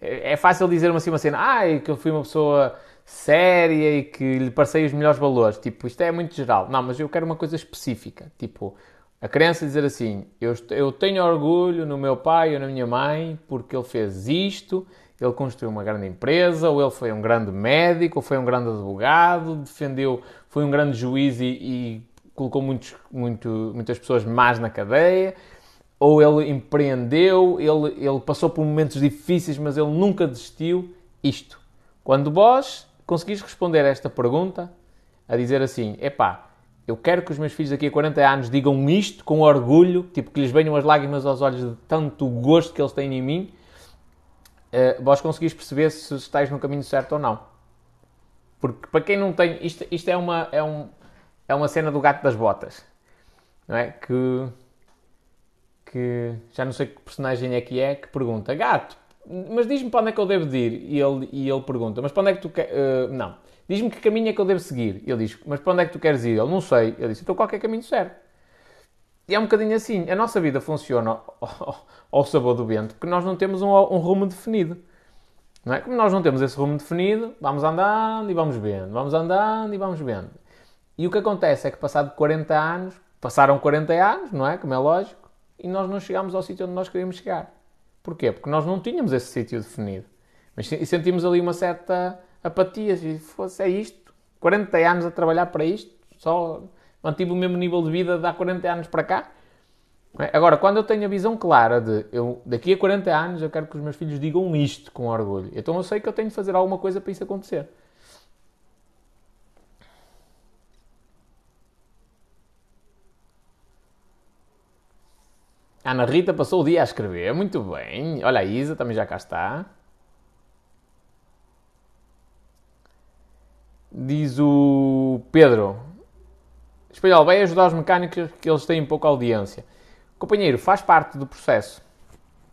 É, é fácil dizer-me assim uma cena, ai, que eu fui uma pessoa séria e que lhe passei os melhores valores. Tipo, isto é muito geral. Não, mas eu quero uma coisa específica. Tipo, a criança dizer assim: eu, eu tenho orgulho no meu pai ou na minha mãe porque ele fez isto, ele construiu uma grande empresa, ou ele foi um grande médico, ou foi um grande advogado, defendeu, foi um grande juiz e, e colocou muitos, muito, muitas pessoas más na cadeia, ou ele empreendeu, ele, ele passou por momentos difíceis, mas ele nunca desistiu. Isto. Quando vós conseguis responder a esta pergunta, a dizer assim: epá, eu quero que os meus filhos daqui a 40 anos digam isto com orgulho, tipo que lhes venham as lágrimas aos olhos de tanto gosto que eles têm em mim, uh, vós conseguis perceber se estáis no caminho certo ou não. Porque para quem não tem. Isto, isto é, uma, é, um, é uma cena do gato das botas. Não é? Que. Que. Já não sei que personagem é que é que pergunta: Gato, mas diz-me para onde é que eu devo ir? E ele, e ele pergunta: Mas para onde é que tu queres. Uh, não. Diz-me que caminho é que eu devo seguir. Ele diz: Mas para onde é que tu queres ir? Ele não sei. Ele disse: Então qualquer caminho serve. E é um bocadinho assim. A nossa vida funciona ao, ao sabor do vento porque nós não temos um, um rumo definido. Não é? Como nós não temos esse rumo definido, vamos andando e vamos vendo, vamos andando e vamos vendo. E o que acontece é que, passado 40 anos, passaram 40 anos, não é? Como é lógico, e nós não chegamos ao sítio onde nós queríamos chegar. Porquê? Porque nós não tínhamos esse sítio definido. Mas sentimos ali uma certa apatia. Se fosse, é isto. 40 anos a trabalhar para isto, só mantive o mesmo nível de vida de há 40 anos para cá. É? Agora, quando eu tenho a visão clara de eu, daqui a 40 anos eu quero que os meus filhos digam isto com orgulho, então eu sei que eu tenho de fazer alguma coisa para isso acontecer. Ana Rita passou o dia a escrever, muito bem. Olha a Isa, também já cá está. Diz o Pedro. Espanhol, vai ajudar os mecânicos que eles têm pouca audiência. Companheiro, faz parte do processo.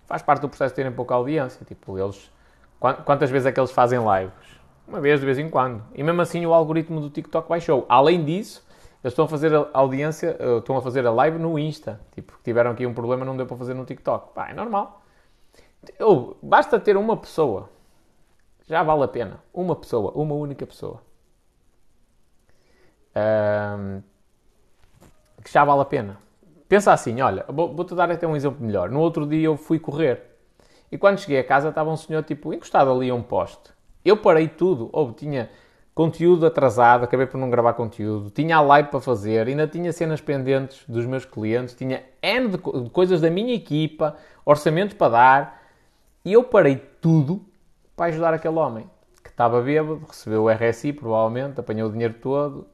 Faz parte do processo terem pouca audiência. Tipo, eles. Quantas vezes é que eles fazem lives? Uma vez, de vez em quando. E mesmo assim o algoritmo do TikTok baixou. Além disso, eles estão a fazer a audiência, eh, estão a fazer a live no Insta. Tipo, tiveram aqui um problema, não deu para fazer no TikTok. Pá, é normal. Ou, basta ter uma pessoa. Já vale a pena. Uma pessoa, uma única pessoa. Um, que já vale a pena pensa assim, olha, vou-te dar até um exemplo melhor. No outro dia eu fui correr e quando cheguei a casa estava um senhor tipo encostado ali a um poste. Eu parei tudo, ou tinha conteúdo atrasado, acabei por não gravar conteúdo, tinha a live para fazer, ainda tinha cenas pendentes dos meus clientes, tinha N de, coisas da minha equipa, orçamentos para dar, e eu parei tudo para ajudar aquele homem que estava bêbado, recebeu o RSI provavelmente, apanhou o dinheiro todo,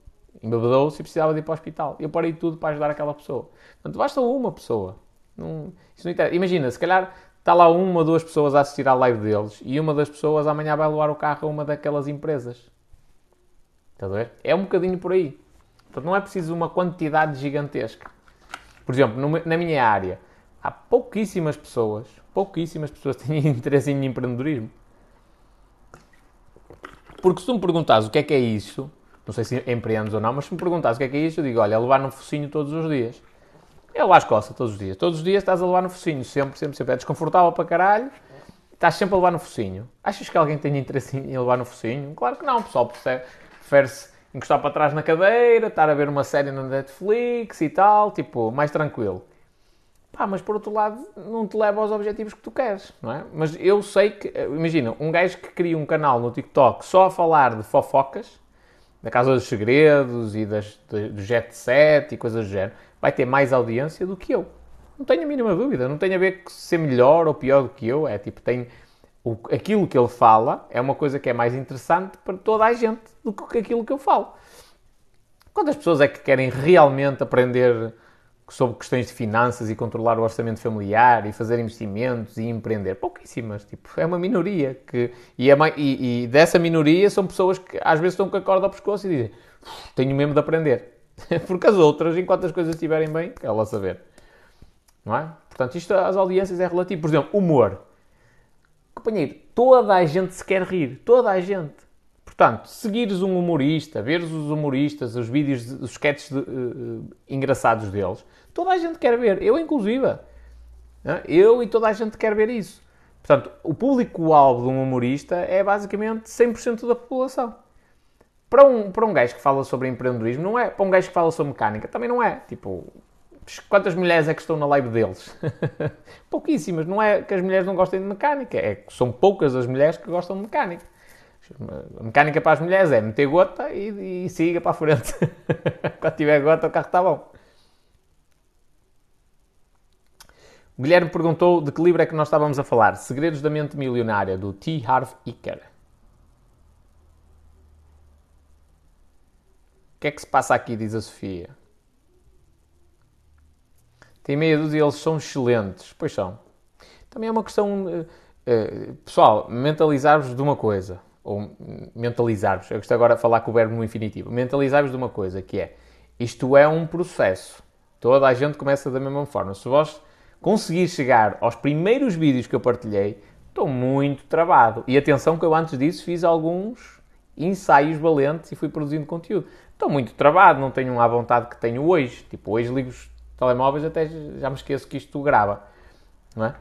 embebedou-se e precisava de ir para o hospital. Eu parei tudo para ajudar aquela pessoa. Portanto, basta uma pessoa. Não, não Imagina, se calhar está lá uma ou duas pessoas a assistir à live deles e uma das pessoas amanhã vai levar o carro a uma daquelas empresas. Está a ver? É um bocadinho por aí. Portanto, não é preciso uma quantidade gigantesca. Por exemplo, na minha área, há pouquíssimas pessoas, pouquíssimas pessoas que têm interesse em empreendedorismo. Porque se tu me perguntares o que é que é isso, não sei se empreendes ou não, mas se me perguntares o que é que é isso, eu digo, olha, é levar no focinho todos os dias. É levar as costas todos os dias. Todos os dias estás a levar no focinho, sempre, sempre, sempre. É desconfortável para caralho, estás sempre a levar no focinho. Achas que alguém tem interesse em levar no focinho? Claro que não, o pessoal prefere-se encostar para trás na cadeira, estar a ver uma série na Netflix e tal, tipo, mais tranquilo. Pá, mas por outro lado, não te leva aos objetivos que tu queres, não é? Mas eu sei que, imagina, um gajo que cria um canal no TikTok só a falar de fofocas, da Casa dos Segredos e das, do Jet Set e coisas do género, vai ter mais audiência do que eu. Não tenho a mínima dúvida. Não tem a ver com ser melhor ou pior do que eu. É tipo, tem o, aquilo que ele fala é uma coisa que é mais interessante para toda a gente do que aquilo que eu falo. Quantas pessoas é que querem realmente aprender sobre questões de finanças e controlar o orçamento familiar e fazer investimentos e empreender. Pouquíssimas, tipo, é uma minoria. Que, e, é, e, e dessa minoria são pessoas que às vezes estão com a corda ao pescoço e dizem tenho mesmo de aprender. Porque as outras, enquanto as coisas estiverem bem, ela saber. Não é? Portanto, isto às audiências é relativo. Por exemplo, humor. Companheiro, toda a gente se quer rir. Toda a gente. Portanto, seguires um humorista, veres os humoristas, os vídeos, os sketches de, uh, engraçados deles, toda a gente quer ver. Eu, inclusive. Eu e toda a gente quer ver isso. Portanto, o público-alvo de um humorista é basicamente 100% da população. Para um, para um gajo que fala sobre empreendedorismo, não é. Para um gajo que fala sobre mecânica, também não é. Tipo, quantas mulheres é que estão na live deles? Pouquíssimas. Não é que as mulheres não gostem de mecânica, é que são poucas as mulheres que gostam de mecânica. A mecânica para as mulheres é meter gota e, e siga para a frente. Quando tiver gota, o carro está bom. O Guilherme perguntou de que livro é que nós estávamos a falar. Segredos da Mente Milionária, do T. Harv Eker. O que é que se passa aqui, diz a Sofia? Tem meia dúzia, eles são excelentes. Pois são. Também é uma questão. Uh, uh, pessoal, mentalizar-vos de uma coisa. Ou mentalizar-vos. Eu gosto agora de falar com o verbo no infinitivo. Mentalizar-vos de uma coisa, que é. Isto é um processo. Toda a gente começa da mesma forma. Se vós conseguir chegar aos primeiros vídeos que eu partilhei, estou muito travado. E atenção que eu antes disso fiz alguns ensaios valentes e fui produzindo conteúdo. Estou muito travado, não tenho a vontade que tenho hoje. Tipo, hoje ligo telemóveis até já me esqueço que isto grava. Não é?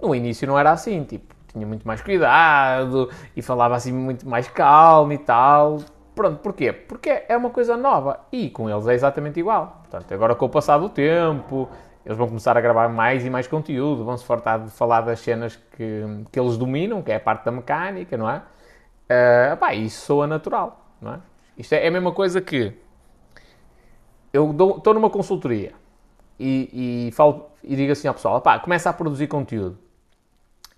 No início não era assim, tipo, tinha muito mais cuidado e falava assim muito mais calmo e tal. Pronto, porquê? Porque é uma coisa nova e com eles é exatamente igual. Portanto, agora com o passar do tempo, eles vão começar a gravar mais e mais conteúdo, vão se fartar de falar das cenas que, que eles dominam, que é a parte da mecânica, não é? Uh, pá, isso soa natural, não é? Isto é, é a mesma coisa que eu estou numa consultoria e, e, falo, e digo assim ao pessoal, pá, começa a produzir conteúdo.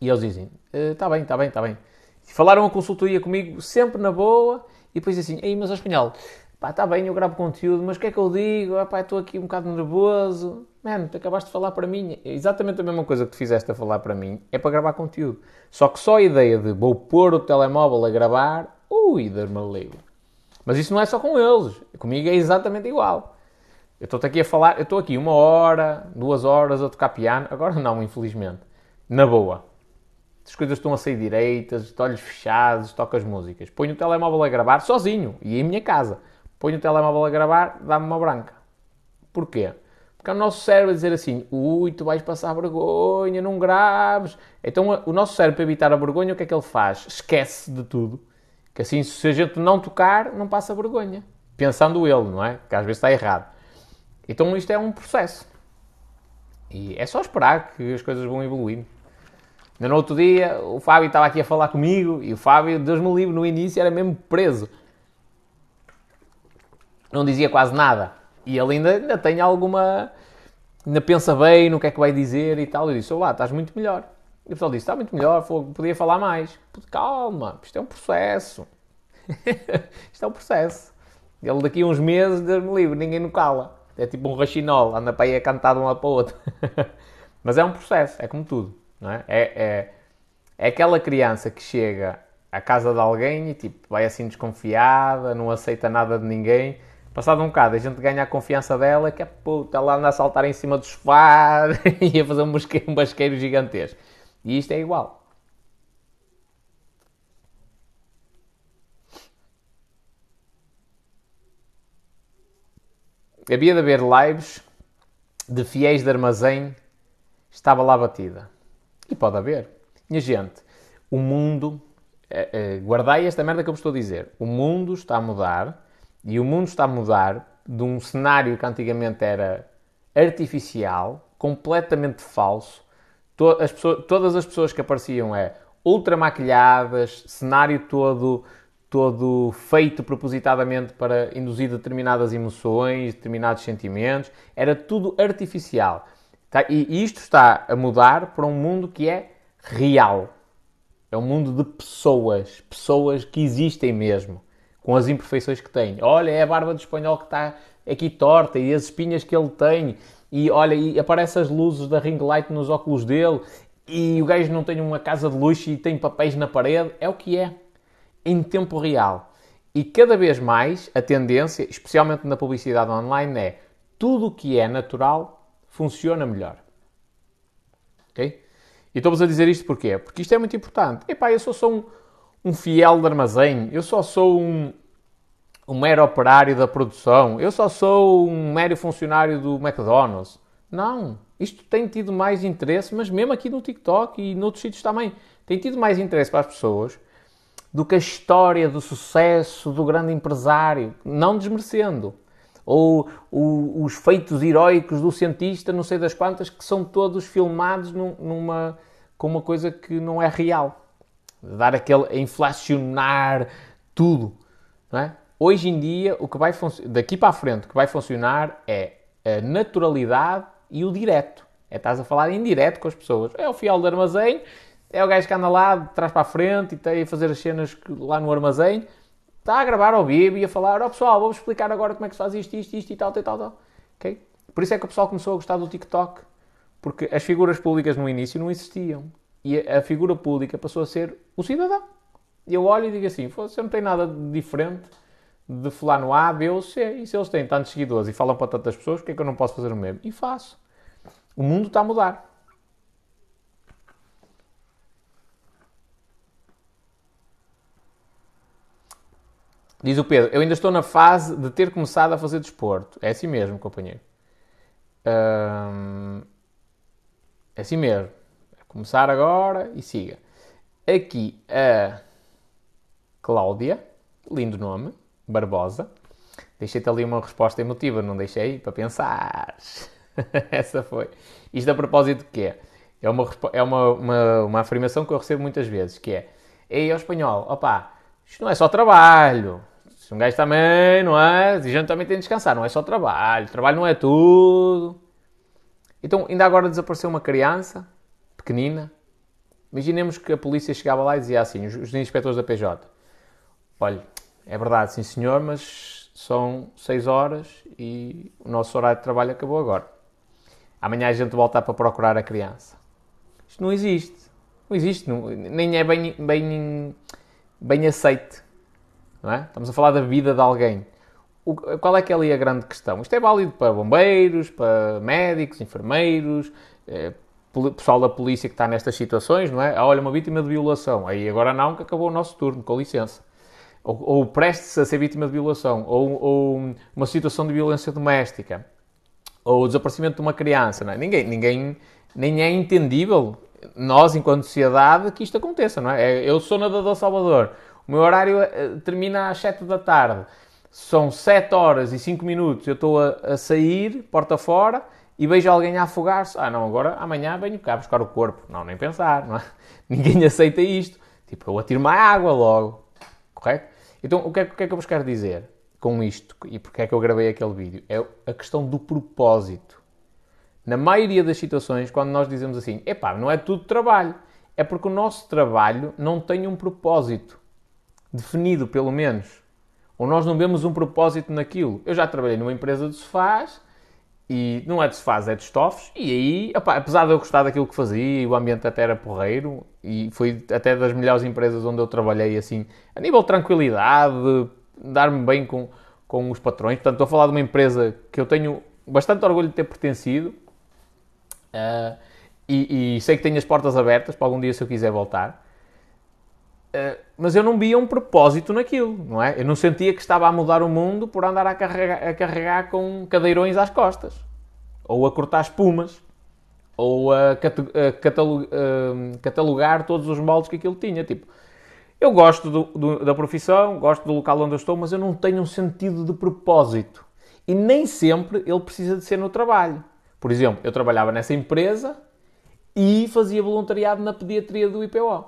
E eles dizem, está uh, bem, está bem, está bem. Falaram a consultoria comigo sempre na boa e depois assim, ei, mas espanhol, pá, está bem, eu gravo conteúdo, mas o que é que eu digo? Ah, pá, estou aqui um bocado nervoso. Mano, tu acabaste de falar para mim. É exatamente a mesma coisa que tu fizeste a falar para mim é para gravar conteúdo. Só que só a ideia de vou pôr o telemóvel a gravar, ui, dar-me livre. Mas isso não é só com eles. Comigo é exatamente igual. Eu estou aqui a falar, eu estou aqui uma hora, duas horas a tocar piano. Agora não, infelizmente. Na boa. As coisas estão a sair direitas, olhos fechados, toco as músicas. Ponho o telemóvel a gravar sozinho e em minha casa ponho o telemóvel a gravar, dá-me uma branca. Porquê? Porque é o nosso cérebro a dizer assim, ui, tu vais passar vergonha, não graves. Então o nosso cérebro, para evitar a vergonha, o que é que ele faz? Esquece de tudo. Que assim, se a gente não tocar, não passa vergonha. Pensando ele, não é? Que às vezes está errado. Então isto é um processo. E é só esperar que as coisas vão evoluindo. No outro dia, o Fábio estava aqui a falar comigo e o Fábio, Deus me livre, no início era mesmo preso não dizia quase nada. E ele ainda, ainda tem alguma. ainda pensa bem no que é que vai dizer e tal. Eu disse: Olá, estás muito melhor. E o pessoal disse: Está muito melhor, podia falar mais. Calma, isto é um processo. isto é um processo. Ele daqui a uns meses, Deus-me livre, ninguém no cala. É tipo um rachinol, anda para aí a cantar de um lado para o outro. Mas é um processo, é como tudo. Não é? É, é, é aquela criança que chega à casa de alguém e tipo, vai assim desconfiada, não aceita nada de ninguém Passado um bocado, a gente ganha a confiança dela, que é puta, ela anda a saltar em cima do sofá e a fazer um um basqueiro gigantesco. E isto é igual. Havia de haver lives de fiéis de armazém, estava lá batida. E pode haver. Minha gente, o mundo, eh, eh, guardai esta merda que eu vos estou a dizer, o mundo está a mudar e o mundo está a mudar de um cenário que antigamente era artificial, completamente falso. As pessoas, todas as pessoas que apareciam é ultra maquilhadas, cenário todo todo feito propositadamente para induzir determinadas emoções, determinados sentimentos, era tudo artificial. Tá? E isto está a mudar para um mundo que é real. É um mundo de pessoas, pessoas que existem mesmo com as imperfeições que tem. Olha, é a barba do espanhol que está aqui torta e as espinhas que ele tem. E olha, e aparecem as luzes da ring light nos óculos dele. E o gajo não tem uma casa de luxo e tem papéis na parede. É o que é. Em tempo real. E cada vez mais a tendência, especialmente na publicidade online, é tudo o que é natural funciona melhor. Ok? E estou-vos a dizer isto porquê? Porque isto é muito importante. Epá, eu sou só um um fiel de armazém, eu só sou um, um mero operário da produção, eu só sou um mero funcionário do McDonald's. Não, Isto tem tido mais interesse, mas mesmo aqui no TikTok e noutros sítios também, tem tido mais interesse para as pessoas do que a história do sucesso do grande empresário, não desmerecendo. Ou o, os feitos heróicos do cientista, não sei das quantas, que são todos filmados num, numa, com uma coisa que não é real. Dar aquele, inflacionar tudo. Não é? Hoje em dia, o que vai daqui para a frente, o que vai funcionar é a naturalidade e o direto. É estás a falar em direto com as pessoas. É o fiel do armazém, é o gajo que anda lá de trás para a frente e está a fazer as cenas lá no armazém. Está a gravar ao vivo e a falar: Ó oh, pessoal, vou explicar agora como é que se faz isto, isto, isto e tal, tal, tal, tal. Okay? Por isso é que o pessoal começou a gostar do TikTok. Porque as figuras públicas no início não existiam. E a figura pública passou a ser o cidadão. E eu olho e digo assim: você não tem nada diferente de fulano A, B ou C. E se eles têm tantos seguidores e falam para tantas pessoas, porque é que eu não posso fazer o mesmo? E faço. O mundo está a mudar. Diz o Pedro, eu ainda estou na fase de ter começado a fazer desporto. É assim mesmo, companheiro. Hum, é assim mesmo. É começar agora e siga. Aqui a Cláudia, lindo nome, Barbosa. Deixei-te ali uma resposta emotiva, não deixei para pensar. Essa foi. Isto a propósito de quê? É uma, é uma, uma, uma afirmação que eu recebo muitas vezes, que é Ei, ao espanhol, opá, isto não é só trabalho. Um gajo também, não é? A gente também tem de descansar, não é só trabalho. Trabalho não é tudo. Então, ainda agora desapareceu uma criança, pequenina. Imaginemos que a polícia chegava lá e dizia assim, os, inspectores da PJ. Olha, é verdade, sim senhor, mas são 6 horas e o nosso horário de trabalho acabou agora. Amanhã a gente volta para procurar a criança. Isto não existe. Não existe, não, nem é bem, bem, bem aceite. É? Estamos a falar da vida de alguém. O, qual é que é ali a grande questão? Isto é válido para bombeiros, para médicos, enfermeiros, é, pessoal da polícia que está nestas situações, não é? Ah, olha, uma vítima de violação. Aí agora não, que acabou o nosso turno, com licença ou, ou prestes a ser vítima de violação, ou, ou, uma situação de violência doméstica, ou o desaparecimento de uma criança, não é? ninguém, ninguém, nem é entendível, nós enquanto sociedade, que isto aconteça, não é? é eu sou nadador Salvador, o meu horário eh, termina às 7 da tarde, são 7 horas e 5 minutos, eu estou a, a sair, porta fora, e vejo alguém a afogar-se. Ah, não, agora amanhã venho cá buscar o corpo. Não, nem pensar, não é? Ninguém aceita isto. Tipo, eu atiro-me à água logo. Correto? Então, o que, é, o que é que eu vos quero dizer com isto e porque é que eu gravei aquele vídeo? É a questão do propósito. Na maioria das situações, quando nós dizemos assim, epá, não é tudo trabalho, é porque o nosso trabalho não tem um propósito definido, pelo menos. Ou nós não vemos um propósito naquilo. Eu já trabalhei numa empresa de sofás e não é de sofás, é de estofos. E aí, opa, apesar de eu gostar daquilo que fazia, o ambiente até era porreiro, e foi até das melhores empresas onde eu trabalhei, assim, a nível de tranquilidade, dar-me bem com, com os patrões. Portanto, estou a falar de uma empresa que eu tenho bastante orgulho de ter pertencido. Uh, e, e, sei que tenho as portas abertas para algum dia se eu quiser voltar. Uh, mas eu não via um propósito naquilo, não é? Eu não sentia que estava a mudar o mundo por andar a carregar, a carregar com cadeirões às costas, ou a cortar espumas, ou a, catalogar todos os moldes que aquilo tinha. Tipo, eu gosto do, do, da profissão, gosto do local onde eu estou, mas eu não tenho um sentido de propósito. E nem sempre ele precisa de ser no trabalho. Por exemplo, eu trabalhava nessa empresa e fazia voluntariado na pediatria do IPO.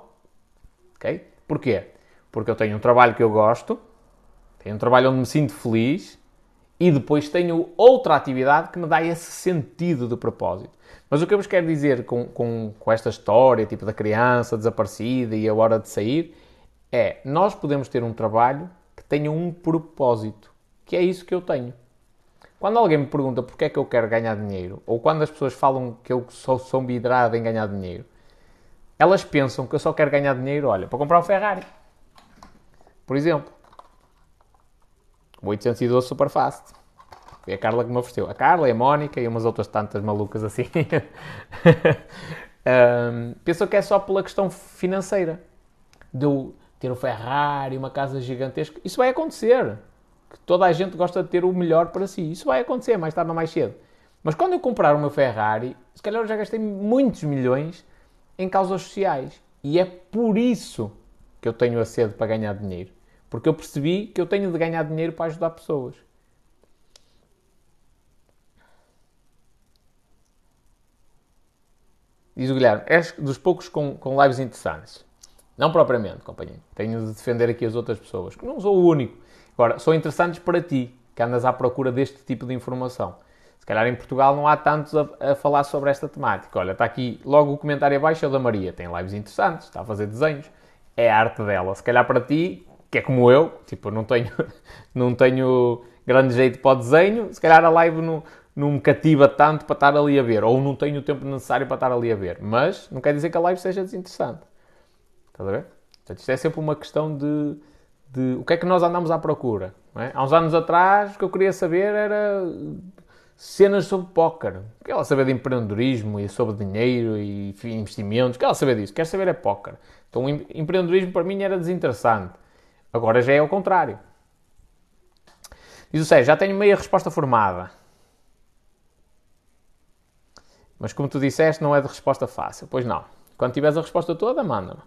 Ok? Porquê? Porque eu tenho um trabalho que eu gosto, tenho um trabalho onde me sinto feliz e depois tenho outra atividade que me dá esse sentido de propósito. Mas o que eu vos quero dizer com, com, com esta história, tipo da criança desaparecida e a hora de sair, é nós podemos ter um trabalho que tenha um propósito, que é isso que eu tenho. Quando alguém me pergunta porque é que eu quero ganhar dinheiro, ou quando as pessoas falam que eu sou, sou vidrado em ganhar dinheiro, elas pensam que eu só quero ganhar dinheiro, olha, para comprar um Ferrari. Por exemplo. O 812 Superfast. Foi a Carla que me ofereceu. A Carla, a Mónica e umas outras tantas malucas assim. um, pensam que é só pela questão financeira. De eu ter o Ferrari, uma casa gigantesca. Isso vai acontecer. Que toda a gente gosta de ter o melhor para si. Isso vai acontecer mais tarde ou mais cedo. Mas quando eu comprar o meu Ferrari, Se calhar eu já gastei muitos milhões em causas sociais. E é por isso que eu tenho a sede para ganhar dinheiro. Porque eu percebi que eu tenho de ganhar dinheiro para ajudar pessoas. Diz o Guilherme, és dos poucos com, com lives interessantes. Não propriamente, companheiro. Tenho de defender aqui as outras pessoas, que não sou o único. Agora, são interessantes para ti, que andas à procura deste tipo de informação. Se calhar em Portugal não há tantos a, a falar sobre esta temática. Olha, está aqui logo o comentário abaixo, é da Maria. Tem lives interessantes, está a fazer desenhos. É a arte dela. Se calhar para ti, que é como eu, tipo, não tenho, não tenho grande jeito para o desenho, se calhar a live não, não me cativa tanto para estar ali a ver, ou não tenho o tempo necessário para estar ali a ver. Mas não quer dizer que a live seja desinteressante. Estás a ver? Portanto, isto é sempre uma questão de, de o que é que nós andamos à procura. É? Há uns anos atrás, o que eu queria saber era cenas sobre póquer. Quero saber de empreendedorismo e sobre dinheiro e investimentos. Quero saber disso. Quero saber é póquer. Então, o empreendedorismo para mim era desinteressante. Agora já é o contrário. Diz o Sérgio, já tenho meia resposta formada. Mas como tu disseste, não é de resposta fácil. Pois não. Quando tiveres a resposta toda, manda-me.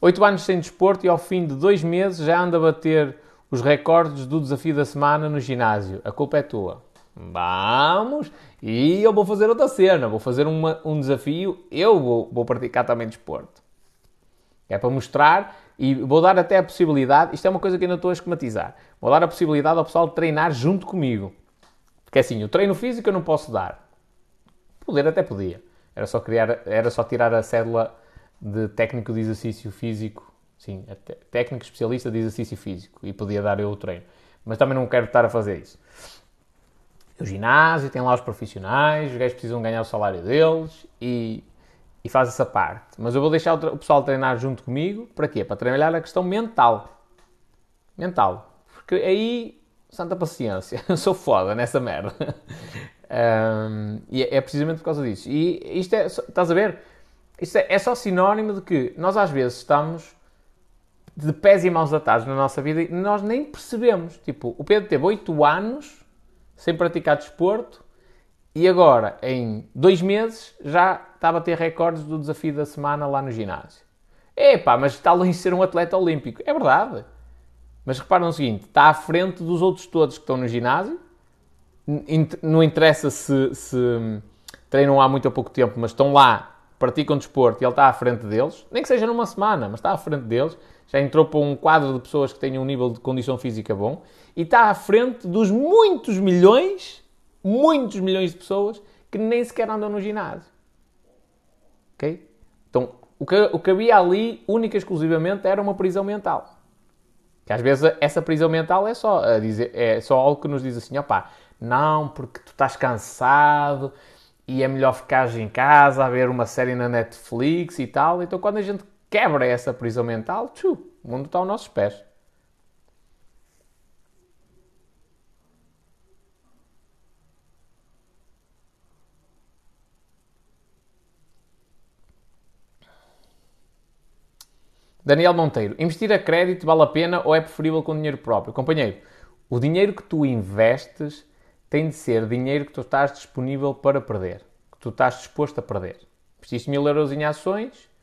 Oito anos sem desporto e ao fim de dois meses já anda a bater os recordes do desafio da semana no ginásio. A culpa é tua. Vamos! E eu vou fazer outra cena. Vou fazer uma, um desafio. Eu vou, vou praticar também desporto. É para mostrar e vou dar até a possibilidade. Isto é uma coisa que ainda estou a esquematizar. Vou dar a possibilidade ao pessoal de treinar junto comigo. Porque assim, o treino físico eu não posso dar. Poder até podia. Era só, criar, era só tirar a cédula de técnico de exercício físico. Sim, técnico especialista de exercício físico. E podia dar eu o treino. Mas também não quero estar a fazer isso. O ginásio, tem lá os profissionais, os gajos precisam ganhar o salário deles e, e faz essa parte. Mas eu vou deixar o, pessoal treinar junto comigo. Para quê? Para trabalhar a questão mental. Mental. Porque aí, santa paciência, eu sou foda nessa merda. Um, e é, é, precisamente por causa disso. E isto é, estás a ver? Isto é, é só sinónimo de que nós às vezes estamos de pés e mãos atados na nossa vida e nós nem percebemos. Tipo, o Pedro teve 8 anos sem praticar desporto e agora, em dois meses, já estava a ter recordes do desafio da semana lá no ginásio. Epá, mas está longe de ser um atleta olímpico. É verdade. Mas repara no seguinte, está à frente dos outros todos que estão no ginásio não interessa se, se treinam há muito ou pouco tempo, mas estão lá, praticam desporto e ele está à frente deles, nem que seja numa semana, mas está à frente deles, já entrou para um quadro de pessoas que têm um nível de condição física bom e está à frente dos muitos milhões, muitos milhões de pessoas que nem sequer andam no ginásio. Ok? Então, o que, o que havia ali, única e exclusivamente, era uma prisão mental. Que às vezes essa prisão mental é só, a dizer, é só algo que nos diz assim, opá, não, porque tu estás cansado e é melhor ficares em casa a ver uma série na Netflix e tal. Então, quando a gente quebra essa prisão mental, tchu, o mundo está aos nossos pés. Daniel Monteiro, investir a crédito vale a pena ou é preferível com dinheiro próprio? Companheiro, o dinheiro que tu investes tem de ser dinheiro que tu estás disponível para perder, que tu estás disposto a perder. Investiste mil euros em ações,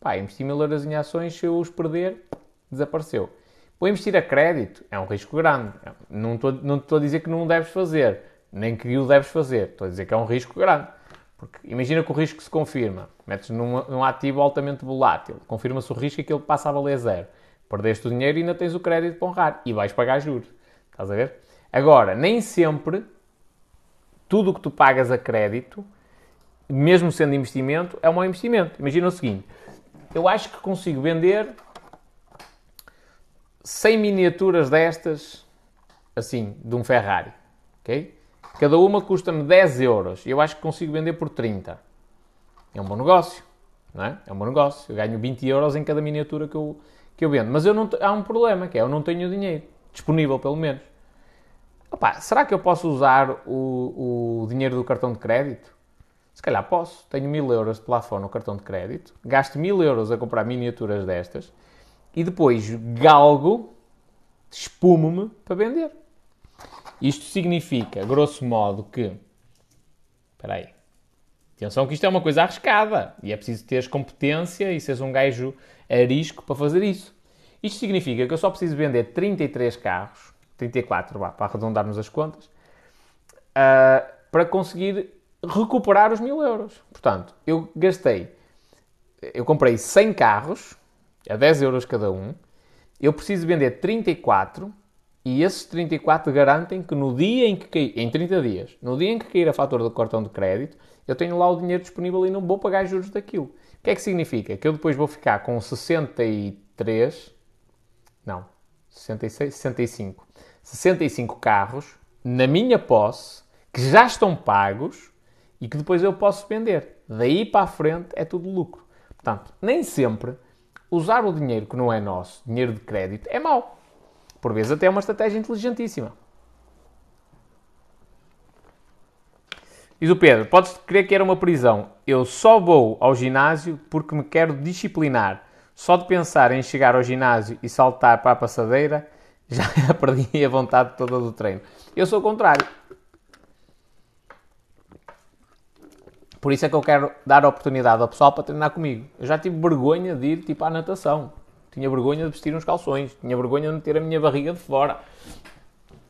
pá, investi mil euros em ações, se eu os perder, desapareceu. Vou investir a crédito, é um risco grande. Não estou, não a dizer que não deves fazer, nem que o deves fazer. Estou a dizer que é um risco grande. Porque imagina que o risco se confirma. Metes num, num ativo altamente volátil. Confirma-se o risco e aquilo passa a valer zero. Perdeste o dinheiro e ainda tens o crédito para honrar. E vais pagar juros. Estás a ver? Agora, nem sempre tudo o que tu pagas a crédito, mesmo sendo investimento, é um mau investimento. Imagina o seguinte: eu acho que consigo vender 100 miniaturas destas, assim, de um Ferrari, ok? Cada uma custa-me 10 euros. Eu acho que consigo vender por 30. É um bom negócio, não é? É um bom negócio. Eu ganho 20 euros em cada miniatura que eu, que eu vendo. Mas eu não, há um problema, que é eu não tenho dinheiro disponível, pelo menos. Opa, será que eu posso usar o, o dinheiro do cartão de crédito? Se calhar posso. Tenho mil euros de plafond no cartão de crédito, gasto mil euros a comprar miniaturas destas e depois galgo, espumo-me para vender. Isto significa, grosso modo, que. Espera aí. Atenção que isto é uma coisa arriscada e é preciso teres competência e seres um gajo arisco para fazer isso. Isto significa que eu só preciso vender 33 carros, 34, vá, para arredondarmos as contas, uh, para conseguir recuperar os mil euros. Portanto, eu gastei, eu comprei 100 carros, a 10 euros cada um, eu preciso vender 34 e esses 34 garantem que no dia em que cair, em 30 dias, no dia em que cair a fatura do cartão de crédito, eu tenho lá o dinheiro disponível e não vou pagar juros daquilo. O que é que significa? Que eu depois vou ficar com 63, não, 66, 65, 65 carros na minha posse que já estão pagos e que depois eu posso vender. Daí para a frente é tudo lucro. Portanto, nem sempre usar o dinheiro que não é nosso, dinheiro de crédito, é mau. Por vezes até é uma estratégia inteligentíssima. Diz o Pedro, podes crer que era uma prisão. Eu só vou ao ginásio porque me quero disciplinar. Só de pensar em chegar ao ginásio e saltar para a passadeira, já perdi a vontade toda do treino. Eu sou o contrário. Por isso é que eu quero dar a oportunidade ao pessoal para treinar comigo. Eu já tive vergonha de ir tipo à natação. Tinha vergonha de vestir uns calções. Tinha vergonha de meter a minha barriga de fora.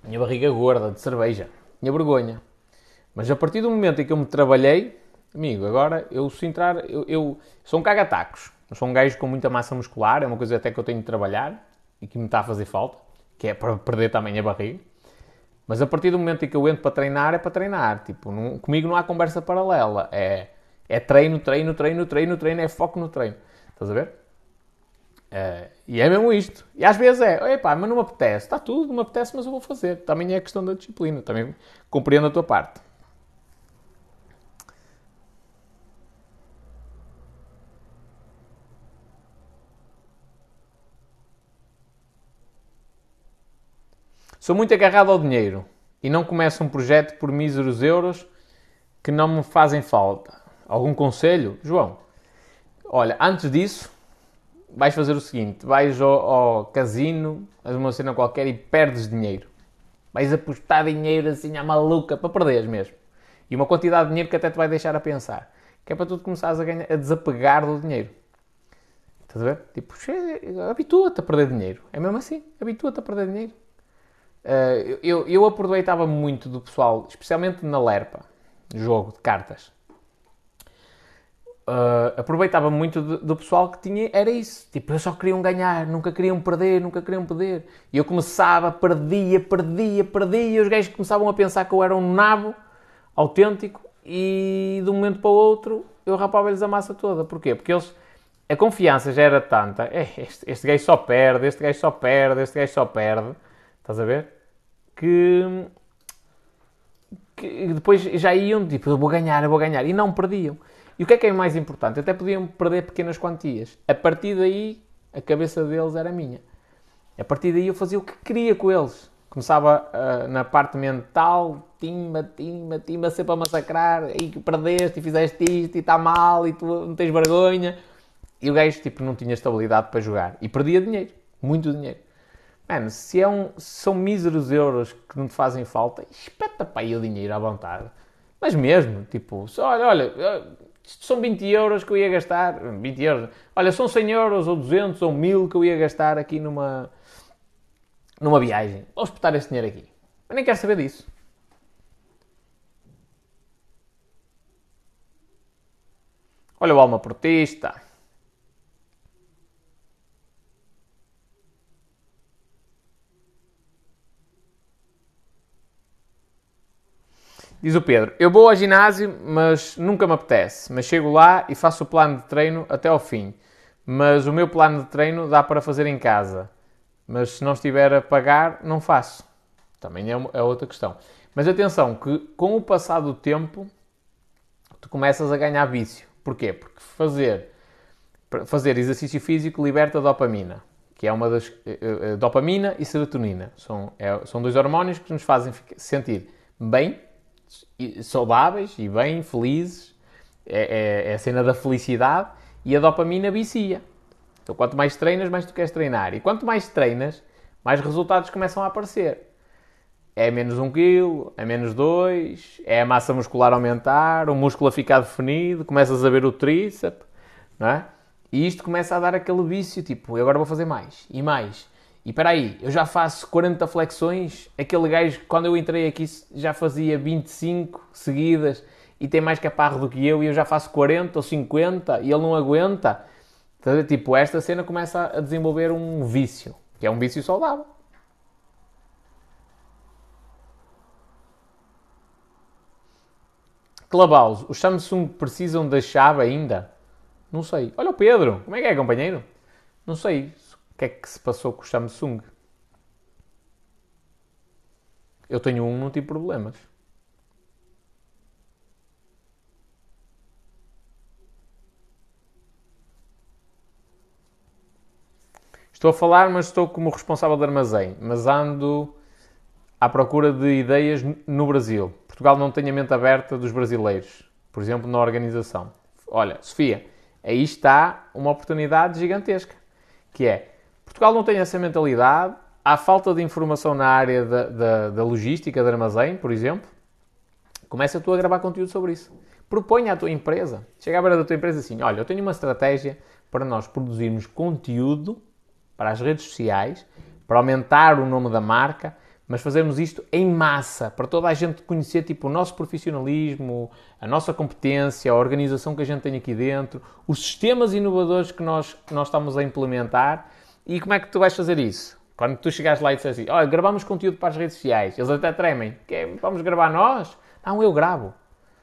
Minha barriga gorda de cerveja. Tinha vergonha. Mas a partir do momento em que eu me trabalhei, amigo, agora eu se entrar, eu, eu sou um cagatacos. Sou um gajo com muita massa muscular, é uma coisa até que eu tenho de trabalhar e que me está a fazer falta, que é para perder também a barriga. Mas a partir do momento em que eu entro para treinar, é para treinar. Tipo, não, comigo não há conversa paralela. É, é treino, treino, treino, treino, treino, é foco no treino. Estás a ver? É, e é mesmo isto. E às vezes é, epá, mas não me apetece. Está tudo, não me apetece, mas eu vou fazer. Também é questão da disciplina. Também compreendo a tua parte. Sou muito agarrado ao dinheiro e não começo um projeto por míseros euros que não me fazem falta. Algum conselho? João, olha, antes disso, vais fazer o seguinte: vais ao, ao casino, fazes uma cena qualquer e perdes dinheiro. Vais apostar dinheiro assim à maluca para perderes mesmo. E uma quantidade de dinheiro que até te vai deixar a pensar. Que é para tu começares a, ganhar, a desapegar do dinheiro. Estás a ver? Tipo, habitua-te a perder dinheiro. É mesmo assim. Habitua-te a perder dinheiro. Uh, eu, eu aproveitava muito do pessoal, especialmente na Lerpa, jogo de cartas. Uh, aproveitava muito do, do, pessoal que tinha, era isso. Tipo, eles só queriam ganhar, nunca queriam perder, nunca queriam perder. E eu começava, perdia, perdia, perdia, e os gajos começavam a pensar que eu era um nabo autêntico e de um momento para o outro eu rapava-lhes a massa toda. Porquê? Porque eles, a confiança já era tanta, é, este, este gajo só perde, este gajo só perde, este gajo só perde. Estás a ver? Que, que depois já iam tipo, eu vou ganhar, eu vou ganhar, e não perdiam. E o que é que é mais importante? Até podiam perder pequenas quantias. A partir daí, a cabeça deles era minha. A partir daí eu fazia o que queria com eles. Começava uh, na parte mental, timba, timba, timba, sempre a massacrar, e que perdeste e fizeste isto e está mal e tu não tens vergonha. E o gajo tipo, não tinha estabilidade para jogar. E perdia dinheiro, muito dinheiro. Mano, se, é um, são míseros euros que não te fazem falta, espeta para aí o dinheiro à vontade. Mas mesmo, tipo, olha, olha, são 20 euros que eu ia gastar, 20 euros, olha, são 100 euros ou 200 ou 1000 que eu ia gastar aqui numa, numa viagem. Vou espetar esse dinheiro aqui. Eu nem quero saber disso. Olha o alma portista. Diz o Pedro: Eu vou ao ginásio, mas nunca me apetece. Mas chego lá e faço o plano de treino até ao fim. Mas o meu plano de treino dá para fazer em casa. Mas se não estiver a pagar, não faço. Também é, é outra questão. Mas atenção, que com o passar do tempo, tu começas a ganhar vício. Porquê? Porque fazer, fazer exercício físico liberta dopamina, que é uma das. Uh, dopamina e serotonina. São, é, são dois hormônios que nos fazem sentir bem saudáveis e bem, felizes. É, é, é, a cena da felicidade e a dopamina vicia. Então, quanto mais treinas, mais tu queres treinar. E quanto mais treinas, mais resultados começam a aparecer. é menos 1 kg, é menos 2, é a massa muscular aumentar, o músculo a ficar definido, começas a ver o tríceps, não é? E isto começa a dar aquele vício, tipo, eu agora vou fazer mais e mais. E espera aí, eu já faço 40 flexões, aquele gajo, quando eu entrei aqui, já fazia 25 seguidas e tem mais caparro do que eu e eu já faço 40 ou 50 e ele não aguenta. Então, tipo, esta cena começa a desenvolver um vício, que é um vício saudável. Clubhouse, os Samsung precisam da chave ainda? Não sei. Olha o Pedro, como é que é, companheiro? Não sei o que é que se passou com o Samsung. Eu tenho um, não tive problemas. Estou a falar, mas estou como responsável de armazém, mas ando à procura de ideias no Brasil. Portugal não tem a mente aberta dos brasileiros, por exemplo, na organização. Olha, Sofia, aí está uma oportunidade gigantesca, que é, Portugal não tem essa mentalidade, há falta de informação na área da, da, da logística, de armazém, por exemplo, começa tu a gravar conteúdo sobre isso. Proponha à tua empresa, chega à beira da tua empresa assim, olha, eu tenho uma estratégia para nós produzirmos conteúdo para as redes sociais, para aumentar o nome da marca, mas fazermos isto em massa, para toda a gente conhecer tipo, o nosso profissionalismo, a nossa competência, a organização que a gente tem aqui dentro, os sistemas inovadores que nós, que nós estamos a implementar. E como é que tu vais fazer isso? Quando tu chegares lá e disseres assim, olha, gravamos conteúdo para as redes sociais, eles até tremem, é, vamos gravar nós? Não, eu gravo.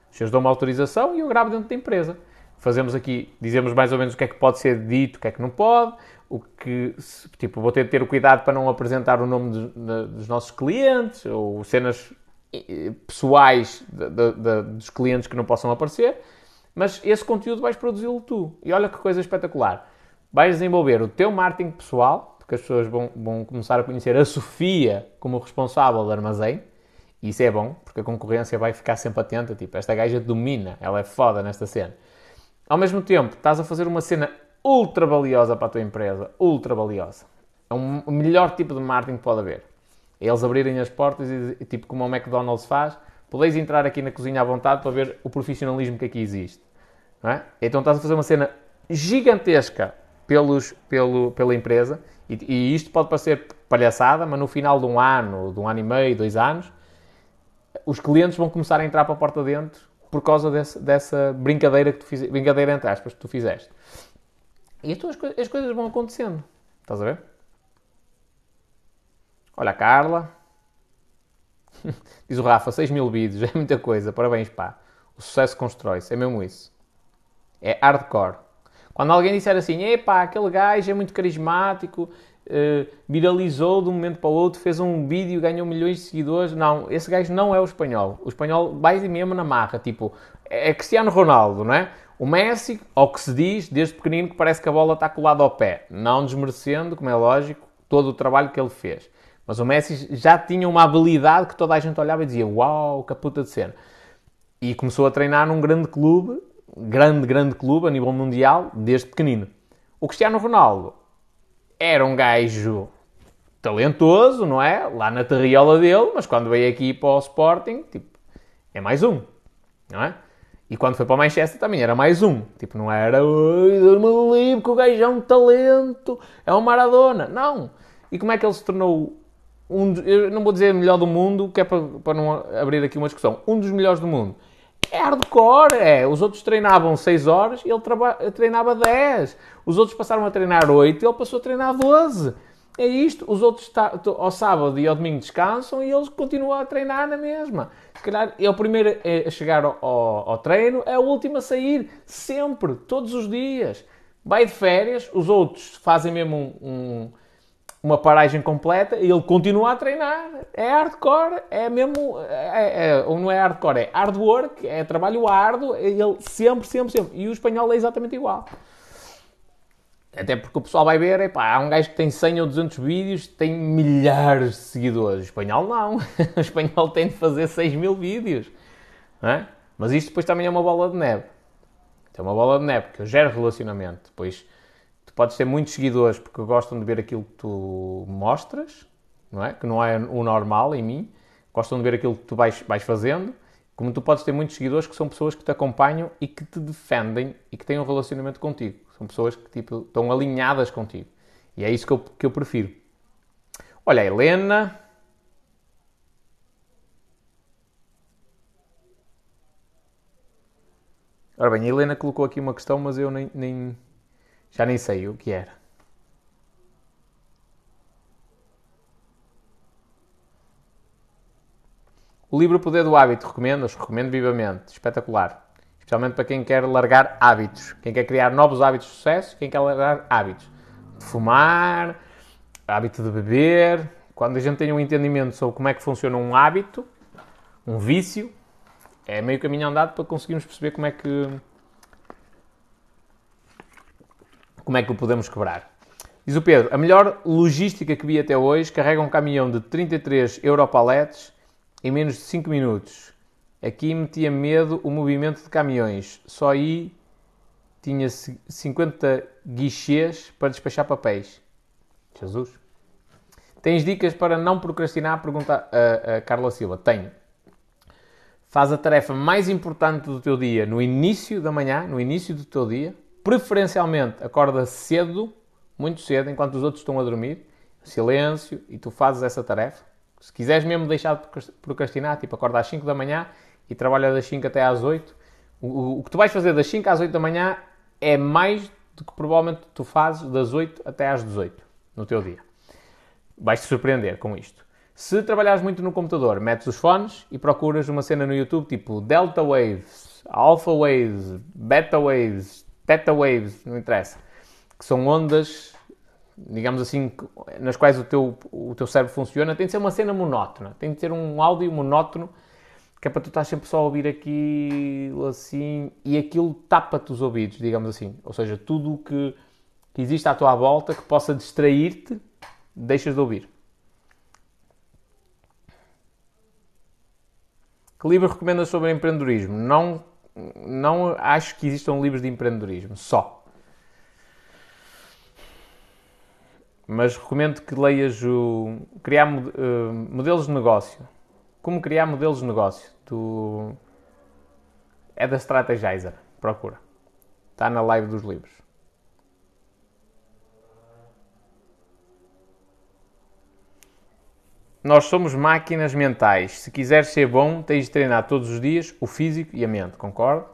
Vocês dão uma autorização e eu gravo dentro da empresa. Fazemos aqui, dizemos mais ou menos o que é que pode ser dito, o que é que não pode, o que, tipo, vou ter de ter o cuidado para não apresentar o nome de, de, dos nossos clientes ou cenas pessoais de, dos clientes que não possam aparecer, mas esse conteúdo vais produzi-lo tu. E olha que coisa espetacular. Vais desenvolver o teu marketing pessoal, porque as pessoas vão, vão começar a conhecer a Sofia como responsável do armazém, e isso é bom, porque a concorrência vai ficar sempre atenta, tipo, esta gaja domina, ela é foda nesta cena. Ao mesmo tempo, estás a fazer uma cena ultra valiosa para a tua empresa, ultra valiosa. É o melhor tipo de marketing que pode haver. É eles abrirem as portas e, tipo como o McDonald's faz, podeis entrar aqui na cozinha à vontade para ver o profissionalismo que aqui existe. É? Então estás a fazer uma cena gigantesca pelos, pelo, pela empresa e, e, isto pode parecer palhaçada, mas no final de um ano, de um ano e meio, dois anos, os clientes vão começar a entrar para a porta dentro por causa desse, dessa brincadeira que tu fizeste, brincadeira entre aspas que tu fizeste. E então as, as coisas vão acontecendo. Estás a ver? Olha a Carla. Diz o Rafa, 6 mil vídeos, é muita coisa. Parabéns, pá. O sucesso constrói-se, é mesmo isso. É hardcore. Quando alguém disser assim, epá, aquele gajo é muito carismático, uh, viralizou de um momento para o outro, fez um vídeo, ganhou milhões de seguidores. Não, esse gajo não é o espanhol. O espanhol vai mesmo na marra. Tipo, é Cristiano Ronaldo, não é? O Messi, ao que se diz, desde pequenino que parece que a bola está colada ao pé. Não desmerecendo, como é lógico, todo o trabalho que ele fez. Mas o Messi já tinha uma habilidade que toda a gente olhava e dizia: Uau, que puta de cena. E começou a treinar num grande clube, grande, grande clube a nível mundial, desde pequenino. O Cristiano Ronaldo era um gajo talentoso, não é? Lá na terriola dele, mas quando veio aqui para o Sporting, tipo, é mais um, não é? E quando foi para o Manchester também era mais um. Tipo, não era, Deus-me livre, que o gajo é um talento, é um Maradona. Não. E como é que ele se tornou um, eu não vou dizer melhor do mundo, que é para, para não abrir aqui uma discussão, um dos melhores do mundo. É hardcore, é. Os outros treinavam 6 horas e ele treinava 10. Os outros passaram a treinar 8 e ele passou a treinar 12. É isto. Os outros ao sábado e ao domingo descansam e eles continuam a treinar na mesma. Se calhar é o primeiro a chegar ao, ao, ao treino, é o último a sair. Sempre, todos os dias. Vai de férias, os outros fazem mesmo um, um uma paragem completa e ele continua a treinar. É hardcore, é mesmo. É, é, ou não é hardcore, é hard work, é trabalho árduo. Ele sempre, sempre, sempre. E o espanhol é exatamente igual. Até porque o pessoal vai ver, epá, há um gajo que tem 100 ou 200 vídeos, tem milhares de seguidores. O espanhol não. O espanhol tem de fazer 6 mil vídeos. É? Mas isto depois também é uma bola de neve. É uma bola de neve, que eu gero relacionamento. Depois Tu podes ter muitos seguidores porque gostam de ver aquilo que tu mostras, não é? Que não é o normal em mim, gostam de ver aquilo que tu vais, vais fazendo, como tu podes ter muitos seguidores que são pessoas que te acompanham e que te defendem e que têm um relacionamento contigo. São pessoas que tipo, estão alinhadas contigo. E é isso que eu, que eu prefiro. Olha, a Helena. Ora bem, a Helena colocou aqui uma questão, mas eu nem, nem já nem sei o que era. O livro Poder do Hábito, recomendo-os, recomendo vivamente, espetacular. Especialmente para quem quer largar hábitos, quem quer criar novos hábitos de sucesso, quem quer largar hábitos. De fumar, hábito de beber. Quando a gente tem um entendimento sobre como é que funciona um hábito, um vício, é meio caminho andado para conseguirmos perceber como é que como é que o podemos quebrar. Diz o Pedro, a melhor logística que vi até hoje carrega um caminhão de 33 Europaletes em menos de 5 minutos. Aqui metia medo o movimento de caminhões. Só aí tinha 50 guichês para despachar papéis. Jesus. Tens dicas para não procrastinar? Pergunta a, a Carla Silva. Tenho. Faz a tarefa mais importante do teu dia no início da manhã, no início do teu dia. Preferencialmente acorda cedo, muito cedo, enquanto os outros estão a dormir. Silêncio, e tu fazes essa tarefa. Se quiseres mesmo deixar de procrastinar, tipo, acorda às 5 da manhã e trabalha das 5 até às 8, o, que tu vais fazer das 5 às 8 da manhã é mais do que provavelmente tu fazes das 8 até às 18 no teu dia. Vais-te surpreender com isto. Se trabalhares muito no computador, metes os fones e procuras uma cena no YouTube tipo Delta Waves, Alpha Waves, Beta Waves, Theta Waves, não interessa, que são ondas digamos assim, nas quais o teu, o teu cérebro funciona, tem de ser uma cena monótona, tem de ser um áudio monótono, que é para tu estar sempre só a ouvir aquilo assim, e aquilo tapa-te os ouvidos, digamos assim. Ou seja, tudo o que, que existe à tua volta que possa distrair-te, deixas de ouvir. Que livro recomendas sobre empreendedorismo? Não, não acho que existam livros de empreendedorismo, só. mas recomendo que leias o criar uh, modelos de negócio. Como criar modelos de negócio? Do... É da Strategizer. Procura. Está na live dos livros. Nós somos máquinas mentais. Se quiseres ser bom, tens de treinar todos os dias o físico e a mente. Concordo?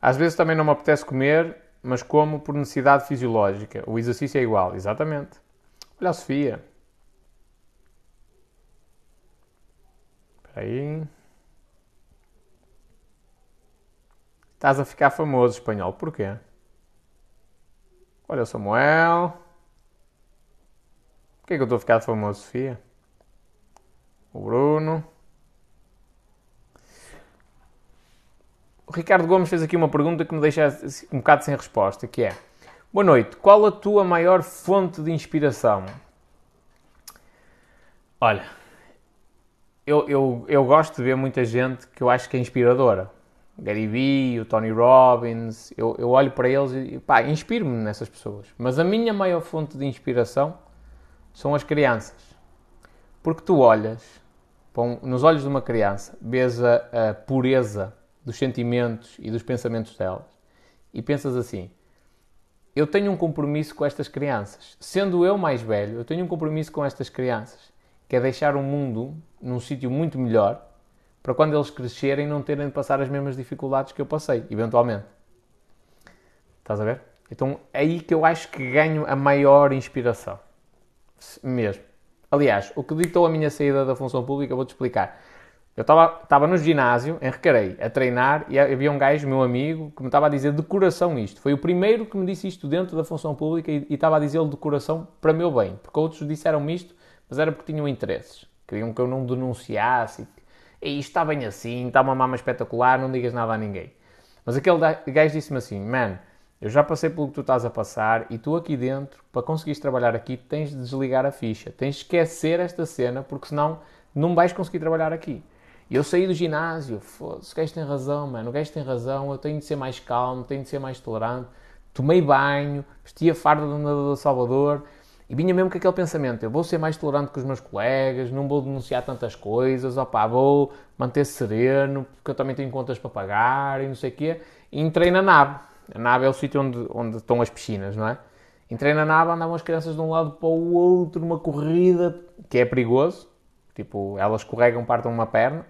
Às vezes também não me apetece comer, mas como por necessidade fisiológica. O exercício é igual, exatamente. Olha a Sofia. Espera aí. Estás a ficar famoso, espanhol. Porquê? Olha Samuel. Porquê que eu estou ficar famoso, Sofia? O Bruno. O Ricardo Gomes fez aqui uma pergunta que me deixa um bocado sem resposta, que é Boa noite, qual a tua maior fonte de inspiração? Olha, eu, eu, eu gosto de ver muita gente que eu acho que é inspiradora. Gary Vee, o Tony Robbins, eu, eu olho para eles e pá, inspiro-me nessas pessoas. Mas a minha maior fonte de inspiração são as crianças. Porque tu olhas, nos olhos de uma criança, vês a, a pureza dos sentimentos e dos pensamentos delas e pensas assim: eu tenho um compromisso com estas crianças. Sendo eu mais velho, eu tenho um compromisso com estas crianças, que é deixar o mundo num sítio muito melhor para quando eles crescerem não terem de passar as mesmas dificuldades que eu passei, eventualmente. Estás a ver? Então é aí que eu acho que ganho a maior inspiração. Mesmo. Aliás, o que ditou a minha saída da função pública, vou-te explicar. Eu estava no ginásio, em Recarei, a treinar, e havia um gajo, meu amigo, que me estava a dizer de coração isto. Foi o primeiro que me disse isto dentro da função pública e, estava a dizer-lhe de coração para meu bem. Porque outros disseram-me isto, mas era porque tinham interesses. Queriam que eu não denunciasse. E está bem assim, está uma mama espetacular, não digas nada a ninguém. Mas aquele gajo disse-me assim, man, eu já passei pelo que tu estás a passar e tu aqui dentro, para conseguires trabalhar aqui, tens de desligar a ficha. Tens de esquecer esta cena, porque senão não vais conseguir trabalhar aqui. E eu saí do ginásio, foda-se, o gajo tem razão, mano, o gajo tem razão, eu tenho de ser mais calmo, tenho de ser mais tolerante, tomei banho, vesti a farda do nadador Salvador e vinha mesmo com aquele pensamento: eu vou ser mais tolerante com os meus colegas, não vou denunciar tantas coisas, opá, vou manter sereno, porque eu também tenho contas para pagar e não sei o quê. E entrei na nave. A nave é o sítio onde, onde estão as piscinas, não é? Entrei na nave, andavam as crianças de um lado para o outro, numa corrida, que é perigoso. Tipo, elas escorregam, partam uma perna.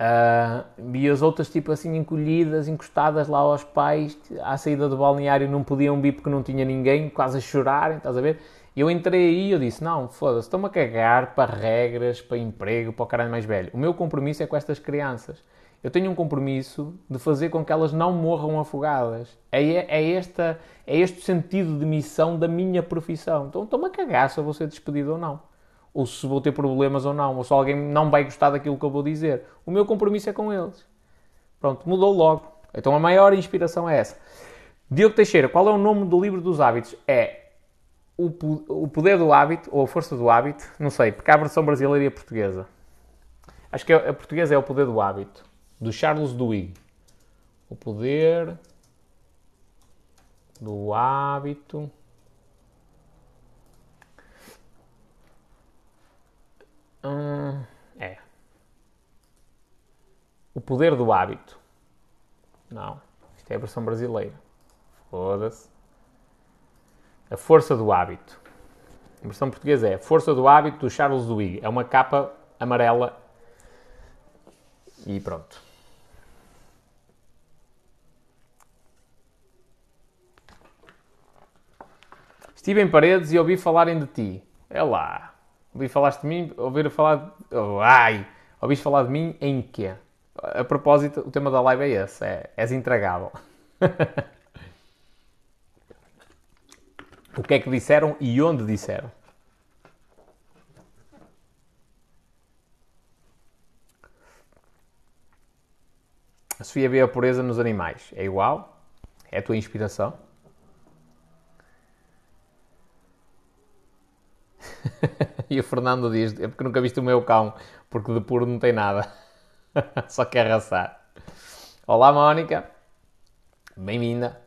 Uh, e as outras, tipo assim, encolhidas, encostadas lá aos pais, à saída do balneário não podiam vir porque não tinha ninguém, quase a chorarem, estás a ver? E eu entrei aí e eu disse, não, foda-se, estão-me a cagar para regras, para emprego, para o caralho mais velho. O meu compromisso é com estas crianças. Eu tenho um compromisso de fazer com que elas não morram afogadas. É, é, esta, é este sentido de missão da minha profissão. Então estou-me a cagar se eu vou ser despedido ou não ou se vou ter problemas ou não, ou se alguém não vai gostar daquilo que eu vou dizer. O meu compromisso é com eles. Pronto, mudou logo. Então a maior inspiração é essa. Diogo Teixeira, qual é o nome do livro dos hábitos? É o, o Poder do Hábito, ou A Força do Hábito, não sei, porque há a versão brasileira e a portuguesa. Acho que a portuguesa é O Poder do Hábito, do Charles Duhigg. O Poder do Hábito. Hum, é. O poder do hábito. Não. Isto é a versão brasileira. Foda-se. A força do hábito. A versão portuguesa é a Força do Hábito do Charles Duhigg. É uma capa amarela. E pronto. Estive em paredes e ouvi falarem de ti. É lá. Ouvi falaste de mim, ouvir falar. Oh, ai! Ouviste falar de mim em quê? A propósito, o tema da live é esse: é, és intragável. o que é que disseram e onde disseram? A Sofia vê a pureza nos animais. É igual? É a tua inspiração? e o Fernando diz: É porque nunca viste o meu cão, porque de puro não tem nada, só quer arrasar. Olá, Mónica, bem-vinda.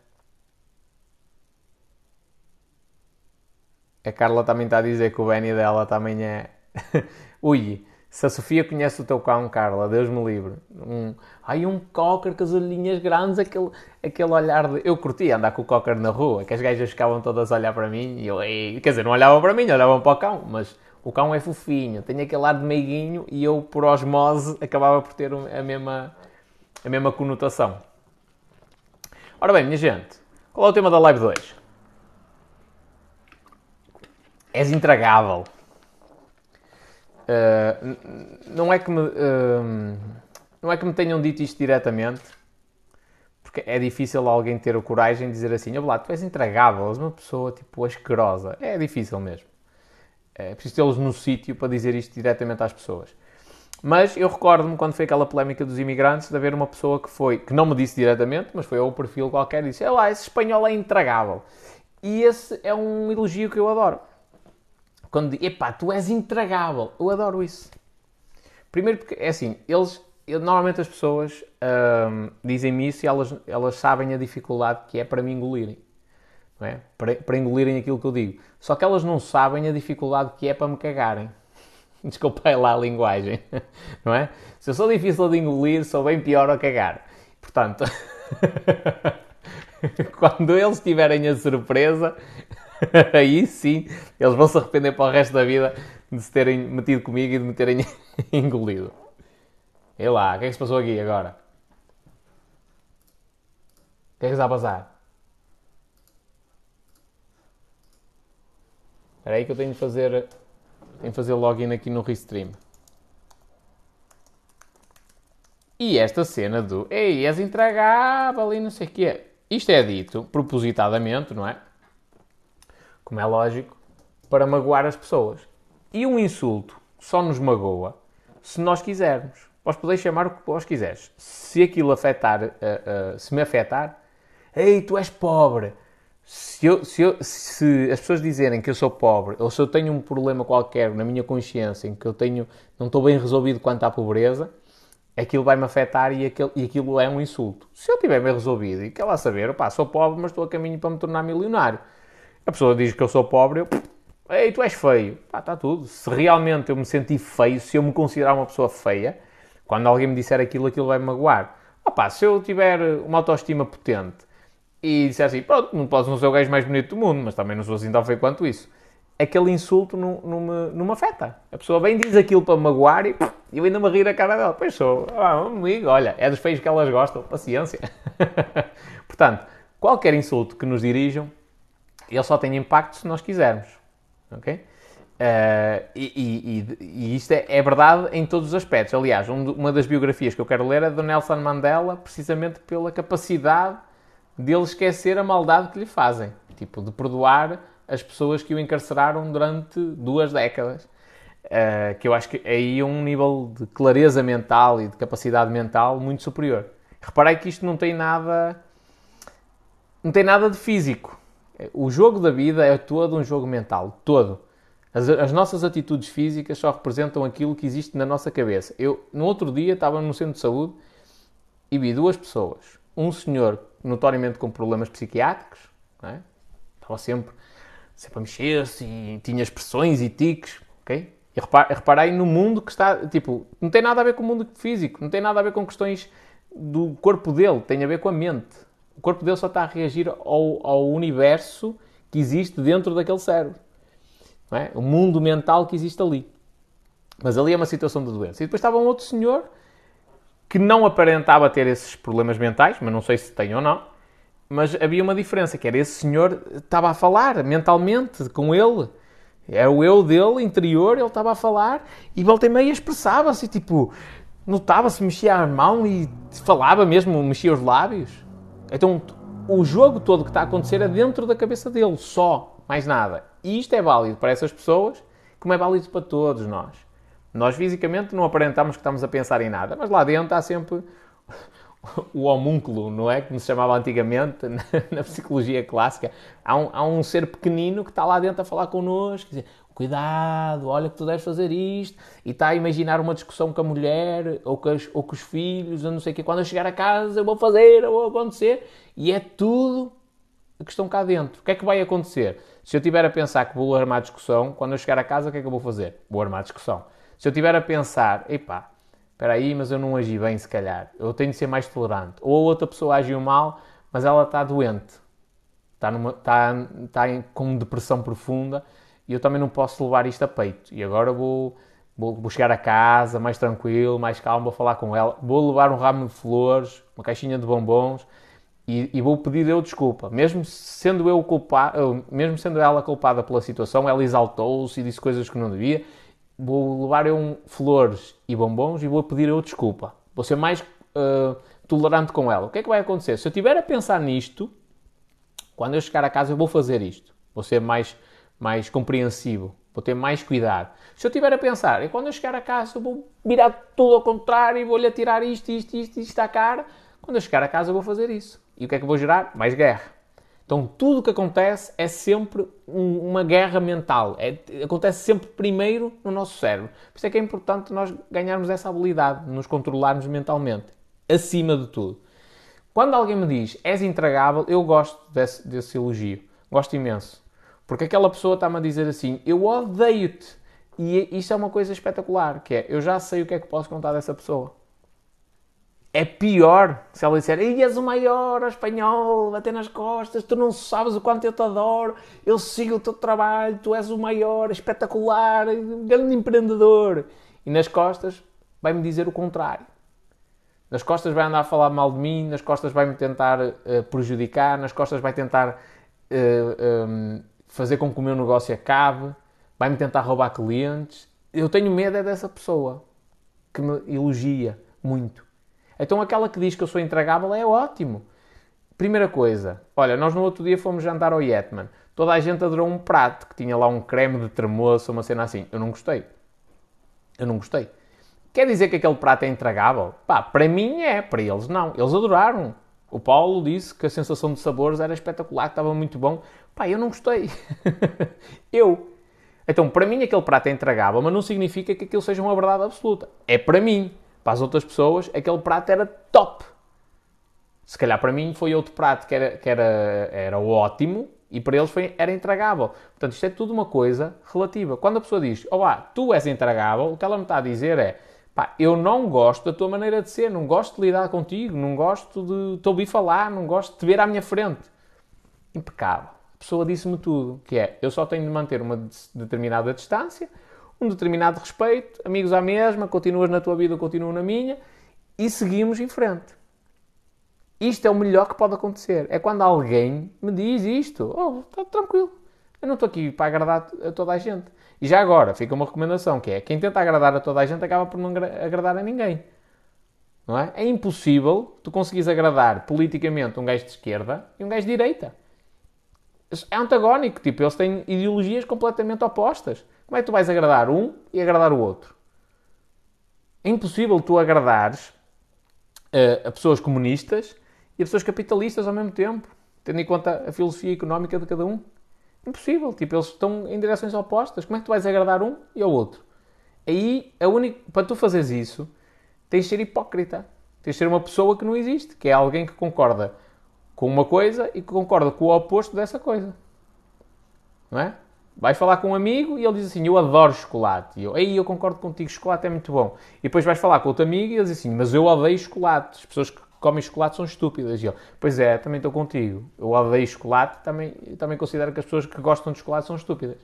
A Carla também está a dizer que o Benny dela também é. Ui, se a Sofia conhece o teu cão, Carla, Deus me livre. Um, ai, um cocker com as olhinhas grandes, aquele, aquele olhar de. Eu curtia andar com o cocker na rua, que as gajas ficavam todas a olhar para mim e eu, ei, quer dizer, não olhavam para mim, olhavam para o cão, mas o cão é fofinho, tem aquele ar de meiguinho e eu, por osmose, acabava por ter a mesma, a mesma conotação. Ora bem, minha gente, qual é o tema da live 2? És intragável. Uh, não é que me uh, não é que me tenham dito isto diretamente porque é difícil alguém ter a coragem de dizer assim, olá, tu és intragável, és uma pessoa tipo asquerosa. É difícil mesmo. É preciso tê-los no sítio para dizer isto diretamente às pessoas. Mas eu recordo-me quando foi aquela polémica dos imigrantes de haver uma pessoa que foi, que não me disse diretamente, mas foi ao perfil qualquer e disse, lá, esse espanhol é intragável. E esse é um elogio que eu adoro quando epá, tu és intragável. Eu adoro isso. Primeiro porque, é assim, eles, normalmente as pessoas dizem-me isso e elas, elas sabem a dificuldade que é para me engolirem. Não é? para, para engolirem aquilo que eu digo. Só que elas não sabem a dificuldade que é para me cagarem. Desculpem lá a linguagem, não é? Se eu sou difícil de engolir, sou bem pior a cagar. Portanto, quando eles tiverem a surpresa, aí sim eles vão se arrepender para o resto da vida de se terem metido comigo e de me terem engolido. E lá, o que é que se passou aqui agora? O que é que está a passar? Espera aí que eu tenho de fazer, tenho de fazer login aqui no Restream. E esta cena do Ei, és intragável e não sei o que é. Isto é dito propositadamente, não é? Como é lógico, para magoar as pessoas. E um insulto só nos magoa se nós quisermos. Vós podeis chamar o que vós quiseres. Se aquilo afetar, uh, uh, se me afetar, ei, tu és pobre. Se, eu, se, eu, se, as pessoas dizerem que eu sou pobre, ou se eu tenho um problema qualquer na minha consciência em que eu tenho, não estou bem resolvido quanto à pobreza, aquilo vai-me afetar e e aquilo é um insulto. Se eu tiver bem resolvido e quer lá saber, pá, sou pobre, mas estou a caminho para me tornar milionário. A pessoa diz que eu sou pobre, eu, ei, tu és feio. Pá, está tudo. Se realmente eu me sentir feio, se eu me considerar uma pessoa feia, quando alguém me disser aquilo, aquilo vai-me magoar. Opa, se eu tiver uma autoestima potente e disser assim, pronto, não posso não ser o gajo mais bonito do mundo, mas também não sou assim tão feio quanto isso aquele insulto não, não, me, não me afeta. A pessoa bem diz aquilo para me magoar e eu ainda me rir a cara dela. Pois sou, ah, amigo, olha, é dos feios que elas gostam, paciência. Portanto, qualquer insulto que nos dirijam, ele só tem impacto se nós quisermos. Ok? Uh, e, e, e, isto é, é, verdade em todos os aspectos. Aliás, um, uma das biografias que eu quero ler é do Nelson Mandela, precisamente pela capacidade dele esquecer a maldade que lhe fazem. Tipo, de perdoar as pessoas que o encarceraram durante duas décadas. Uh, que eu acho que é aí um nível de clareza mental e de capacidade mental muito superior. Reparei que isto não tem nada. não tem nada de físico. O jogo da vida é todo um jogo mental. Todo. As, as nossas atitudes físicas só representam aquilo que existe na nossa cabeça. Eu, no outro dia, estava no centro de saúde e vi duas pessoas. Um senhor notoriamente com problemas psiquiátricos, é? estava sempre sempre a mexer-se e tinha expressões e tiques, ok? E reparei no mundo que está, tipo, não tem nada a ver com o mundo físico, não tem nada a ver com questões do corpo dele, tem a ver com a mente. O corpo dele só está a reagir ao, ao universo que existe dentro daquele cérebro. É? O mundo mental que existe ali. Mas ali é uma situação de doença. E depois estava um outro senhor que não aparentava ter esses problemas mentais, mas não sei se tem ou não, mas havia uma diferença, que era esse senhor estava a falar mentalmente com ele. Era o eu dele, interior, ele estava a falar e volta e meia expressava-se, tipo, notava-se, mexia a mão e falava mesmo, mexia os lábios. Então, o jogo todo que está a acontecer é dentro da cabeça dele, só, mais nada. E isto é válido para essas pessoas, como é válido para todos nós. Nós fisicamente não aparentamos que estamos a pensar em nada, mas lá dentro há sempre o homúnculo, não é? Como se chamava antigamente na, na psicologia clássica. Há um, há um, ser pequenino que está lá dentro a falar connosco, cuidado, olha que tu deves fazer isto, e está a imaginar uma discussão com a mulher ou com, as, ou com os filhos, eu não sei o quê. Quando eu chegar a casa eu vou fazer, eu vou acontecer, e é tudo que estão cá dentro. O que é que vai acontecer? Se eu estiver a pensar que vou armar discussão, quando eu chegar a casa, o que é que eu vou fazer? Vou armar discussão. Se eu estiver a pensar, epá, espera aí, mas eu não agi bem se calhar, eu tenho de ser mais tolerante. Ou a outra pessoa agiu mal, mas ela está doente, está, numa, está, está em, com depressão profunda e eu também não posso levar isto a peito. E agora vou, vou, vou chegar a casa mais tranquilo, mais calmo, vou falar com ela, vou levar um ramo de flores, uma caixinha de bombons e, e, vou pedir eu desculpa. Mesmo sendo eu culpado, mesmo sendo ela culpada pela situação, ela exaltou-se e disse coisas que não devia vou levar eu flores e bombons e vou pedir eu desculpa. Vou ser mais uh, tolerante com ela. O que é que vai acontecer? Se eu estiver a pensar nisto, quando eu chegar a casa eu vou fazer isto. Vou ser mais, mais compreensivo. Vou ter mais cuidado. Se eu estiver a pensar, e quando eu chegar a casa eu vou virar tudo ao contrário e vou-lhe atirar isto, isto, isto, isto à cara. Quando eu chegar a casa eu vou fazer isso. E o que é que eu vou gerar? Mais guerra. Então, tudo o que acontece é sempre um, uma guerra mental. É, acontece sempre primeiro no nosso cérebro. Por isso é que é importante nós ganharmos essa habilidade, nos controlarmos mentalmente. Acima de tudo. Quando alguém me diz és intragável, eu gosto desse, desse elogio. Gosto imenso. Porque aquela pessoa está-me a dizer assim: eu odeio-te. E isto é uma coisa espetacular, que é, eu já sei o que é que posso contar dessa pessoa é pior se ela disser Ei, és o maior espanhol, bater nas costas, tu não sabes o quanto eu te adoro, eu sigo o teu trabalho, tu és o maior, espetacular, grande empreendedor. E nas costas vai-me dizer o contrário. Nas costas vai andar a falar mal de mim, nas costas vai-me tentar uh, prejudicar, nas costas vai tentar uh, eh, um, fazer com que o meu negócio acabe, vai-me tentar roubar clientes. Eu tenho medo é dessa pessoa que me elogia muito então aquela que diz que eu sou intragável é ótimo. Primeira coisa, olha, nós no outro dia fomos jantar ao Yetman. Toda a gente adorou um prato que tinha lá um creme de tremoço, uma cena assim. Eu não gostei. Eu não gostei. Quer dizer que aquele prato é intragável? Pá, para mim é, para eles não. Eles adoraram. O Paulo disse que a sensação de sabores era espetacular, que estava muito bom. Pá, eu não gostei. eu. Então, para mim aquele prato é intragável, mas não significa que aquilo seja uma verdade absoluta. É para mim. para as outras pessoas, aquele prato era top. Se calhar para mim foi outro prato que era, que era, era ótimo e para eles foi, era intragável. Portanto, isto é tudo uma coisa relativa. Quando a pessoa diz, olá, tu és intragável, o que ela me está a dizer é, pá, eu não gosto da tua maneira de ser, não gosto de lidar contigo, não gosto de te ouvir falar, não gosto de te ver à minha frente. Impecável. A pessoa disse-me tudo, que é, eu só tenho de manter uma determinada distância, um determinado respeito, amigos à mesma, continuas na tua vida, eu continuo na minha, e seguimos em frente. Isto é o melhor que pode acontecer. É quando alguém me diz isto. Oh, está tranquilo. Eu não estou aqui para agradar a toda a gente. E já agora, fica uma recomendação, que é, quem tenta agradar a toda a gente acaba por não agradar a ninguém. Não é? É impossível tu conseguires agradar politicamente um gajo de esquerda e um gajo de direita. É antagónico, tipo, eles têm ideologias completamente opostas. Como é que tu vais agradar um e agradar o outro? É impossível tu agradares uh, a pessoas comunistas e a pessoas capitalistas ao mesmo tempo, tendo em conta a filosofia económica de cada um. Impossível, tipo, eles estão em direções opostas. Como é que tu vais agradar um e ao outro? Aí, a única, para tu fazeres isso, tens de ser hipócrita. Tens de ser uma pessoa que não existe, que é alguém que concorda com uma coisa e que concorda com o oposto dessa coisa. Não é? Vais falar com um amigo e ele diz assim: Eu adoro chocolate. E eu, Ei, eu concordo contigo, chocolate é muito bom. E depois vais falar com outro amigo e ele diz assim: Mas eu odeio chocolate. As pessoas que comem chocolate são estúpidas. E eu, pois é, também estou contigo. Eu odeio chocolate, também, também considero que as pessoas que gostam de chocolate são estúpidas.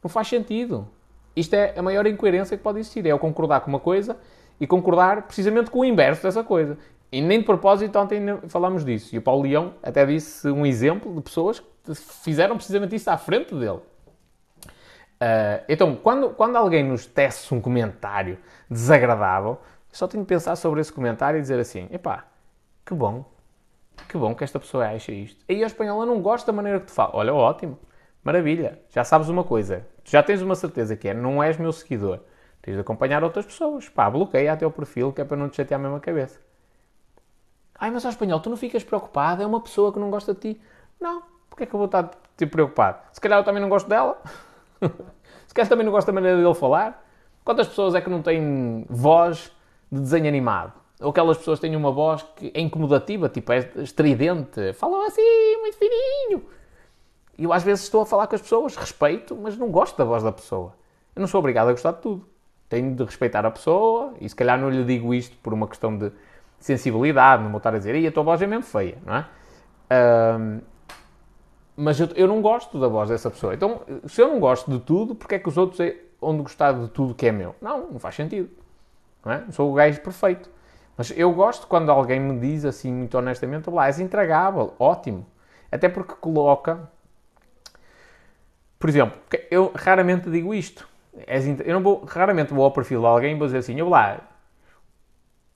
Não faz sentido. Isto é a maior incoerência que pode existir. É eu concordar com uma coisa e concordar precisamente com o inverso dessa coisa. E nem de propósito ontem falámos disso. E o Paulo Leão até disse um exemplo de pessoas que fizeram precisamente isso à frente dele. Uh, então, quando, quando alguém nos tece um comentário desagradável, só tenho de pensar sobre esse comentário e dizer assim: epá, que bom. Que bom que esta pessoa acha isto. E a espanhola não gosta da maneira que tu fala. Olha, ótimo. Maravilha. Já sabes uma coisa. Já tens uma certeza que é, não és meu seguidor. Tens de acompanhar outras pessoas. Pá, bloqueia até o perfil, que é para não te chatear a mesma cabeça. Ai, mas ao espanhol, tu não ficas preocupado? É uma pessoa que não gosta de ti. Não. Porquê é que eu vou estar te preocupado? Se calhar eu também não gosto dela. Se calhar também não gosto da maneira dele falar. Quantas pessoas é que não têm voz de desenho animado? Ou aquelas pessoas têm uma voz que é incomodativa, tipo, é estridente, falam assim, muito fininho. E eu às vezes estou a falar com as pessoas, respeito, mas não gosto da voz da pessoa. Eu não sou obrigado a gostar de tudo. Tenho de respeitar a pessoa e se calhar não lhe digo isto por uma questão de sensibilidade, não vou estar a dizer, e a tua voz é mesmo feia, não é? Um, mas eu, eu, não gosto da voz dessa pessoa. Então, se eu não gosto de tudo, porque é que os outros é onde gostar de tudo que é meu? Não, não faz sentido. Não é? Sou o gajo perfeito. Mas eu gosto quando alguém me diz assim, muito honestamente, lá, és intragável, ótimo. Até porque coloca. Por exemplo, eu raramente digo isto. eu não vou, raramente vou ao perfil de alguém e vou dizer assim, eu lá,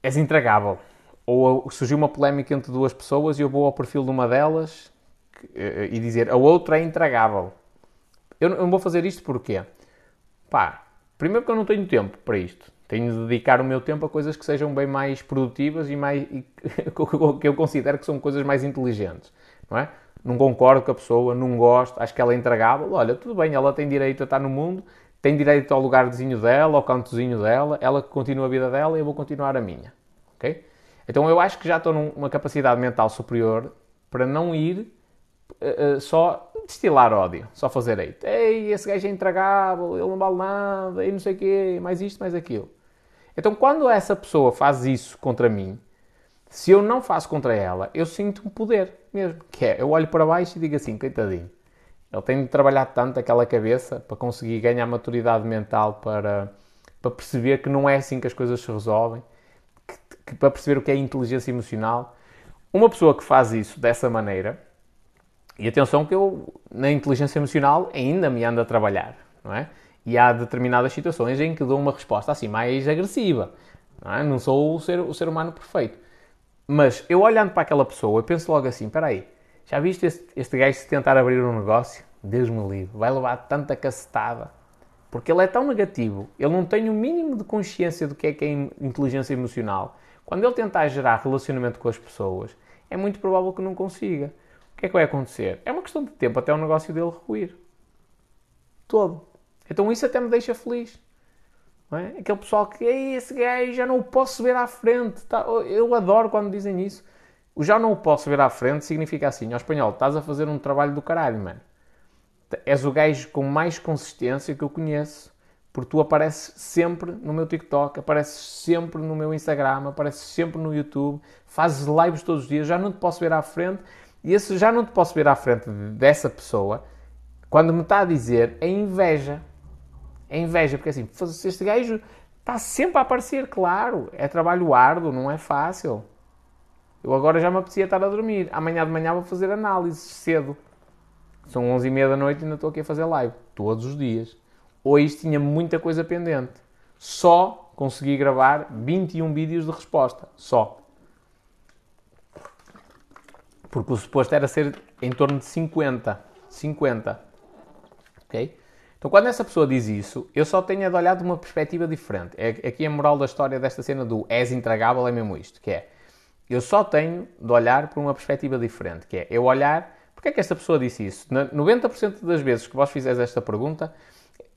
és intragável. Ou surgiu uma polémica entre duas pessoas e eu vou ao perfil de uma delas eh, e dizer a outra é intragável. Eu não vou fazer isto porquê? Pá, primeiro porque eu não tenho tempo para isto. Tenho de dedicar o meu tempo a coisas que sejam bem mais produtivas e mais e, que eu considero que são coisas mais inteligentes, não é? Não concordo com a pessoa, não gosto, acho que ela é intragável. Olha, tudo bem, ela tem direito a estar no mundo, tem direito ao lugarzinho dela, ao cantozinho dela, ela continua a vida dela e eu vou continuar a minha, ok? Então eu acho que já estou numa capacidade mental superior para não ir uh, só destilar ódio, só fazer hate. Ei, esse gajo é intragável, ele não vale nada, e não sei o quê, mais isto, mais aquilo. Então, quando essa pessoa faz isso contra mim, se eu não faço contra ela, eu sinto um poder mesmo. Que é, eu olho para baixo e digo assim, coitadinho. Ele tem de trabalhar tanto aquela cabeça para conseguir ganhar maturidade mental para, para perceber que não é assim que as coisas se resolvem, que, que, para perceber o que é inteligência emocional. Uma pessoa que faz isso dessa maneira, e atenção que eu, na inteligência emocional, ainda me ando a trabalhar, não é? E há determinadas situações em que dou uma resposta assim mais agressiva. Não, é? não sou o ser, o ser humano perfeito. Mas eu olhando para aquela pessoa, eu penso logo assim: espera aí, já viste este, este gajo se tentar abrir um negócio? Deus me livre, vai levar tanta cacetada. Porque ele é tão negativo, ele não tem o mínimo de consciência do que é que é inteligência emocional. Quando ele tentar gerar relacionamento com as pessoas, é muito provável que não consiga. O que é que vai acontecer? É uma questão de tempo até o negócio dele ruir. Todo. Então isso até me deixa feliz. É? Aquele pessoal que, Ei, esse gajo já não o posso ver à frente. Tá? Eu adoro quando dizem isso. O já não o posso ver à frente significa assim, ó espanhol, estás a fazer um trabalho do caralho, mano. És o gajo com mais consistência que eu conheço, porque tu apareces sempre no meu TikTok, apareces sempre no meu Instagram, apareces sempre no YouTube, fazes lives todos os dias, já não te posso ver à frente, e esse já não te posso ver à frente dessa pessoa, quando me está a dizer, é inveja. É inveja, porque assim, este gajo está sempre a aparecer, claro, é trabalho árduo, não é fácil. Eu agora já me apetecia estar a dormir. Amanhã de manhã vou fazer análises cedo. São 11 e meia da noite e ainda estou aqui a fazer live. Todos os dias. Hoje tinha muita coisa pendente. Só consegui gravar 21 vídeos de resposta. Só. Porque o suposto era ser em torno de 50. 50. Ok? Então, quando essa pessoa diz isso, eu só tenho de olhar de uma perspectiva diferente. É, aqui a moral da história desta cena do és intragável é mesmo isto, que é eu só tenho de olhar por uma perspectiva diferente, que é eu olhar. Porque é que esta pessoa disse isso? 90% das vezes que vós fizeres esta pergunta,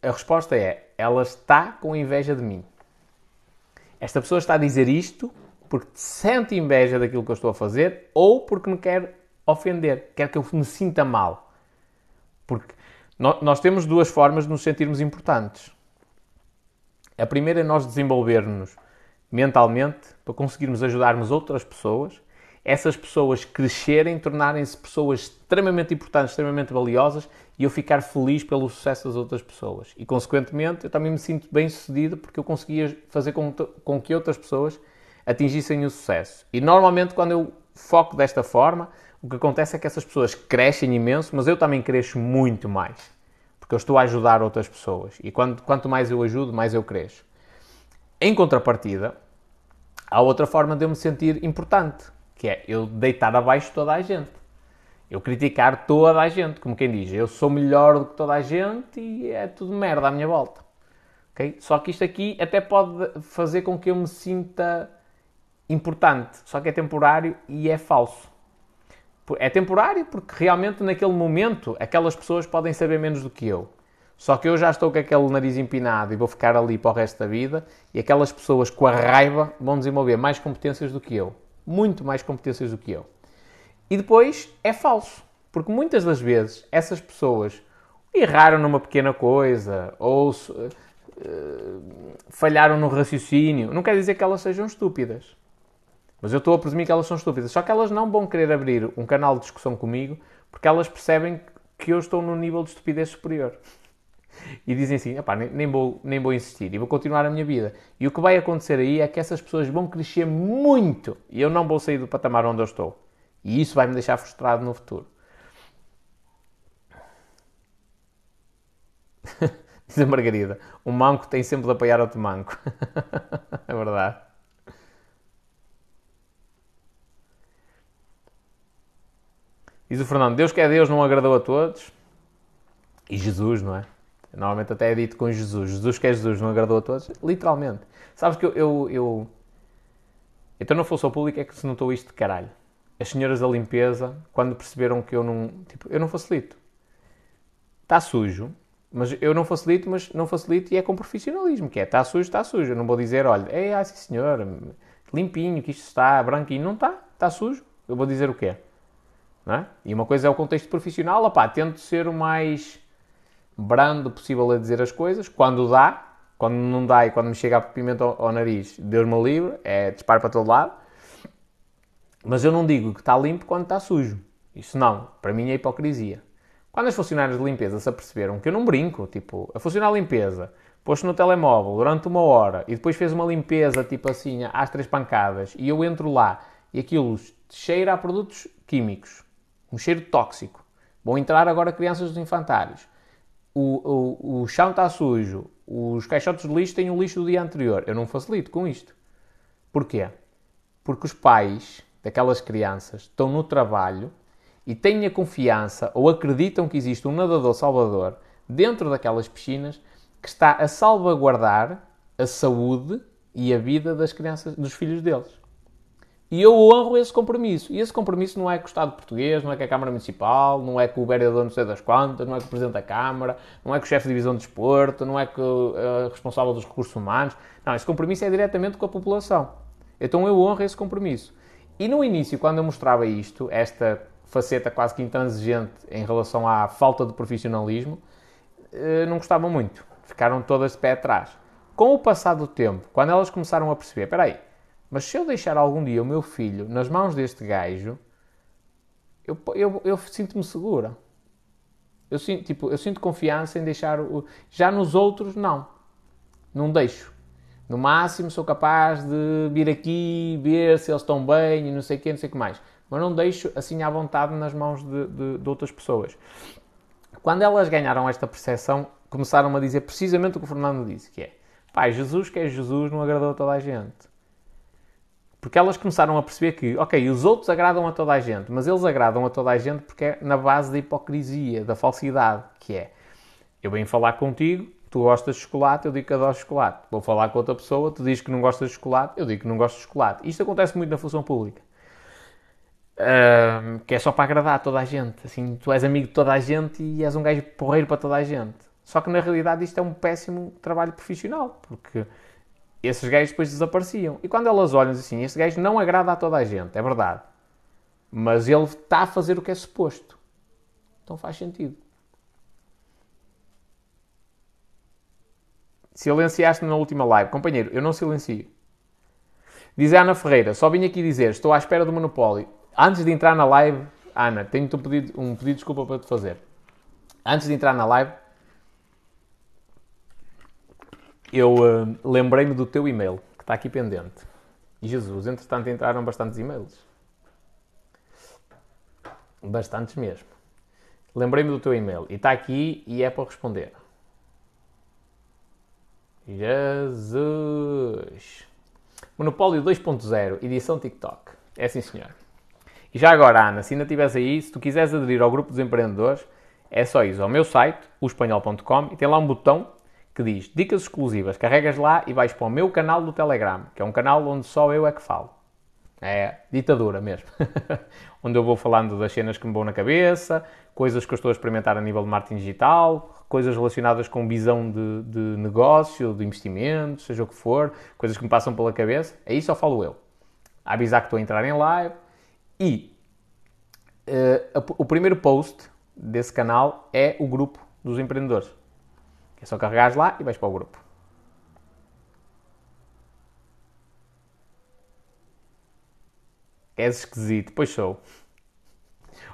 a resposta é: ela está com inveja de mim. Esta pessoa está a dizer isto porque sente inveja daquilo que eu estou a fazer ou porque me quer ofender, quer que eu me sinta mal. Porque nós temos duas formas de nos sentirmos importantes. A primeira é nós desenvolvermos mentalmente para conseguirmos ajudarmos outras pessoas, essas pessoas crescerem, tornarem-se pessoas extremamente importantes, extremamente valiosas e eu ficar feliz pelo sucesso das outras pessoas. E, consequentemente, eu também me sinto bem sucedido porque eu conseguia fazer com, com que outras pessoas atingissem o sucesso. E, normalmente, quando eu foco desta forma, o que acontece é que essas pessoas crescem imenso, mas eu também cresço muito mais. Porque eu estou a ajudar outras pessoas. E quando, quanto mais eu ajudo, mais eu cresço. Em contrapartida, há outra forma de eu me sentir importante, que é eu deitar abaixo toda a gente. Eu criticar toda a gente, como quem diz, eu sou melhor do que toda a gente e é tudo merda à minha volta. Okay? Só que isto aqui até pode fazer com que eu me sinta importante, só que é temporário e é falso. É temporário porque realmente naquele momento aquelas pessoas podem saber menos do que eu. Só que eu já estou com aquele nariz empinado e vou ficar ali para o resto da vida e aquelas pessoas com a raiva vão desenvolver mais competências do que eu. Muito mais competências do que eu. E depois é falso, porque muitas das vezes essas pessoas erraram numa pequena coisa ou uh, falharam no raciocínio. Não quer dizer que elas sejam estúpidas. Mas eu estou a presumir que elas são estúpidas. Só que elas não vão querer abrir um canal de discussão comigo porque elas percebem que eu estou num nível de estupidez superior e dizem assim: nem, nem, vou, nem vou insistir e vou continuar a minha vida. E o que vai acontecer aí é que essas pessoas vão crescer muito e eu não vou sair do patamar onde eu estou. E isso vai me deixar frustrado no futuro. Diz a Margarida: um manco tem sempre de apoiar outro manco. é verdade. Diz o Fernando: Deus que é Deus não agradou a todos. E Jesus, não é? Normalmente até é dito com Jesus. Jesus que é Jesus, não agradou a todos? Literalmente. Sabes que eu... eu, eu... Então não fosse ao público é que se notou isto de caralho. As senhoras da limpeza, quando perceberam que eu não... Tipo, eu não facilito. Está sujo, mas eu não facilito, mas não facilito e é com profissionalismo, que é, está sujo, está sujo. Eu não vou dizer, olha, é, ah, sim senhor, limpinho, que isto está, branquinho. Não está, está sujo. Eu vou dizer o quê? É? E uma coisa é o contexto profissional, opá, tento ser o mais brando possível a dizer as coisas, quando dá, quando não dá e quando me chega a pimenta ao, ao nariz, Deus me livre, é disparo para todo lado. Mas eu não digo que está limpo quando está sujo. Isso não, para mim é hipocrisia. Quando as funcionárias de limpeza se aperceberam que eu não brinco, tipo, a funcionária de limpeza pôs no telemóvel durante uma hora e depois fez uma limpeza, tipo assim, às três pancadas, e eu entro lá e aquilo cheira a produtos químicos, um cheiro tóxico. Vão entrar agora crianças dos infantários o, o, o chão está sujo, os caixotes de lixo têm o lixo do dia anterior. Eu não facilito com isto. Porquê? Porque os pais daquelas crianças estão no trabalho e têm a confiança ou acreditam que existe um nadador salvador dentro daquelas piscinas que está a salvaguardar a saúde e a vida das crianças, dos filhos deles. E eu honro esse compromisso. E esse compromisso não é com o Estado português, não é com a Câmara Municipal, não é com o vereador não sei das quantas, não é com o Presidente da Câmara, não é com o chefe de divisão de desporto, não é com o uh, responsável dos recursos humanos. Não, esse compromisso é diretamente com a população. Então eu honro esse compromisso. E no início, quando eu mostrava isto, esta faceta quase que intransigente em relação à falta de profissionalismo, uh, não gostavam muito. Ficaram todas de pé atrás. Com o passar do tempo, quando elas começaram a perceber, espera aí, mas se eu deixar algum dia o meu filho nas mãos deste gajo, eu, eu, eu sinto-me segura. Eu sinto, tipo, eu sinto confiança em deixar o. Já nos outros, não. Não deixo. No máximo sou capaz de vir aqui, ver se eles estão bem e não sei o quê, não sei o que mais. Mas não deixo assim à vontade nas mãos de, de, de outras pessoas. Quando elas ganharam esta percepção, começaram a dizer precisamente o que o Fernando disse, que é Pai, Jesus que é Jesus não agradou a toda a gente. Porque elas começaram a perceber que, ok, os outros agradam a toda a gente, mas eles agradam a toda a gente porque é na base da hipocrisia, da falsidade, que é eu venho falar contigo, tu gostas de chocolate, eu digo que adoro chocolate. Vou falar com outra pessoa, tu dizes que não gostas de chocolate, eu digo que não gosto de chocolate. Isto acontece muito na função pública. Uh, que é só para agradar a toda a gente. Assim, tu és amigo de toda a gente e és um gajo porreiro para toda a gente. Só que na realidade isto é um péssimo trabalho profissional, porque esses gajos depois desapareciam. E quando elas olham assim, este gajo não agrada a toda a gente, é verdade. Mas ele está a fazer o que é suposto. Então faz sentido. Silenciaste-me na última live. Companheiro, eu não silencio. Diz a Ana Ferreira, só vim aqui dizer, estou à espera do monopólio. Antes de entrar na live, Ana, tenho-te um pedido, um pedido de desculpa para te fazer. Antes de entrar na live, eu uh, lembrei-me do teu e-mail, que está aqui pendente. Jesus, entretanto entraram bastantes e-mails. Bastantes mesmo. Lembrei-me do teu e-mail e está aqui e é para responder. Jesus! Monopólio 2.0, edição TikTok. É sim, senhor. E já agora, Ana, se ainda estiveres aí, se tu quiseres aderir ao grupo dos empreendedores, é só isso ao meu site, o e tem lá um botão que diz Dicas exclusivas. Carregas lá e vais para o meu canal do Telegram, que é um canal onde só eu é que falo. É ditadura mesmo. onde eu vou falando das cenas que me vão na cabeça, coisas que eu estou a experimentar a nível de marketing digital, coisas relacionadas com visão de, de negócio, de investimento, seja o que for, coisas que me passam pela cabeça. Aí só falo eu. A avisar que estou a entrar em live. E uh, o primeiro post desse canal é o grupo dos empreendedores. É só carregares lá e vais para o grupo. És esquisito, pois sou.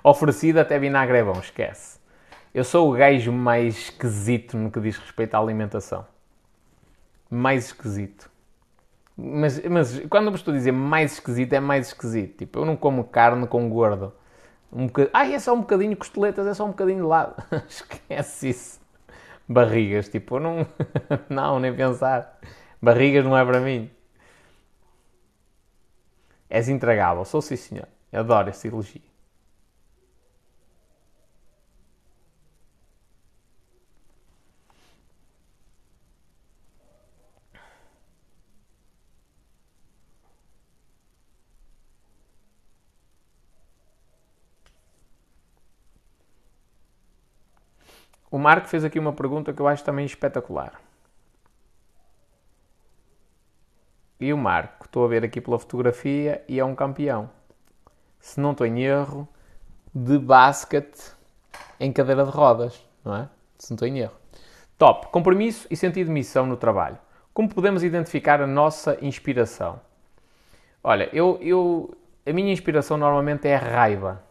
Oferecido até vinagre é bom, esquece. Eu sou o gajo mais esquisito no que diz respeito à alimentação. Mais esquisito. Mas, mas quando eu estou a dizer mais esquisito, é mais esquisito. Tipo, eu não como carne com gordo. Um bocad... Ah, é só um bocadinho costeletas, é só um bocadinho de lado. Esquece isso barrigas. Tipo, não, não, nem pensar. Barrigas não é para mim. És intragável, sou sim senhor. adoro esse elogio. O Marco fez aqui uma pergunta que eu acho também espetacular. E o Marco, estou a ver aqui pela fotografia, e é um campeão. Se não estou em erro, de basquete em cadeira de rodas, não é? Se não estou em erro. Top. Compromisso e sentido de missão no trabalho. Como podemos identificar a nossa inspiração? Olha, eu, eu, a minha inspiração normalmente é a raiva.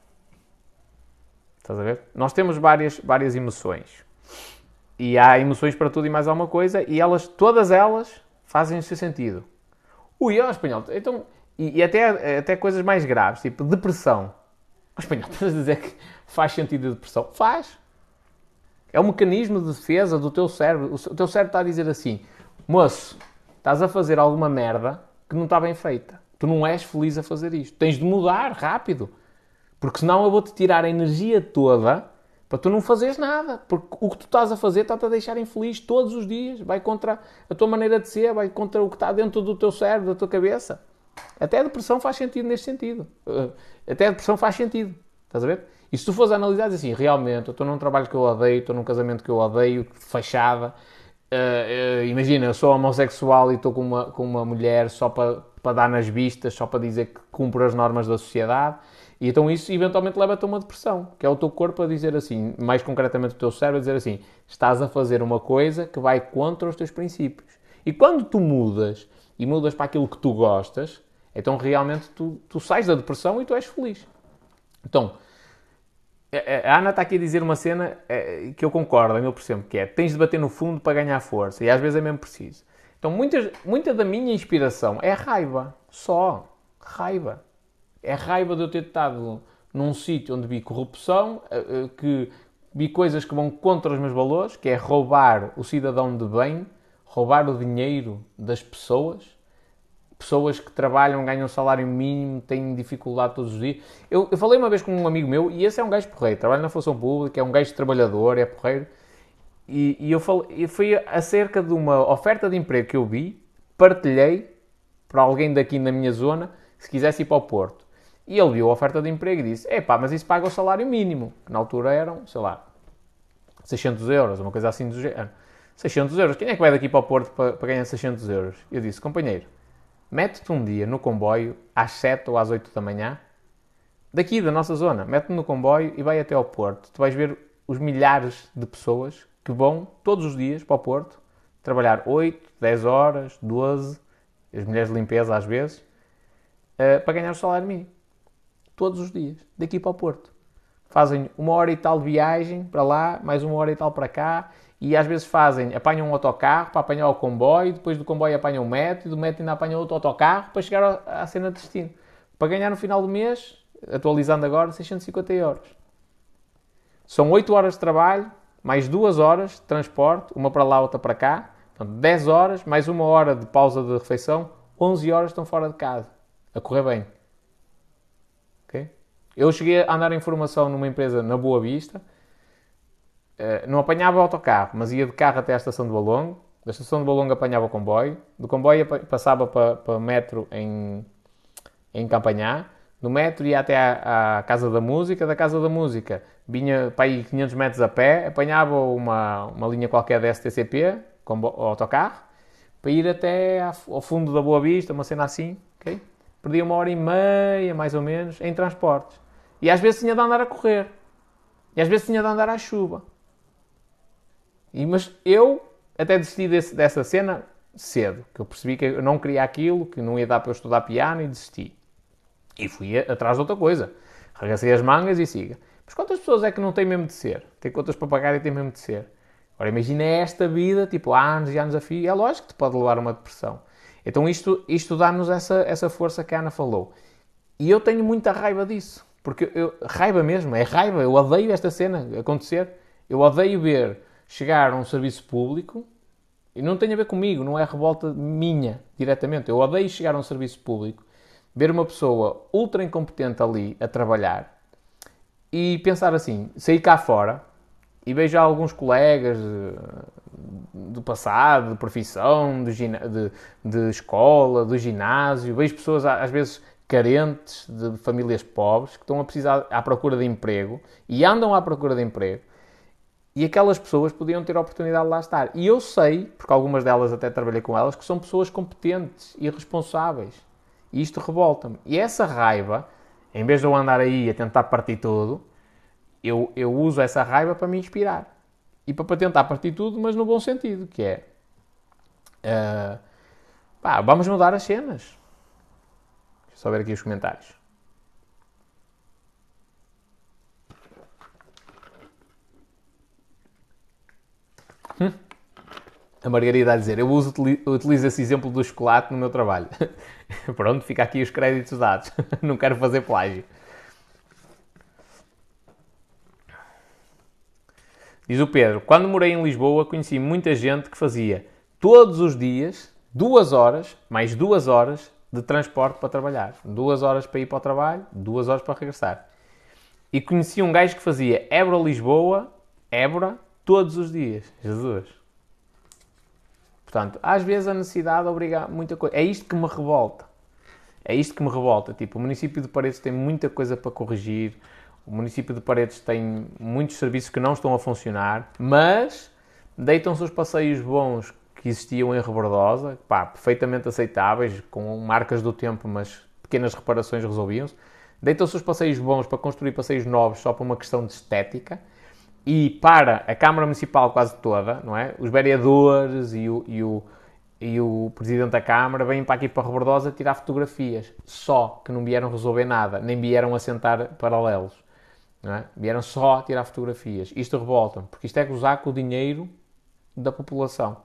Estás a ver? Nós temos várias, várias emoções. E há emoções para tudo e mais alguma coisa, e elas, todas elas, fazem o seu sentido. Ui, ó, espanhol, então, e, e, até, até coisas mais graves, tipo depressão. O espanhol, estás a dizer que faz sentido a depressão? Faz. É um mecanismo de defesa do teu cérebro. O teu cérebro está a dizer assim: moço, estás a fazer alguma merda que não está bem feita. Tu não és feliz a fazer isto. Tens de mudar rápido. Porque senão eu vou-te tirar a energia toda para tu não fazeres nada. Porque o que tu estás a fazer está-te a deixar infeliz todos os dias. Vai contra a tua maneira de ser, vai contra o que está dentro do teu cérebro, da tua cabeça. Até a depressão faz sentido neste sentido. Uh, até a depressão faz sentido. Estás a ver? E se tu fores analisar, assim, realmente, eu estou num trabalho que eu odeio, estou num casamento que eu odeio, fachada. Uh, uh, imagina, eu sou homossexual e estou com uma, com uma mulher só para, para dar nas vistas, só para dizer que cumpre as normas da sociedade. E então isso eventualmente leva-te a uma depressão, que é o teu corpo a dizer assim, mais concretamente o teu cérebro a dizer assim, estás a fazer uma coisa que vai contra os teus princípios. E quando tu mudas e mudas para aquilo que tu gostas, então realmente tu, tu sais da depressão e tu és feliz. Então, a Ana está aqui a dizer uma cena é, que eu concordo por cento, que é tens de bater no fundo para ganhar força, e às vezes é mesmo preciso. Então, muitas, muita da minha inspiração é raiva, só raiva. É raiva de eu ter estado num sítio onde vi corrupção, eh, eh, que vi coisas que vão contra os meus valores, que é roubar o cidadão de bem, roubar o dinheiro das pessoas, pessoas que trabalham, ganham salário mínimo, têm dificuldade todos os dias. Eu, eu, falei uma vez com um amigo meu, e esse é um gajo porreiro, trabalha na função pública, é um gajo trabalhador, é porreiro, e, e eu falei, foi acerca de uma oferta de emprego que eu vi, partilhei para alguém daqui na minha zona, se quisesse ir para o Porto. E ele viu a oferta de emprego e disse: Epá, mas isso paga o salário mínimo, que na altura eram, sei lá, 600 euros, uma coisa assim do género. 600 euros, quem é que vai daqui para o Porto para, para ganhar 600 euros? Eu disse: Companheiro, mete-te um dia no comboio às 7 ou às 8 da manhã, daqui da nossa zona, mete-te no comboio e vai até ao Porto. Tu vais ver os milhares de pessoas que vão todos os dias para o Porto trabalhar 8, 10 horas, 12, as mulheres de limpeza às vezes, uh, para ganhar o salário mínimo todos os dias, daqui para o Porto. Fazem uma hora e tal de viagem para lá, mais uma hora e tal para cá, e às vezes fazem, apanham um autocarro para apanhar o comboio, depois do comboio apanham o metro, e do metro ainda apanham outro autocarro para chegar à cena de destino. Para ganhar no final do mês, atualizando agora, 650 euros. São 8 horas de trabalho, mais 2 horas de transporte, uma para lá, outra para cá. Portanto, 10 horas, mais uma hora de pausa de refeição, 11 horas estão fora de casa. A correr bem. Eu cheguei a andar em formação numa empresa na Boa Vista, eh, não apanhava autocarro, mas ia de carro até à estação de Balongo, da estação de Balongo apanhava o comboio, do comboio passava para, para metro em, em Campanhá, do metro ia até à, à, Casa da Música, da Casa da Música vinha para aí 500 metros a pé, apanhava uma, uma linha qualquer da STCP, com autocarro, para ir até ao fundo da Boa Vista, uma cena assim, ok? Perdia uma hora e meia, mais ou menos, em transportes. E às vezes tinha de andar a correr. E às vezes tinha de andar à chuva. E, mas eu até desisti desse, dessa cena cedo, que eu percebi que eu não queria aquilo, que não ia dar para eu estudar piano e desisti. E fui atrás de outra coisa. Regacei as mangas e siga. Mas quantas pessoas é que não têm mesmo de ser? Tem contas para pagar e têm mesmo de ser. Agora imagina esta vida, tipo, há anos e anos a fio, é lógico que te pode levar a uma depressão. Então isto, isto dá-nos essa, essa força que a Ana falou. E eu tenho muita raiva disso. Porque eu, raiva mesmo, é raiva. Eu odeio esta cena acontecer. Eu odeio ver chegar a um serviço público e não tem a ver comigo, não é revolta minha diretamente. Eu odeio chegar a um serviço público, ver uma pessoa ultra incompetente ali a trabalhar e pensar assim, sair cá fora e vejo alguns colegas eh, do passado, de profissão, de, de, escola, do ginásio, vejo pessoas às vezes carentes, de famílias pobres, que estão a precisar à procura de emprego e andam à procura de emprego. E aquelas pessoas podiam ter a oportunidade de lá estar. E eu sei, porque algumas delas até trabalhei com elas, que são pessoas competentes e responsáveis. E isto revolta-me. E essa raiva, em vez de eu andar aí a tentar partir tudo, eu, eu uso essa raiva para me inspirar. E para, para tentar partir tudo, mas no bom sentido, que é... Uh, pá, vamos mudar as cenas só ver aqui os comentários. Hum? A Margarida a dizer, eu uso, utilizo esse exemplo do chocolate no meu trabalho. Pronto, fica aqui os créditos dados. Não quero fazer plágio. Diz o Pedro, quando morei em Lisboa conheci muita gente que fazia todos os dias, duas horas, mais duas horas, de transporte para trabalhar. Duas horas para ir para o trabalho, duas horas para regressar. E conheci um gajo que fazia Évora-Lisboa, Évora, todos os dias. Jesus. Portanto, às vezes a necessidade obriga muita coisa. É isto que me revolta. É isto que me revolta. Tipo, o município de Paredes tem muita coisa para corrigir, o município de Paredes tem muitos serviços que não estão a funcionar, mas deitam-se os passeios bons que existiam em Rebordosa, pá, perfeitamente aceitáveis, com marcas do tempo, mas pequenas reparações resolviam-se. Deitam-se os passeios bons para construir passeios novos só por uma questão de estética. E para a Câmara Municipal quase toda, não é? Os vereadores e o, e o, e o Presidente da Câmara vêm para aqui para Rebordosa tirar fotografias. Só que não vieram resolver nada, nem vieram assentar paralelos. É? Vieram só tirar fotografias. Isto revolta porque isto é gozar com o dinheiro da população.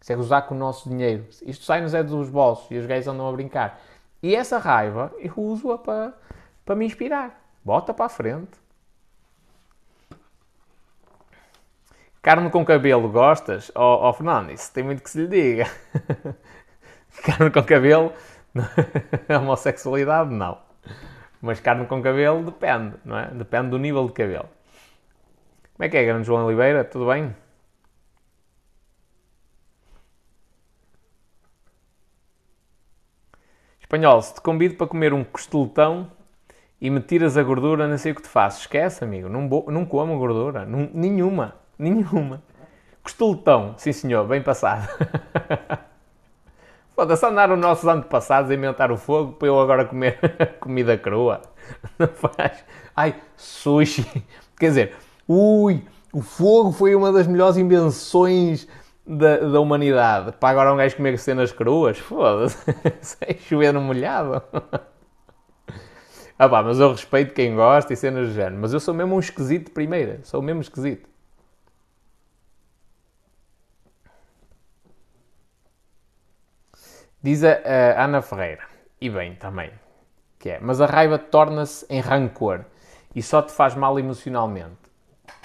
Isto é gozar com o nosso dinheiro. Isto sai-nos é dos bolsos e os gays andam a brincar. E essa raiva eu uso-a para, para me inspirar. Bota para a frente. Carne com cabelo, gostas? Oh, oh Fernando, isso tem muito que se lhe diga. carne com cabelo, homossexualidade, não. Mas carne com cabelo depende, não é? Depende do nível de cabelo. Como é que é, grande João Oliveira? Tudo bem? Espanhol, se te convido para comer um costeletão e me tiras a gordura, não sei o que te faço. Esquece, amigo, não, não como gordura. Não, nenhuma, nenhuma. Costeletão, sim senhor, bem passado. Foda-se andar os nossos antepassados a inventar o fogo para eu agora comer comida crua. Não faz. Ai, sushi. Quer dizer, ui, o fogo foi uma das melhores invenções da, da humanidade para agora um gajo comer cenas cruas, foda-se, sem chover no molhado. ah pá, mas eu respeito quem gosta e cenas do género, mas eu sou mesmo um esquisito de primeira, sou mesmo esquisito. Diz a, a Ana Ferreira, e bem também, que é, mas a raiva torna-se em rancor e só te faz mal emocionalmente.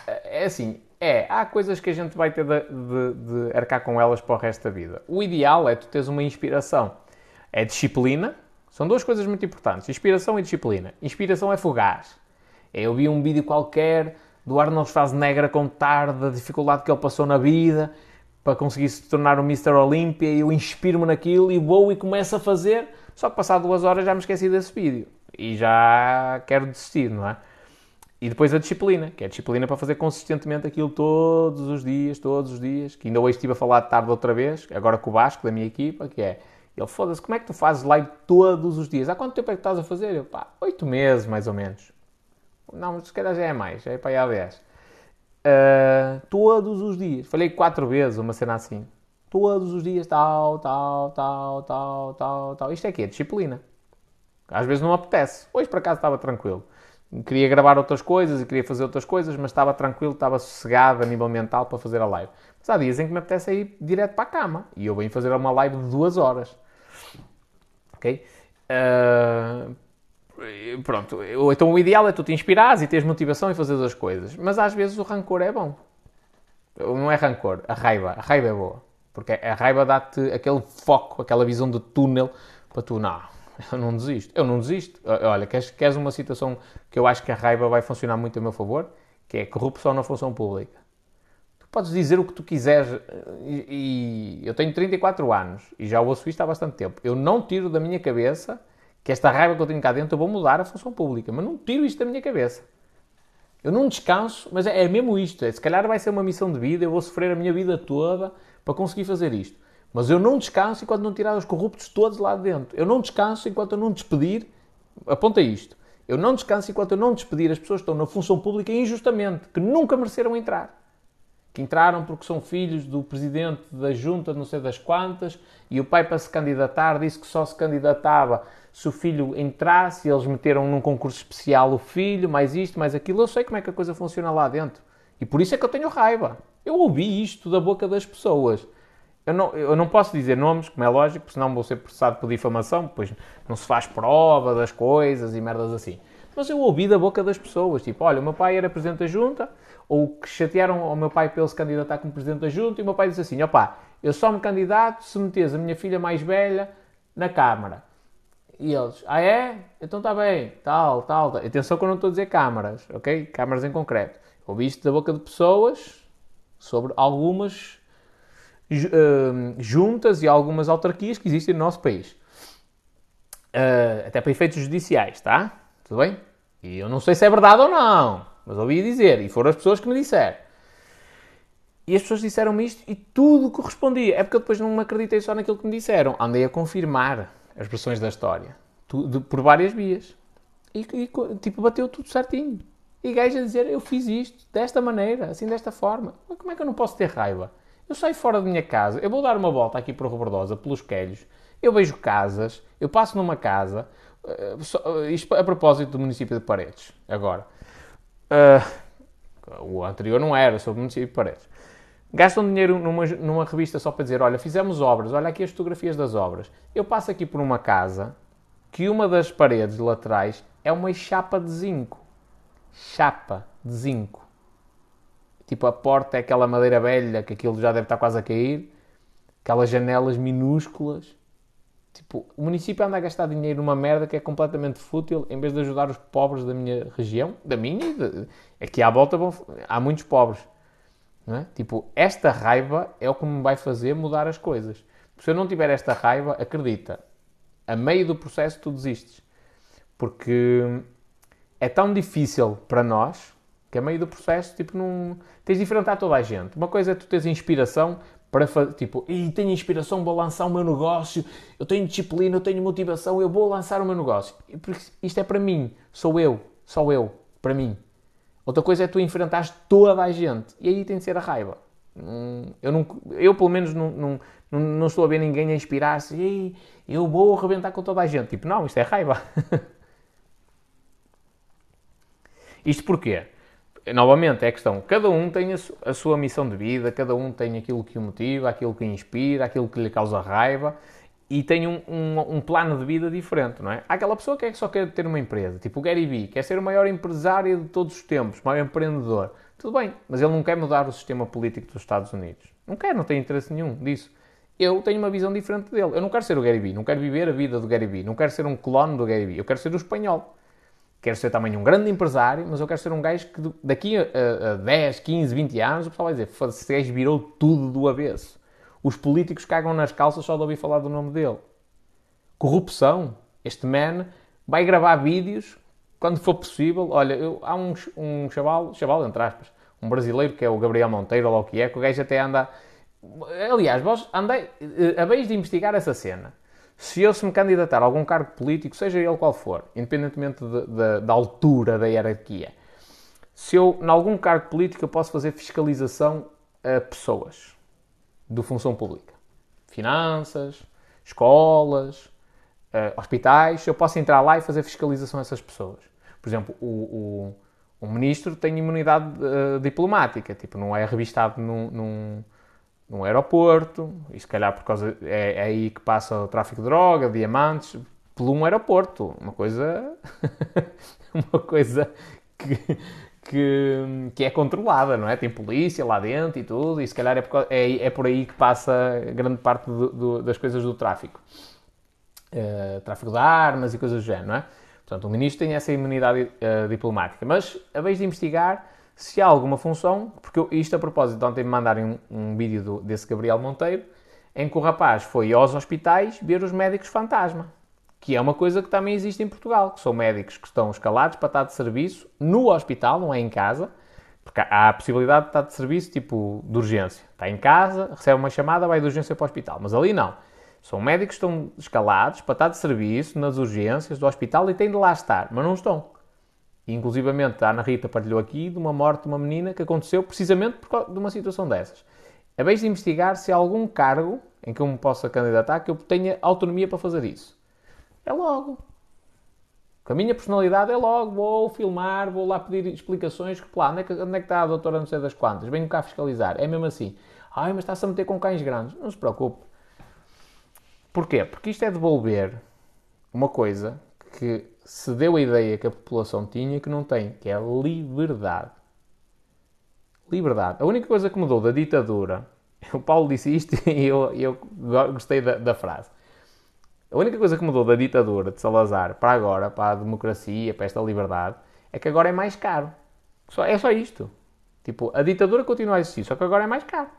É assim, é, há coisas que a gente vai ter de, de, de, arcar com elas para o resto da vida. O ideal é tu teres uma inspiração. É disciplina. São duas coisas muito importantes. Inspiração e disciplina. Inspiração é fugaz. É, eu vi um vídeo qualquer do Arnold Schwarzenegger a contar da dificuldade que ele passou na vida para conseguir se tornar o Mr. Olympia e eu inspiro-me naquilo e vou e começo a fazer. Só que passado duas horas já me esqueci desse vídeo. E já quero desistir, não é? E depois a disciplina, que é a disciplina para fazer consistentemente aquilo todos os dias, todos os dias. Que ainda hoje estive a falar de tarde outra vez, agora com o Vasco, da minha equipa, que é, ele foda-se, como é que tu fazes live todos os dias? Há quanto tempo é que estás a fazer? Eu, pá, oito meses mais ou menos. Não, se calhar já é mais, já é para aí há 10. Uh, todos os dias. Falei quatro vezes, uma cena assim. Todos os dias, tal, tal, tal, tal, tal, tal. Isto é que é disciplina. Às vezes não apetece. Hoje, por acaso, estava tranquilo queria gravar outras coisas e queria fazer outras coisas, mas estava tranquilo, estava sossegado a nível mental para fazer a live. Mas há dias em que me apetece ir direto para a cama e eu venho fazer uma live de duas horas. Ok? Uh, pronto, então o ideal é tu te inspirares e teres motivação em fazer as coisas, mas às vezes o rancor é bom. Não é rancor, a raiva. A raiva é boa. Porque a raiva dá-te aquele foco, aquela visão de túnel para tu, não, eu não desisto. Eu não desisto. Olha, queres, queres uma situação que eu acho que a raiva vai funcionar muito a meu favor? Que é corrupção na função pública. Tu podes dizer o que tu quiseres e, e eu tenho 34 anos e já ouço isto há bastante tempo. Eu não tiro da minha cabeça que esta raiva que eu tenho cá dentro eu vou mudar a função pública, mas não tiro isto da minha cabeça. Eu não descanso, mas é, é mesmo isto. É, se calhar vai ser uma missão de vida, eu vou sofrer a minha vida toda para conseguir fazer isto. Mas eu não descanso enquanto não tirar os corruptos todos lá dentro. Eu não descanso enquanto eu não despedir. Aponta isto. Eu não descanso enquanto eu não despedir as pessoas que estão na função pública injustamente, que nunca mereceram entrar. Que entraram porque são filhos do presidente da junta, não sei das quantas, e o pai, para se candidatar, disse que só se candidatava se o filho entrasse, eles meteram num concurso especial o filho, mais isto, mais aquilo. Eu sei como é que a coisa funciona lá dentro. E por isso é que eu tenho raiva. Eu ouvi isto da boca das pessoas. Eu não, eu não posso dizer nomes, como é lógico, senão vou ser processado por difamação, pois não se faz prova das coisas e merdas assim. Mas eu ouvi da boca das pessoas, tipo, olha, o meu pai era presidente da junta, ou que chatearam ao meu pai para ele se candidatar como presidente da junta, e o meu pai disse assim, opá, eu só me candidato se metes a minha filha mais velha na Câmara. E eles, ah é? Então está bem, tal, tal, tal. Atenção que eu não estou a dizer câmaras, ok? Câmaras em concreto. Ouvi isto da boca de pessoas sobre algumas juntas e algumas autarquias que existem no nosso país. Uh, até para efeitos judiciais, tá? Tudo bem? E eu não sei se é verdade ou não, mas ouvi dizer, e foram as pessoas que me disseram. E as pessoas disseram-me isto e tudo correspondia. É porque eu depois não me acreditei só naquilo que me disseram. Andei a confirmar as versões da história. Tudo, por várias vias. E, e, tipo, bateu tudo certinho. E gajo a dizer, eu fiz isto desta maneira, assim, desta forma. Mas como é que eu não posso ter raiva? Eu saio fora da minha casa, eu vou dar uma volta aqui o Robordosa, pelos Quelhos, eu vejo casas, eu passo numa casa, uh, isto a propósito do município de Paredes, agora. Uh, o anterior não era, sobre o município de Paredes. Gastam dinheiro numa, numa revista só para dizer, olha, fizemos obras, olha aqui as fotografias das obras. Eu passo aqui por uma casa que uma das paredes laterais é uma chapa de zinco. Chapa de zinco. Tipo, a porta é aquela madeira velha que aquilo já deve estar quase a cair. Aquelas janelas minúsculas. Tipo, o município anda a gastar dinheiro numa merda que é completamente fútil em vez de ajudar os pobres da minha região, da minha de... aqui à volta há muitos pobres. É? Tipo, esta raiva é o que me vai fazer mudar as coisas. Se eu não tiver esta raiva, acredita, a meio do processo tu desistes. Porque é tão difícil para nós que a meio do processo, tipo, não... tens de enfrentar toda a gente. Uma coisa é tu teres inspiração para fazer, tipo, e tenho inspiração, vou lançar o meu negócio, eu tenho disciplina, eu tenho motivação, eu vou lançar o meu negócio. Porque isto é para mim, sou eu, só eu, para mim. Outra coisa é tu enfrentares toda a gente. E aí tem de ser a raiva. Eu, eu pelo menos, não, não, não estou a ver ninguém a inspirar-se. Eu vou arrebentar com toda a gente. Tipo, não, isto é raiva. isto porquê? Novamente, é a questão. Cada um tem a, sua missão de vida, cada um tem aquilo que o motiva, aquilo que o inspira, aquilo que lhe causa raiva e tem um, um, um, plano de vida diferente, não é? Há aquela pessoa que é que só quer ter uma empresa, tipo o Gary Vee, quer ser o maior empresário de todos os tempos, o maior empreendedor. Tudo bem, mas ele não quer mudar o sistema político dos Estados Unidos. Não quer, não tem interesse nenhum disso. Eu tenho uma visão diferente dele. Eu não quero ser o Gary Vee, não quero viver a vida do Gary Vee, não quero ser um clone do Gary Vee, eu quero ser o espanhol. Quero ser também um grande empresário, mas eu quero ser um gajo que daqui a, a 10, 15, 20 anos o pessoal vai dizer: esse gajo virou tudo do avesso. Os políticos cagam nas calças só de ouvir falar do nome dele. Corrupção. Este man vai gravar vídeos quando for possível. Olha, eu, há um, um chaval, chaval entre aspas, um brasileiro que é o Gabriel Monteiro, ou o que é, que o gajo até anda. Aliás, vós andei, a vez de investigar essa cena. Se eu se me candidatar a algum cargo político, seja ele qual for, independentemente de, de, da altura da hierarquia, se eu, em algum cargo político, eu posso fazer fiscalização a pessoas de função pública. Finanças, escolas, uh, hospitais, eu posso entrar lá e fazer fiscalização a essas pessoas. Por exemplo, o, o, o ministro tem imunidade uh, diplomática, tipo, não é revistado num, num, num, aeroporto, e se calhar por causa. É, é aí que passa o tráfico de droga, diamantes, por um aeroporto. Uma coisa. uma coisa que que, que é controlada, não é? Tem polícia lá dentro e tudo, e se calhar é por, é, é por aí que passa grande parte do, do, das coisas do tráfico. Uh, tráfico de armas e coisas do género, não é? Portanto, o ministro tem essa imunidade uh, diplomática. Mas, a vez de investigar se há alguma função, porque eu, isto a propósito, ontem me mandarem um, um vídeo do, desse Gabriel Monteiro, em que o rapaz foi aos hospitais ver os médicos fantasma que é uma coisa que também existe em Portugal, que são médicos que estão escalados para estar de serviço no hospital, não é em casa, porque há a possibilidade de estar de serviço tipo de urgência. Está em casa, recebe uma chamada, vai de urgência para o hospital. Mas ali não. São médicos que estão escalados para estar de serviço nas urgências do hospital e têm de lá estar, mas não estão. E, inclusivamente, a Ana Rita partilhou aqui de uma morte de uma menina que aconteceu precisamente por causa de uma situação dessas. É bem de investigar se há algum cargo em que eu me possa candidatar que eu tenha autonomia para fazer isso. É logo. Com a minha personalidade é logo, vou filmar, vou lá pedir explicações, que lá, onde é que, onde é que está a doutora não sei das quantas? Venho cá fiscalizar. É mesmo assim. Ai, mas está-se a meter com cães grandes. Não se preocupe. Porquê? Porque isto é devolver uma coisa que se deu a ideia que a população tinha que não tem, que é liberdade. Liberdade. A única coisa que mudou da ditadura, o Paulo disse isto e eu, eu gostei da, da frase. A única coisa que mudou da ditadura de Salazar para agora, para a democracia, para esta liberdade, é que agora é mais caro. Só, é só isto. Tipo, a ditadura continua a existir, só que agora é mais caro.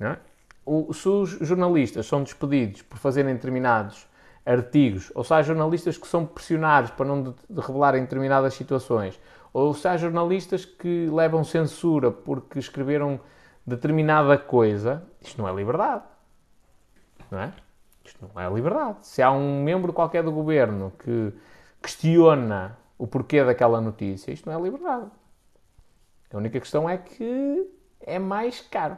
É? O, se os jornalistas são despedidos por fazerem determinados artigos, ou se há jornalistas que são pressionados para não de, de revelarem determinadas situações, ou se há jornalistas que levam censura porque escreveram determinada coisa, isto não é liberdade. Não é? Isto não é liberdade. Se há um membro qualquer do governo que questiona o porquê daquela notícia, isto não é liberdade. A única questão é que é mais caro.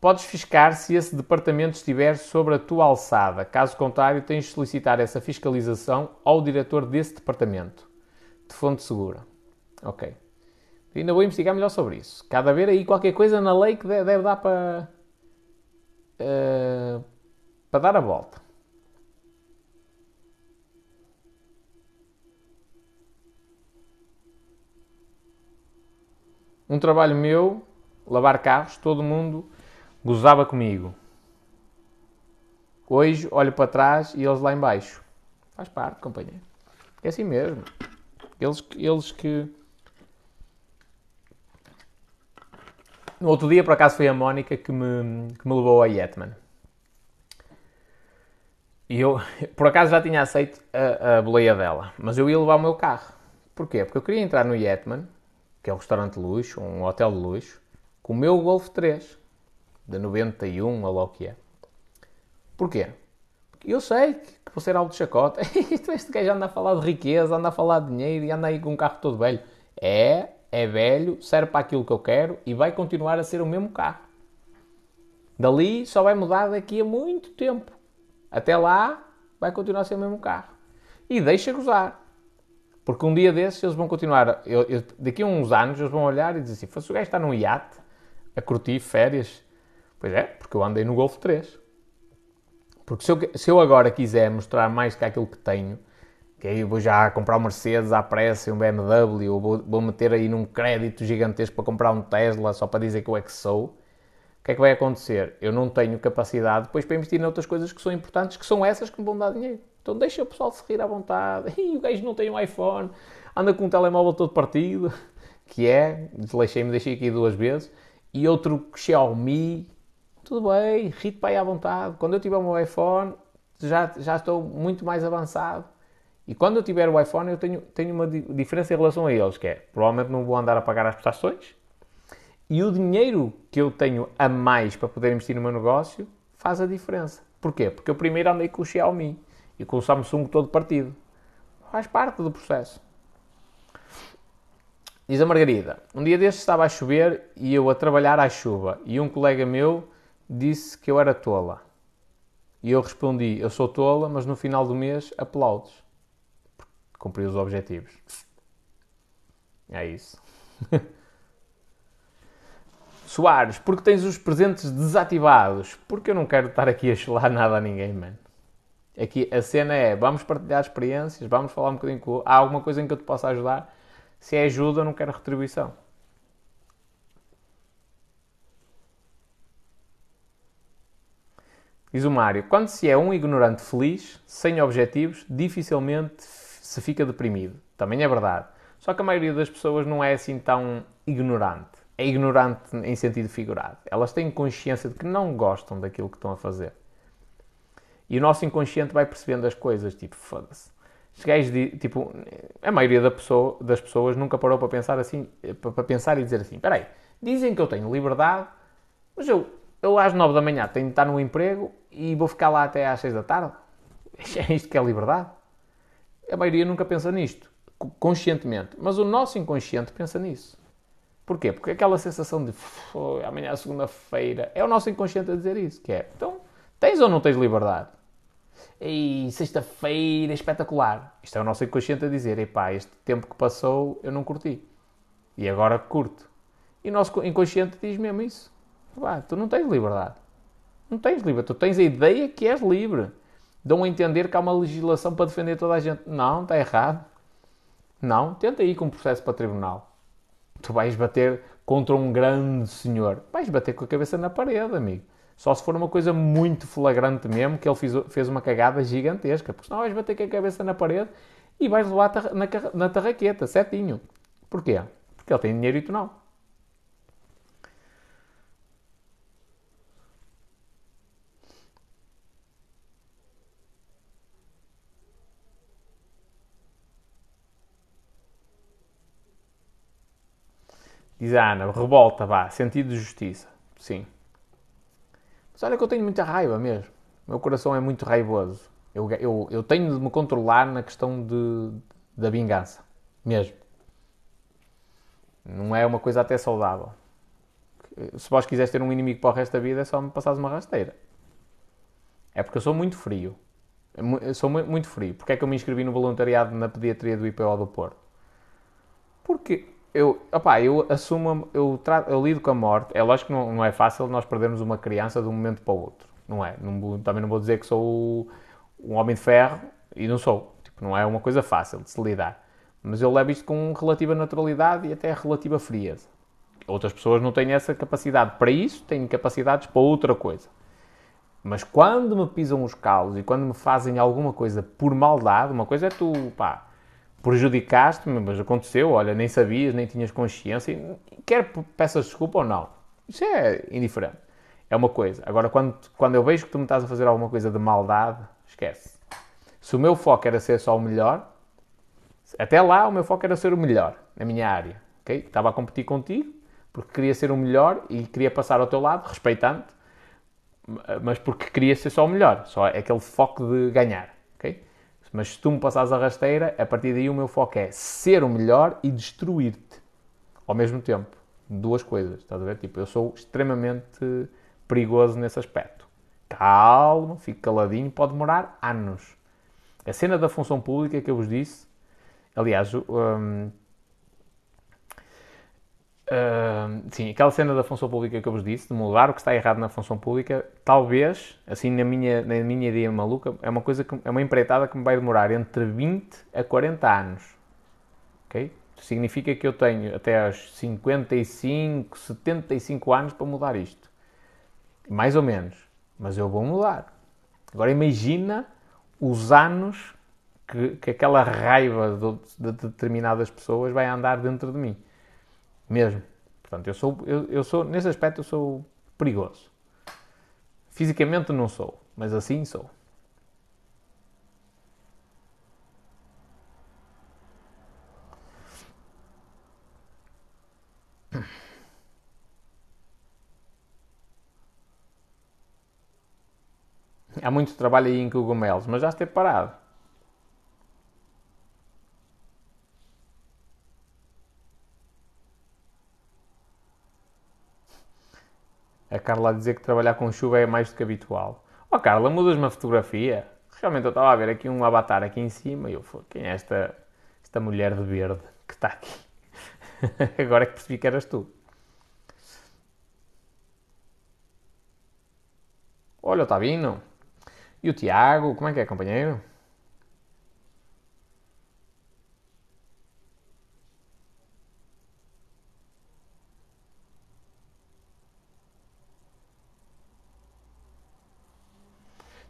Podes fiscar se esse departamento estiver sobre a tua alçada. Caso contrário, tens de solicitar essa fiscalização ao diretor desse departamento. De fonte segura. Ok. Ainda vou investigar melhor sobre isso. Cada vez aí qualquer coisa na lei que deve dar para. Uh, para dar a volta. Um trabalho meu, lavar carros, todo mundo gozava comigo. Hoje olho para trás e eles lá embaixo. Faz parte, companheiro. É assim mesmo. Eles, eles que. No outro dia, por acaso, foi a Mónica que me, que me levou a Yetman. E eu, por acaso, já tinha aceito a, a boleia dela. Mas eu ia levar o meu carro. Porquê? Porque eu queria entrar no Yetman que é um restaurante de luxo, um hotel de luxo, com o meu Golf 3, de 91, ou lá o que é. Porquê? Porque eu sei que vou ser algo de chacota. este gajo anda a falar de riqueza, anda a falar de dinheiro e anda aí com um carro todo velho. É, é velho, serve para aquilo que eu quero e vai continuar a ser o mesmo carro. Dali só vai mudar daqui a muito tempo. Até lá vai continuar a ser o mesmo carro. E deixa gozar. Porque um dia desses eles vão continuar, eu, eu, daqui a uns anos eles vão olhar e dizer assim, se o gajo está num iate a curtir férias, pois é, porque eu andei no Golf 3. Porque se eu, se eu agora quiser mostrar mais que aquilo que tenho, que aí vou já comprar um Mercedes à pressa, um BMW, ou vou, vou meter aí num crédito gigantesco para comprar um Tesla só para dizer que eu é que sou, o que é que vai acontecer? Eu não tenho capacidade depois para investir em outras coisas que são importantes, que são essas que me vão dar dinheiro. Então deixa o pessoal se rir à vontade. E o gajo não tem um iPhone, anda com um telemóvel todo partido, que é, desleixei-me, deixei aqui duas vezes, e outro Xiaomi, tudo bem, ri-te para aí à vontade. Quando eu tiver o meu iPhone, já, já estou muito mais avançado. E quando eu tiver o iPhone, eu tenho, tenho uma diferença em relação a eles, que é, provavelmente não vou andar a pagar as prestações, e o dinheiro que eu tenho a mais para poder investir no meu negócio faz a diferença. Porquê? Porque eu primeiro andei com o Xiaomi e com o Samsung todo partido. Faz parte do processo. Diz a Margarida: Um dia destes estava a chover e eu a trabalhar à chuva, e um colega meu disse que eu era tola. E eu respondi: Eu sou tola, mas no final do mês aplaudes. Cumpri os objetivos. É isso. Soares, porque tens os presentes desativados? Porque eu não quero estar aqui a chular nada a ninguém, mano. Aqui a cena é, vamos partilhar experiências, vamos falar um bocadinho com... Há alguma coisa em que eu te possa ajudar? Se é ajuda, eu não quero retribuição. Diz o Mário, quando se é um ignorante feliz, sem objetivos, dificilmente se fica deprimido. Também é verdade. Só que a maioria das pessoas não é assim tão ignorante. É ignorante em sentido figurado. Elas têm consciência de que não gostam daquilo que estão a fazer. E o nosso inconsciente vai percebendo as coisas, tipo, foda-se. Gajos, tipo, a maioria da pessoa, das pessoas nunca parou para pensar assim, para pensar e dizer assim, espera aí, dizem que eu tenho liberdade, mas eu, eu às nove da manhã tenho de estar no emprego e vou ficar lá até às seis da tarde. É isto que é liberdade? A maioria nunca pensa nisto, conscientemente. Mas o nosso inconsciente pensa nisso. Porquê? Porque aquela sensação de amanhã é segunda-feira, é o nosso inconsciente a dizer isso, que é, então, tens ou não tens liberdade? E sexta-feira espetacular. Isto é o nosso inconsciente a dizer: epá, este tempo que passou eu não curti. E agora curto. E o nosso inconsciente diz mesmo isso: tu não tens liberdade. Não tens liberdade. Tu tens a ideia que és livre. Dão a entender que há uma legislação para defender toda a gente. Não, está errado. Não, tenta ir com um processo para tribunal. Tu vais bater contra um grande senhor. Vais bater com a cabeça na parede, amigo. Só se for uma coisa muito flagrante mesmo, que ele fez, fez uma cagada gigantesca. Porque senão vais bater com a cabeça na parede e vais levar na, na tarraqueta, certinho. Porquê? Porque ele tem dinheiro e tu não. Diz a Ana, revolta, vá, sentido de justiça. Sim. Mas olha que eu tenho muita raiva mesmo. O meu coração é muito raivoso. Eu, eu, eu tenho de me controlar na questão de, da vingança. Mesmo. Não é uma coisa até saudável. Se vós quiseres ter um inimigo para o resto da vida, é só me passares uma rasteira. É porque eu sou muito frio. Eu sou muito frio. Porque é que eu me inscrevi no voluntariado na pediatria do IPO do Porto? Porque eu, opá, eu assumo, eu, trato, eu lido com a morte. É lógico que não, não, é fácil nós perdermos uma criança de um momento para o outro. Não é? Não, também não vou dizer que sou um homem de ferro e não sou. Tipo, não é uma coisa fácil de se lidar. Mas eu levo isto com relativa naturalidade e até relativa frieza. Outras pessoas não têm essa capacidade para isso, têm capacidades para outra coisa. Mas quando me pisam os calos e quando me fazem alguma coisa por maldade, uma coisa é tu, pá, prejudicaste-me, mas aconteceu, olha, nem sabias, nem tinhas consciência, quer peças desculpa ou não. Isso é indiferente. É uma coisa. Agora, quando, quando eu vejo que tu me estás a fazer alguma coisa de maldade, esquece. Se o meu foco era ser só o melhor, até lá o meu foco era ser o melhor na minha área. Okay? Estava a competir contigo, porque queria ser o melhor e queria passar ao teu lado, respeitando mas porque queria ser só o melhor, só aquele foco de ganhar, ok? Mas se tu me passares a rasteira, a partir daí o meu foco é ser o melhor e destruir-te ao mesmo tempo. Duas coisas, estás a ver? Tipo, eu sou extremamente perigoso nesse aspecto. Calma, fique caladinho, pode demorar anos. A cena da função pública que eu vos disse, aliás, um, Sim, aquela cena da função pública que eu vos disse, de mudar o que está errado na função pública, talvez, assim na minha, na minha ideia maluca, é uma coisa que é uma empreitada que me vai demorar entre 20 a 40 anos. Ok? Significa que eu tenho até aos 55, 75 anos para mudar isto. Mais ou menos. Mas eu vou mudar. Agora imagina os anos que, que aquela raiva de, de determinadas pessoas vai andar dentro de mim. Mesmo. Portanto, eu sou, eu, eu sou, nesse aspecto, eu sou perigoso. Fisicamente não sou, mas assim sou. Há muito trabalho aí em cogumelos, mas já esteve parado. Carla a dizer que trabalhar com chuva é mais do que habitual. Oh Carla, mudas uma fotografia? Realmente eu estava a ver aqui um avatar aqui em cima e eu falei, quem é esta, esta mulher de verde que está aqui? Agora é que percebi que eras tu. Olha o Tabino. E o Tiago, como é que é, companheiro?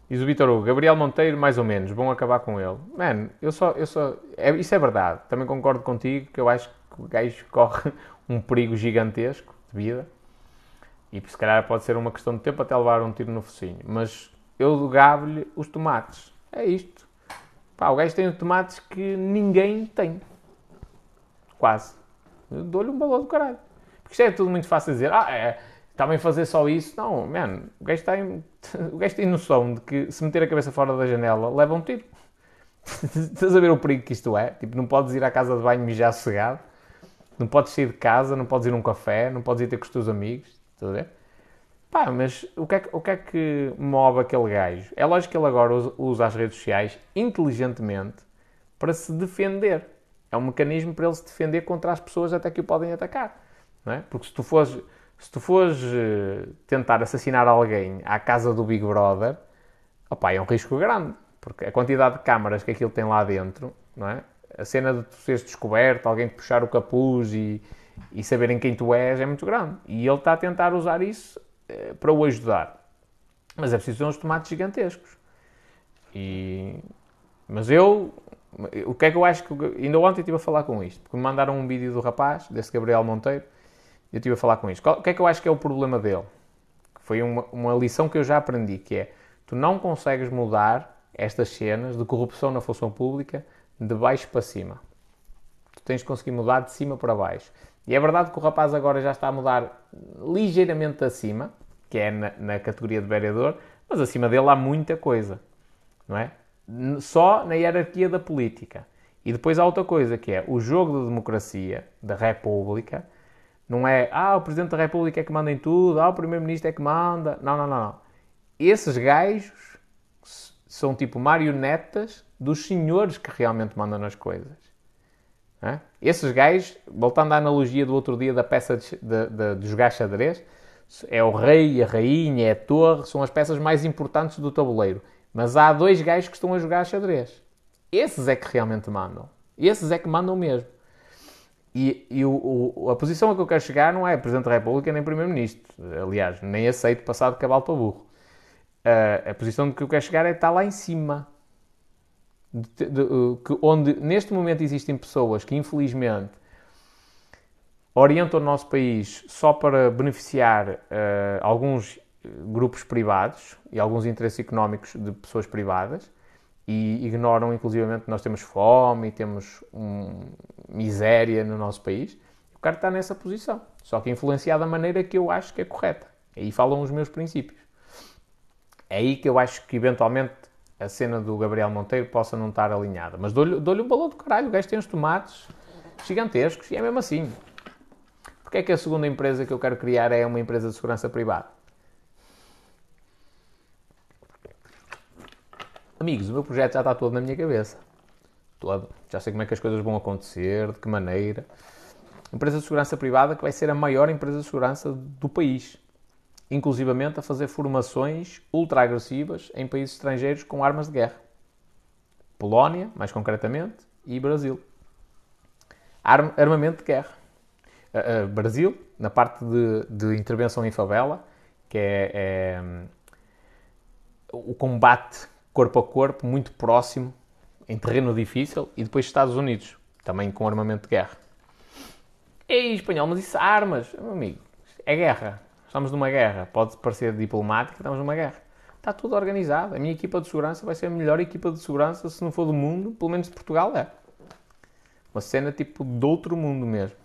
Diz o Vitor Hugo, Gabriel Monteiro, mais ou menos, vão acabar com ele. Mano, eu só. Eu só é, isso é verdade. Também concordo contigo que eu acho que o gajo corre um perigo gigantesco de vida. E se calhar pode ser uma questão de tempo até levar um tiro no focinho. Mas eu gabo-lhe os tomates. É isto. Pá, o gajo tem tomates que ninguém tem. Quase. Dou-lhe um balão do caralho. Porque isto é tudo muito fácil de dizer. Ah, é também fazer só isso, não, mano, o gajo, tem, o gajo tem noção de que se meter a cabeça fora da janela, leva um tiro. Estás a ver o perigo que isto é? Tipo, não podes ir à casa de banho mijar sossegado, não podes sair de casa, não podes ir a um café, não podes ir ter com os teus amigos, estás a ver? Pá, mas o que, é que, o que é que move aquele gajo? É lógico que ele agora usa as redes sociais inteligentemente para se defender. É um mecanismo para ele se defender contra as pessoas até que o podem atacar. Não é? Porque se tu fores se tu fores uh, tentar assassinar alguém à casa do Big Brother, opa, é um risco grande, porque a quantidade de câmaras que aquilo tem lá dentro, não é? A cena de tu seres descoberto, alguém te puxar o capuz e, e saberem quem tu és é muito grande. E ele está a tentar usar isso uh, para o ajudar. Mas é preciso uns tomates gigantescos. E... Mas eu, o que é que eu acho que. Ainda ontem estive a falar com isto, porque me mandaram um vídeo do rapaz, desse Gabriel Monteiro, eu estive a falar com isto. O que é que eu acho que é o problema dele? Foi uma, uma lição que eu já aprendi, que é, tu não consegues mudar estas cenas de corrupção na função pública de baixo para cima. Tu tens de conseguir mudar de cima para baixo. E é verdade que o rapaz agora já está a mudar ligeiramente acima, que é na, na categoria de vereador, mas acima dele há muita coisa, não é? Só na hierarquia da política. E depois há outra coisa, que é o jogo da democracia, da república, não é, ah, o Presidente da República é que manda em tudo, ah, o Primeiro-Ministro é que manda. Não, não, não, não. Esses gajos são tipo marionetas dos senhores que realmente mandam nas coisas. É? Esses gajos, voltando à analogia do outro dia da peça de, de, de, xadrez, é o rei, a rainha, é a torre, são as peças mais importantes do tabuleiro. Mas há dois gajos que estão a jogar xadrez. Esses é que realmente mandam. Esses é que mandam mesmo. E, e o, o, a posição a que eu quero chegar não é Presidente da República nem Primeiro-Ministro. Aliás, nem aceito passar de cavalo para burro. Uh, a posição que eu quero chegar é estar lá em cima. De, de, uh, que, onde neste momento existem pessoas que infelizmente orientam o nosso país só para beneficiar uh, alguns grupos privados e alguns interesses económicos de pessoas privadas e ignoram inclusivamente que nós temos fome e temos um, miséria no nosso país. O cara está nessa posição, só que influenciado da maneira que eu acho que é correta. Aí falam os meus princípios. É aí que eu acho que eventualmente a cena do Gabriel Monteiro possa não estar alinhada. Mas dou-lhe dou um do caralho, o gajo tem uns tomates gigantescos e é mesmo assim. Porque é que a segunda empresa que eu quero criar é uma empresa de segurança privada? Amigos, o meu projeto já está todo na minha cabeça. Todo. Já sei como é que as coisas vão acontecer, de que maneira. Empresa de segurança privada que vai ser a maior empresa de segurança do país. Inclusivamente a fazer formações ultra agressivas em países estrangeiros com armas de guerra. Polónia, mais concretamente, e Brasil. Arm armamento de guerra. Uh, uh, Brasil, na parte de, de, intervenção em favela, que é, é um, o combate corpo a corpo, muito próximo, em terreno difícil, e depois Estados Unidos, também com armamento de guerra. Ei, espanhol, mas isso armas, meu amigo, é guerra. Estamos numa guerra. Pode parecer diplomática, estamos numa guerra. Está tudo organizado. A minha equipa de segurança vai ser a melhor equipa de segurança, se não for do mundo, pelo menos de Portugal é. Uma cena tipo de outro mundo mesmo.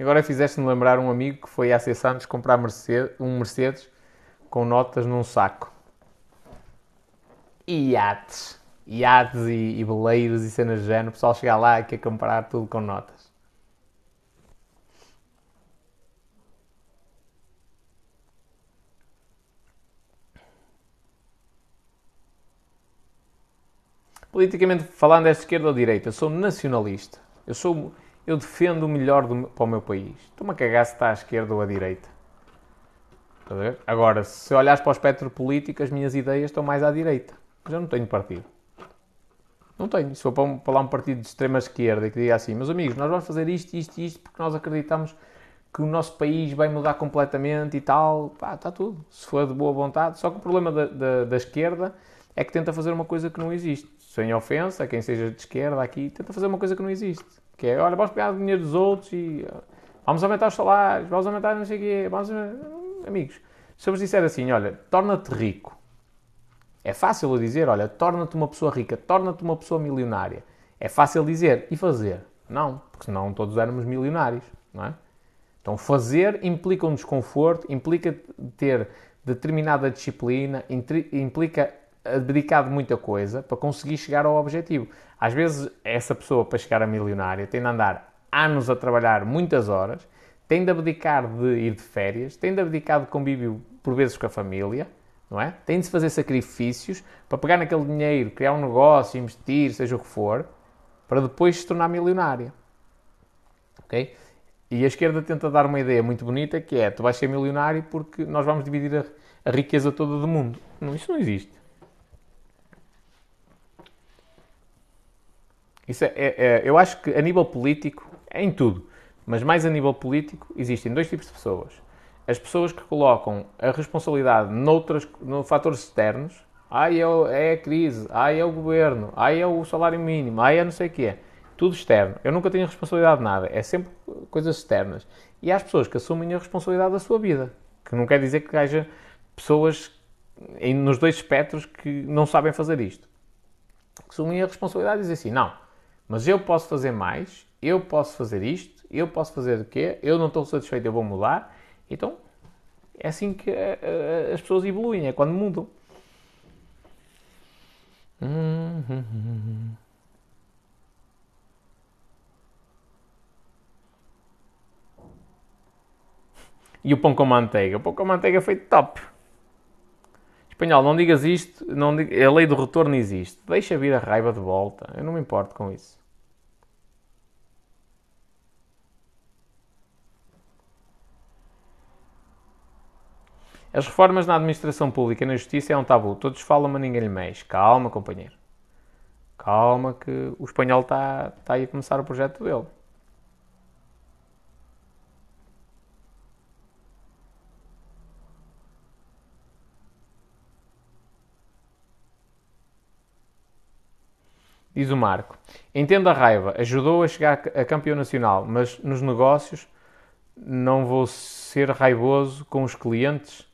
Agora fizeste-me lembrar um amigo que foi a C Santos comprar Mercedes, um Mercedes com notas num saco. E iates. Iates e, e beleiros e cenas de género. O pessoal chega lá e quer comprar tudo com notas. Politicamente falando, é esquerda ou direita. Eu sou nacionalista. Eu sou eu defendo o melhor do, para o meu país. Estou-me a cagar se está à esquerda ou à direita. Agora, se olhares para o espectro político, as minhas ideias estão mais à direita. Mas eu não tenho partido. Não tenho. Se for para, um, para lá um partido de extrema esquerda que diga assim, meus amigos, nós vamos fazer isto, isto e isto porque nós acreditamos que o nosso país vai mudar completamente e tal, pá, está tudo. Se for de boa vontade. Só que o problema da, da, da esquerda é que tenta fazer uma coisa que não existe. Sem ofensa a quem seja de esquerda aqui, tenta fazer uma coisa que não existe. Que é, olha, vamos pegar o dinheiro dos outros e vamos aumentar os salários, vamos aumentar não sei o quê, vamos... Amigos, se eu vos disser assim, olha, torna-te rico. É fácil dizer, olha, torna-te uma pessoa rica, torna-te uma pessoa milionária. É fácil dizer e fazer. Não, porque senão todos éramos milionários, não é? Então fazer implica um desconforto, implica ter determinada disciplina, implica abdicar de muita coisa para conseguir chegar ao objetivo. Às vezes, essa pessoa, para chegar a milionária, tem de andar anos a trabalhar muitas horas, tem de abdicar de ir de férias, tem de abdicar de convívio, por vezes, com a família, não é? Tem de se fazer sacrifícios para pegar naquele dinheiro, criar um negócio, investir, seja o que for, para depois se tornar milionária. Ok? E a esquerda tenta dar uma ideia muito bonita que é: tu vais ser milionário porque nós vamos dividir a, a riqueza toda do mundo. Não, isso não existe. Isso é, é, é, eu acho que a nível político, é em tudo, mas mais a nível político, existem dois tipos de pessoas. As pessoas que colocam a responsabilidade noutras, no fatores externos, ai é, é a crise, ai é o governo, ai é o salário mínimo, ai é não sei o quê. Tudo externo. Eu nunca tenho responsabilidade de nada. É sempre coisas externas. E há as pessoas que assumem a responsabilidade da sua vida. Que não quer dizer que haja pessoas nos dois espectros que não sabem fazer isto. Que assumem a responsabilidade e dizem assim: não, mas eu posso fazer mais, eu posso fazer isto, eu posso fazer o quê, eu não estou satisfeito, eu vou mudar. Então, é assim que eh, eh, as pessoas evoluem, é quando mudam. E o pão com manteiga? O pão com manteiga foi top. Espanhol, não digas isto, não diga, a lei do retorno existe. Deixa vir a raiva de volta. Eu não me importo com isso. As reformas na administração pública e na justiça é um tabu. Todos falam, mas ninguém lhe mexe. Calma, companheiro. Calma, que o espanhol está, está aí a começar o projeto dele. Diz o Marco. Entendo a raiva. Ajudou a chegar a campeão nacional, mas nos negócios não vou ser raivoso com os clientes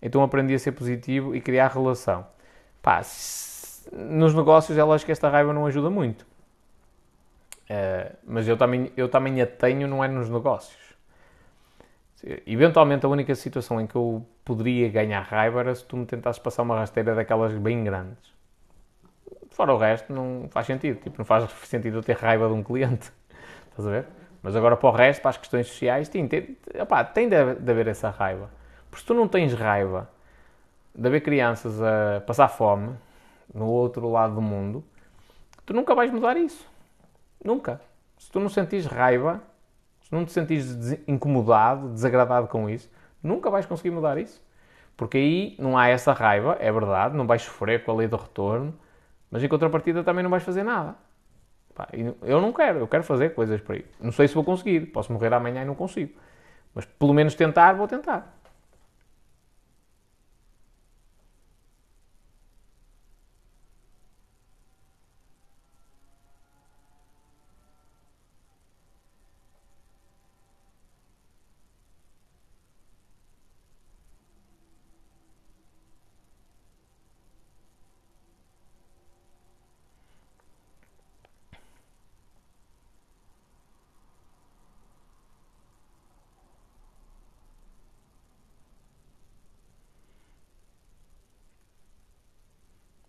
então aprendi a ser positivo e criar relação. Pá, nos negócios é lógico que esta raiva não ajuda muito. Uh, mas eu também, eu também a tenho, não é nos negócios. Eventualmente a única situação em que eu poderia ganhar raiva era se tu me tentasses passar uma rasteira daquelas bem grandes. Fora o resto, não faz sentido. Tipo, não faz sentido eu ter raiva de um cliente. Estás a ver? Mas agora para o resto, para as questões sociais, tem, tem, tem de, de haver essa raiva. Porque se tu não tens raiva de haver crianças a passar fome no outro lado do mundo, tu nunca vais mudar isso. Nunca. Se tu não sentires raiva, se não te sentires incomodado, desagradado com isso, nunca vais conseguir mudar isso. Porque aí não há essa raiva, é verdade, não vais sofrer com a lei do retorno, mas em contrapartida também não vais fazer nada. eu não quero, eu quero fazer coisas para isso. Não sei se vou conseguir, posso morrer amanhã e não consigo. Mas pelo menos tentar, vou tentar.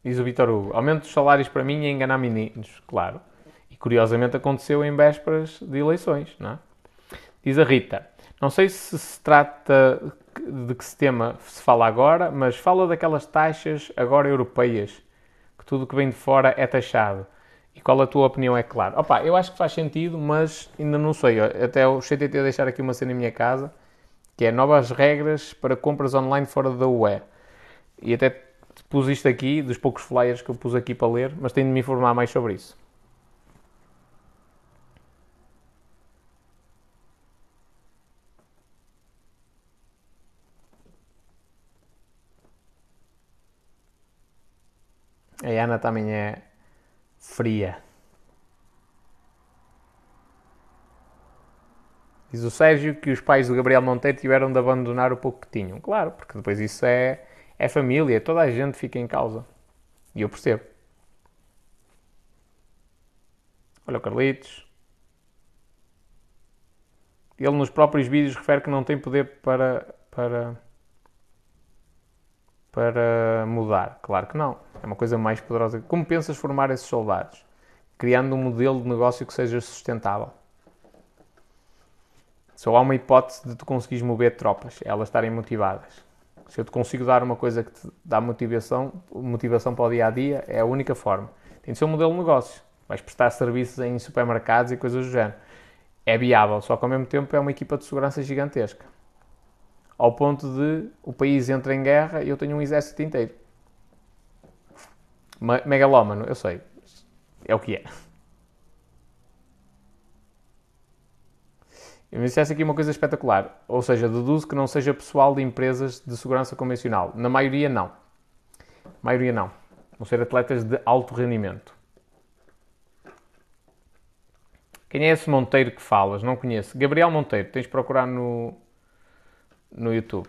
Diz o Vitor Hugo. Aumento dos salários para mim é enganar meninos, claro. E curiosamente aconteceu em vésperas de eleições, não é? Diz a Rita. Não sei se se trata de que sistema se fala agora, mas fala daquelas taxas agora europeias, que tudo que vem de fora é taxado. E qual a tua opinião é claro? Opa, eu acho que faz sentido, mas ainda não sei. Até o CTT deixar aqui uma cena em minha casa, que é novas regras para compras online fora da UE. E até pus isto aqui, dos poucos flyers que eu pus aqui para ler, mas tenho de me informar mais sobre isso. A Ana também é fria. Diz o Sérgio que os pais do Gabriel Monteiro tiveram de abandonar o pouco que tinham. Claro, porque depois isso é é família, toda a gente fica em causa. E eu percebo. Olha o Carlitos. Ele nos próprios vídeos refere que não tem poder para, para, para mudar. Claro que não. É uma coisa mais poderosa. Como pensas formar esses soldados? Criando um modelo de negócio que seja sustentável. Só há uma hipótese de tu conseguires mover tropas, elas estarem motivadas. Se eu te consigo dar uma coisa que te dá motivação, motivação para o dia a dia, é a única forma. Tem de ser um modelo de negócio. Vais prestar serviços em supermercados e coisas do género. É viável, só que ao mesmo tempo é uma equipa de segurança gigantesca. Ao ponto de o país entra em guerra e eu tenho um exército inteiro. Megalómano, eu sei. É o que é. Eu me dissesse aqui uma coisa espetacular, ou seja, deduzo que não seja pessoal de empresas de segurança convencional. Na maioria, não. maioria não. Vão ser atletas de alto rendimento. Quem é esse Monteiro que falas? Não conheço. Gabriel Monteiro, tens de procurar no, no YouTube.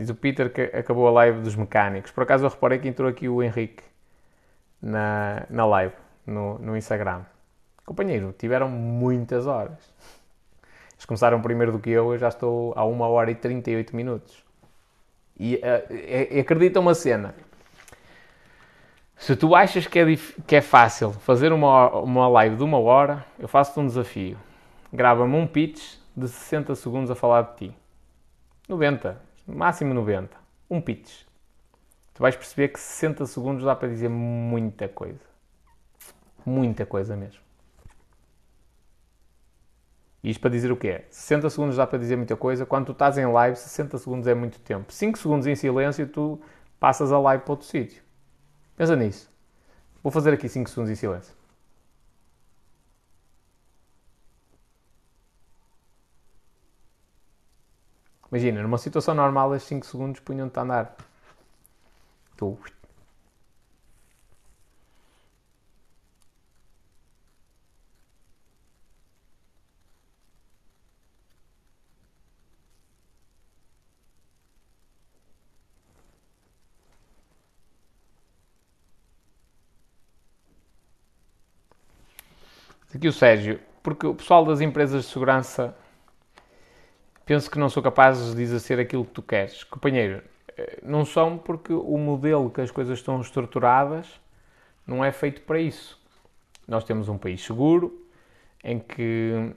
Diz o Peter que acabou a live dos mecânicos. Por acaso eu reparei que entrou aqui o Henrique na, na live, no, no Instagram. Companheiro, tiveram muitas horas. Eles começaram primeiro do que eu, eu já estou a 1 hora e 38 minutos. E uh, acredita uma cena. Se tu achas que é, que é fácil fazer uma, uma live de uma hora, eu faço-te um desafio. Grava-me um pitch de 60 segundos a falar de ti. 90, máximo 90. Um pitch. Tu vais perceber que 60 segundos dá para dizer muita coisa. Muita coisa mesmo. Isto para dizer o quê? 60 segundos dá para dizer muita coisa. Quando tu estás em live, 60 segundos é muito tempo. 5 segundos em silêncio, tu passas a live para outro sítio. Pensa nisso. Vou fazer aqui 5 segundos em silêncio. Imagina, numa situação normal, estes 5 segundos punham-te a andar. Tu. Aqui o Sérgio, porque o pessoal das empresas de segurança penso que não sou capaz de exercer aquilo que tu queres. Companheiro, eh, não são porque o modelo que as coisas estão estruturadas não é feito para isso. Nós temos um país seguro em que,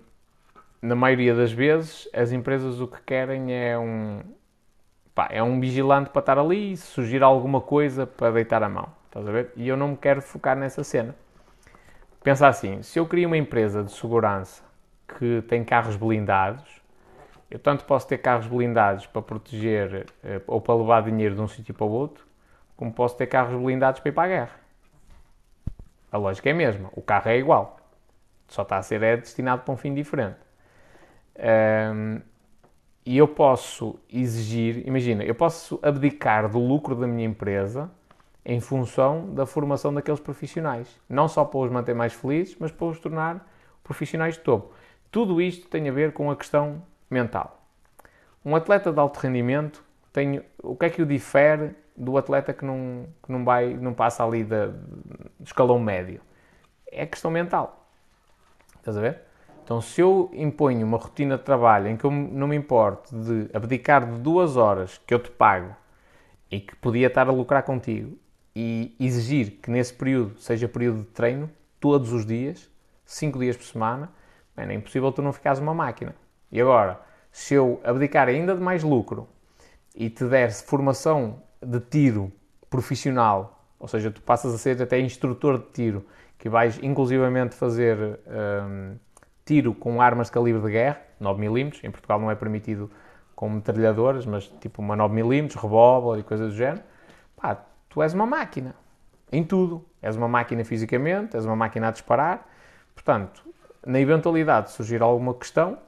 na maioria das vezes, as empresas o que querem é um, pá, é um vigilante para estar ali e surgir alguma coisa para deitar a mão. Estás a ver? E eu não me quero focar nessa cena. Pensa assim, se eu crio uma empresa de segurança que tem carros blindados, eu tanto posso ter carros blindados para proteger eh, ou para levar dinheiro de um sítio para o outro, como posso ter carros blindados para ir para a guerra. A lógica é a mesma, o carro é igual, só está a ser é destinado para um fim diferente. Um, e eu posso exigir, imagina, eu posso abdicar do lucro da minha empresa em função da formação daqueles profissionais. Não só para os manter mais felizes, mas para os tornar profissionais de topo. Tudo isto tem a ver com a questão mental. Um atleta de alto rendimento tem o que é que o difere do atleta que não, que não, vai, não passa ali de escalão médio? É questão mental. Estás a ver? Então, se eu imponho uma rotina de trabalho em que eu não me importo de abdicar de duas horas que eu te pago e que podia estar a lucrar contigo e exigir que nesse período seja período de treino, todos os dias, 5 dias por semana, é impossível tu não ficares uma máquina. E agora, se eu abdicar ainda de mais lucro e te der formação de tiro profissional, ou seja, tu passas a ser até instrutor de tiro, que vais inclusivamente fazer um, tiro com armas de calibre de guerra, 9mm, em Portugal não é permitido com metralhadoras, mas tipo uma 9mm, revólver e coisas do género, pá, tu és uma máquina. Em tudo. És uma máquina fisicamente, és uma máquina a disparar. Portanto, na eventualidade de surgir alguma questão,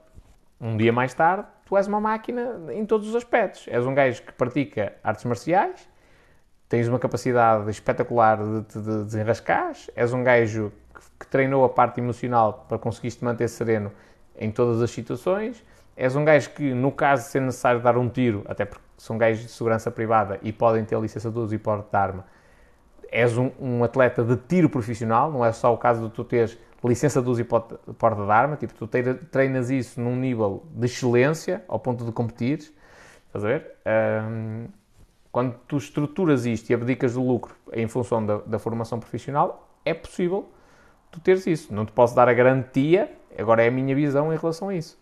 um dia mais tarde, tu és uma máquina em todos os aspectos. És um gajo que pratica artes marciais, tens uma capacidade espetacular de te de desenrascar, és um gajo que, que treinou a parte emocional para conseguir-te manter sereno em todas as situações, és um gajo que, no caso de ser necessário dar um tiro, até porque são gajos de segurança privada e podem ter licença de uso e porte de arma, és um, um, atleta de tiro profissional, não é só o caso de tu teres licença de uso e porte de arma, tipo, tu treinas isso num nível de excelência, ao ponto de competir, estás a ver? Um, quando tu estruturas isto e abdicas do lucro em função da, da formação profissional, é possível tu teres isso. Não te posso dar a garantia, agora é a minha visão em relação a isso.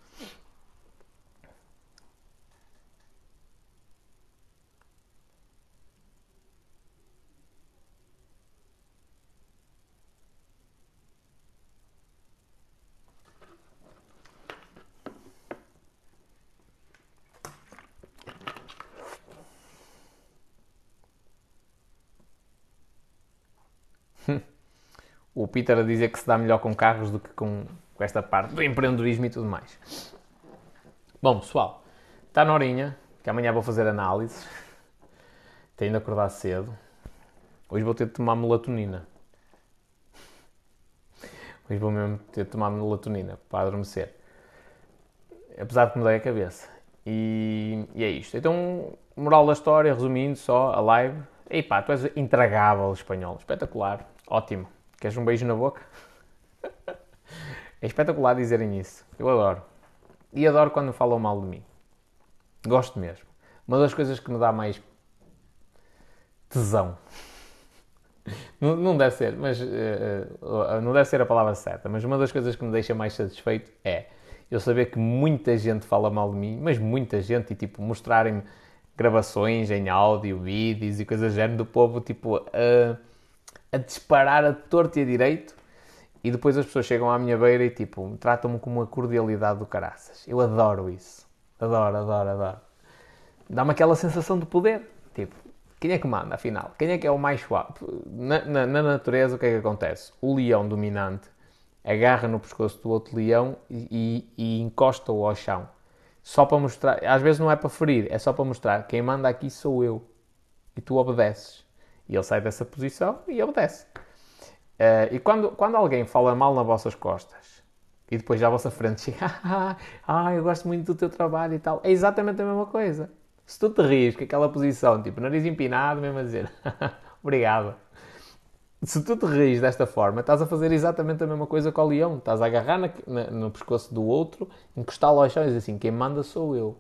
o Peter a dizer que se dá melhor com carros do que com, com esta parte do empreendedorismo e tudo mais. Bom, pessoal, está na horinha, que amanhã vou fazer análises. Tenho de acordar cedo. Hoje vou ter de tomar melatonina. Hoje vou mesmo ter de tomar melatonina para adormecer. Apesar de que me dei a cabeça. E, e é isto. Então, moral da história, resumindo só, a live. Ei pá, tu és intragável espanhol. Espetacular. Ótimo. Queres um beijo na boca? é espetacular dizerem isso. Eu adoro. E adoro quando falam mal de mim. Gosto mesmo. Uma das coisas que me dá mais tesão. Não, não deve ser, mas uh, uh, não deve ser a palavra certa, mas uma das coisas que me deixa mais satisfeito é eu saber que muita gente fala mal de mim, mas muita gente, e tipo, mostrarem-me gravações em áudio, vídeos e coisas do género do povo, tipo, a, a disparar a torto e a direito, e depois as pessoas chegam à minha beira e tipo, tratam-me com uma cordialidade do caraças. Eu adoro isso. Adoro, adoro, adoro. Dá-me aquela sensação de poder. Tipo, quem é que manda, afinal? Quem é que é o mais suave? Na, na, na natureza, o que é que acontece? O leão dominante agarra no pescoço do outro leão e, e, e encosta-o ao chão. Só para mostrar, às vezes não é para ferir, é só para mostrar quem manda aqui sou eu. E tu obedeces. E ele sai dessa posição e obedece. Uh, e quando, quando alguém fala mal nas vossas costas e depois à vossa frente chega, ah, eu gosto muito do teu trabalho e tal, é exatamente a mesma coisa. Se tu te rires com aquela posição, tipo nariz empinado, mesmo a dizer, obrigado se tu te rires desta forma, estás a fazer exatamente a mesma coisa com o leão. Estás a agarrar na, na, no pescoço do outro, encostá-lo ao chão e dizer assim: quem manda sou eu.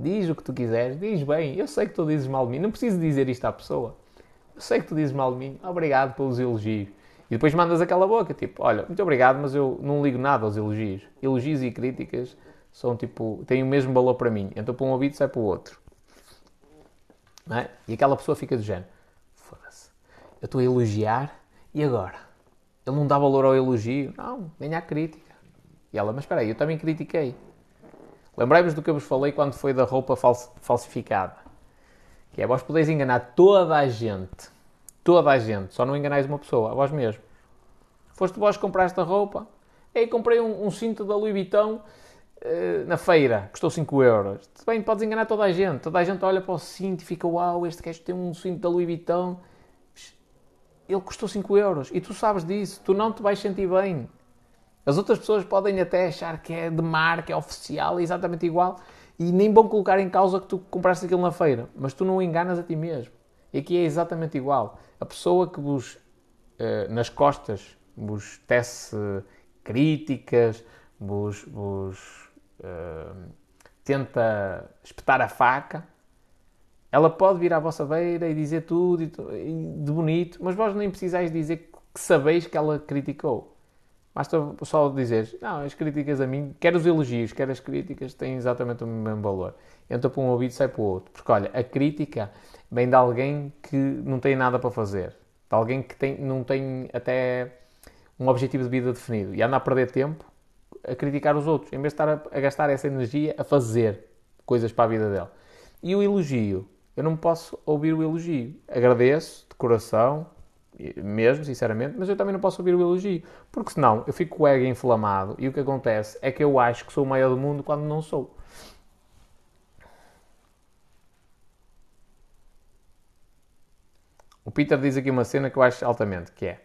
Diz o que tu quiseres, diz bem. Eu sei que tu dizes mal de mim, não preciso dizer isto à pessoa. Eu sei que tu dizes mal de mim, obrigado pelos elogios. E depois mandas aquela boca, tipo: olha, muito obrigado, mas eu não ligo nada aos elogios. Elogios e críticas são tipo, têm o mesmo valor para mim. Então, para um ouvido, sai para o outro. É? E aquela pessoa fica do género eu estou a elogiar e agora? Ele não dá valor ao elogio? Não, nem à crítica. E ela, mas espera aí, eu também critiquei. Lembrei-vos do que eu vos falei quando foi da roupa falsificada. Que é, vós podeis enganar toda a gente. Toda a gente. Só não enganais uma pessoa, a vós mesmo. Foste vós que compraste a roupa. Ei, comprei um, um cinto da Louis Vuitton uh, na feira. Custou 5 euros. Bem, podes enganar toda a gente. Toda a gente olha para o cinto e fica, uau, este gajo tem um cinto da Louis Vuitton ele custou 5 euros e tu sabes disso, tu não te vais sentir bem. As outras pessoas podem até achar que é de marca, é oficial, é exatamente igual e nem vão colocar em causa que tu compraste aquilo na feira, mas tu não enganas a ti mesmo. E aqui é exatamente igual. A pessoa que vos, eh, nas costas, vos tece críticas, vos, vos uh, tenta espetar a faca, ela pode vir à vossa beira e dizer tudo de bonito, mas vós nem precisais dizer que sabeis que ela criticou. Basta só dizer, não, as críticas a mim, quer os elogios, quer as críticas, têm exatamente o mesmo valor. Entra para um ouvido e sai para o outro. Porque olha, a crítica vem de alguém que não tem nada para fazer. De alguém que tem, não tem até um objetivo de vida definido. E anda a perder tempo a criticar os outros, em vez de estar a, a gastar essa energia a fazer coisas para a vida dele. E o elogio eu não posso ouvir o elogio. Agradeço de coração, mesmo, sinceramente, mas eu também não posso ouvir o elogio. Porque senão eu fico com o ego inflamado e o que acontece é que eu acho que sou o maior do mundo quando não sou. O Peter diz aqui uma cena que eu acho altamente, que é...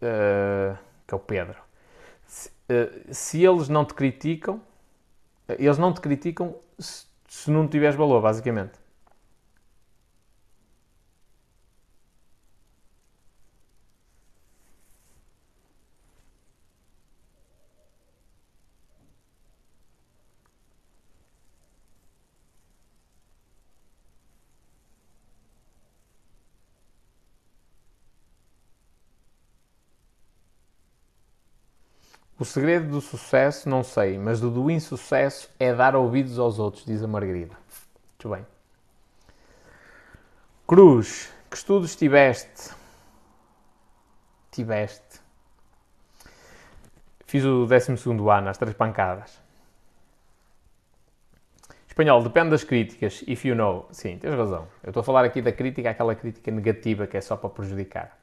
Uh, que é o Pedro. Se, uh, se, eles não te criticam, eles não te criticam se, se não tiveres valor, basicamente. O segredo do sucesso não sei, mas do, do insucesso é dar ouvidos aos outros, diz a Margarida. Muito bem. Cruz, que estudos tiveste? Tiveste. Fiz o 12 ano, às três pancadas. Espanhol, depende das críticas. If you know. Sim, tens razão. Eu estou a falar aqui da crítica, aquela crítica negativa que é só para prejudicar.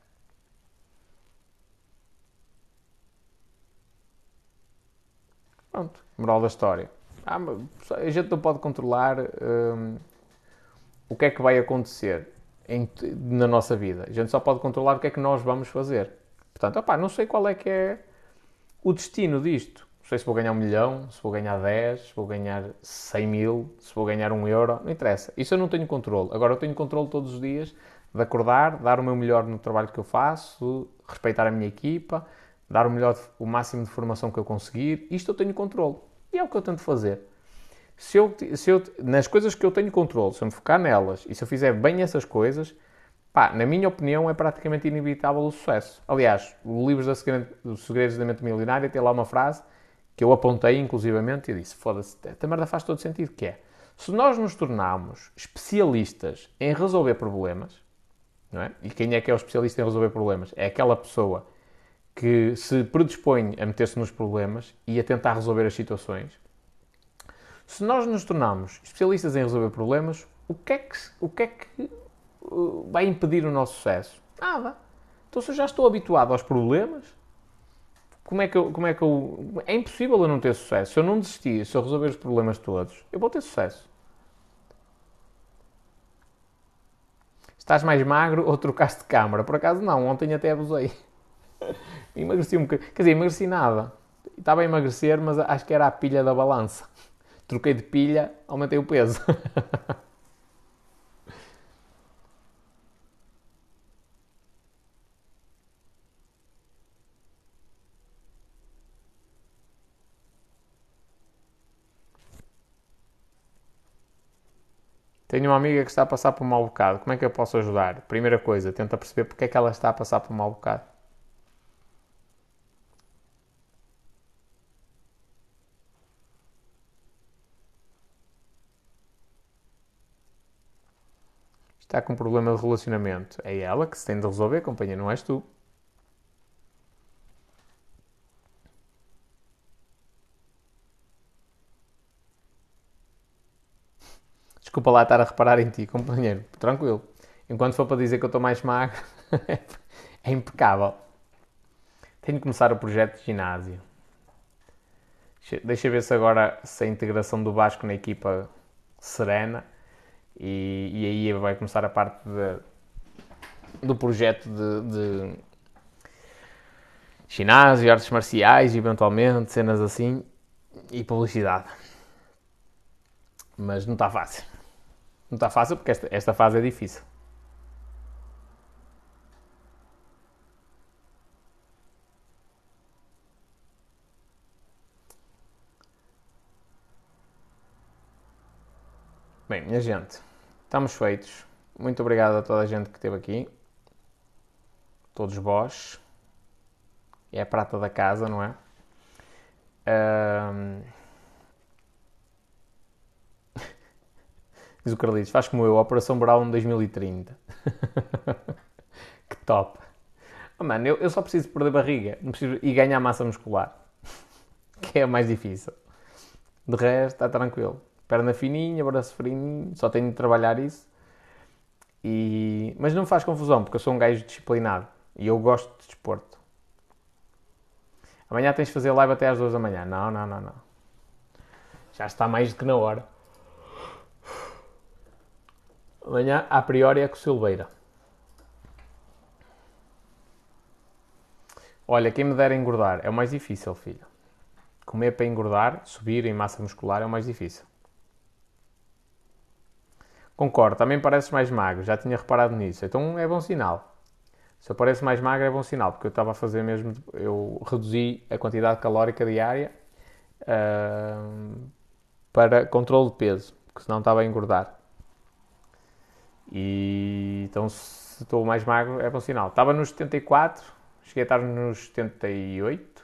Pronto, moral da história. Ah, a gente não pode controlar hum, o que é que vai acontecer em, na nossa vida. A gente só pode controlar o que é que nós vamos fazer. Portanto, opá, não sei qual é que é o destino disto. Não sei se vou ganhar um milhão, se vou ganhar 10, se vou ganhar 100 mil, se vou ganhar um euro, não interessa. Isso eu não tenho controle. Agora eu tenho controle todos os dias de acordar, dar o meu melhor no trabalho que eu faço, respeitar a minha equipa, dar o melhor, o máximo de formação que eu conseguir. Isto eu tenho controle. E é o que eu tento fazer. Se eu, se eu, nas coisas que eu tenho controle, se eu me focar nelas e se eu fizer bem essas coisas, pá, na minha opinião é praticamente inevitável o sucesso. Aliás, o livro dos Segredos da Mente Milionária tem lá uma frase que eu apontei inclusivamente e disse, foda-se, esta merda faz todo sentido, que é, se nós nos tornarmos especialistas em resolver problemas, não é? E quem é que é o especialista em resolver problemas? É aquela pessoa que se predispõe a meter-se nos problemas e a tentar resolver as situações. Se nós nos tornarmos especialistas em resolver problemas, o que é que, o que, é que uh, vai impedir o nosso sucesso? Nada. Então, se eu já estou habituado aos problemas, como é que eu. Como é, que eu, é impossível eu não ter sucesso. Se eu não desistir, se eu resolver os problemas todos, eu vou ter sucesso. Estás mais magro ou trocaste de câmara? Por acaso não, ontem até abusei. Emagreci um bocadinho. Quer dizer, emagreci nada. Estava a emagrecer, mas acho que era a pilha da balança. Troquei de pilha, aumentei o peso. Tenho uma amiga que está a passar por um mau bocado. Como é que eu posso ajudar? Primeira coisa, tenta perceber porque é que ela está a passar por um mau bocado. Está com um problema de relacionamento. É ela que se tem de resolver, companhia, não és tu. Desculpa lá estar a reparar em ti, companheiro. Tranquilo. Enquanto for para dizer que eu estou mais magro, é impecável. Tenho que começar o projeto de ginásio. Deixa ver se agora se a integração do Vasco na equipa serena e, e aí vai começar a parte de, do projeto de, de ginásio, artes marciais, eventualmente, cenas assim, e publicidade. Mas não está fácil. Não está fácil porque esta, esta fase é difícil. Bem, minha gente, estamos feitos. Muito obrigado a toda a gente que esteve aqui. Todos vós. É a prata da casa, não é? Um... Diz o Carlitos, faz como eu, Operação Brown 2030. que top. Oh, mano, eu, eu só preciso perder barriga preciso, e ganhar massa muscular. que é o mais difícil. De resto, está tranquilo perna fininha, braço fininho, só tenho de trabalhar isso. E... Mas não faz confusão, porque eu sou um gajo disciplinado e eu gosto de desporto. Amanhã tens de fazer live até às 2 da manhã. Não, não, não, não. Já está mais do que na hora. Amanhã, a priori, é com Silveira. Olha, quem me dera engordar é o mais difícil, filho. Comer para engordar, subir em massa muscular é o mais difícil. Concordo, também pareces mais magro, já tinha reparado nisso. Então é bom sinal. Se eu pareço mais magro é bom sinal, porque eu estava a fazer mesmo, eu reduzi a quantidade calórica diária uh, para controle de peso, porque senão estava a engordar. E então se estou mais magro é bom sinal. Estava nos 74, cheguei a estar nos 78,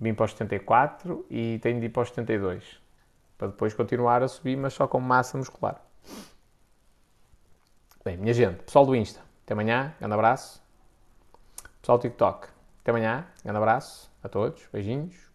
vim para os 74 e tenho de ir para os 72, para depois continuar a subir, mas só com massa muscular. Bem, minha gente, pessoal do Insta, até amanhã, grande abraço. Pessoal do TikTok, até amanhã, grande abraço a todos, beijinhos.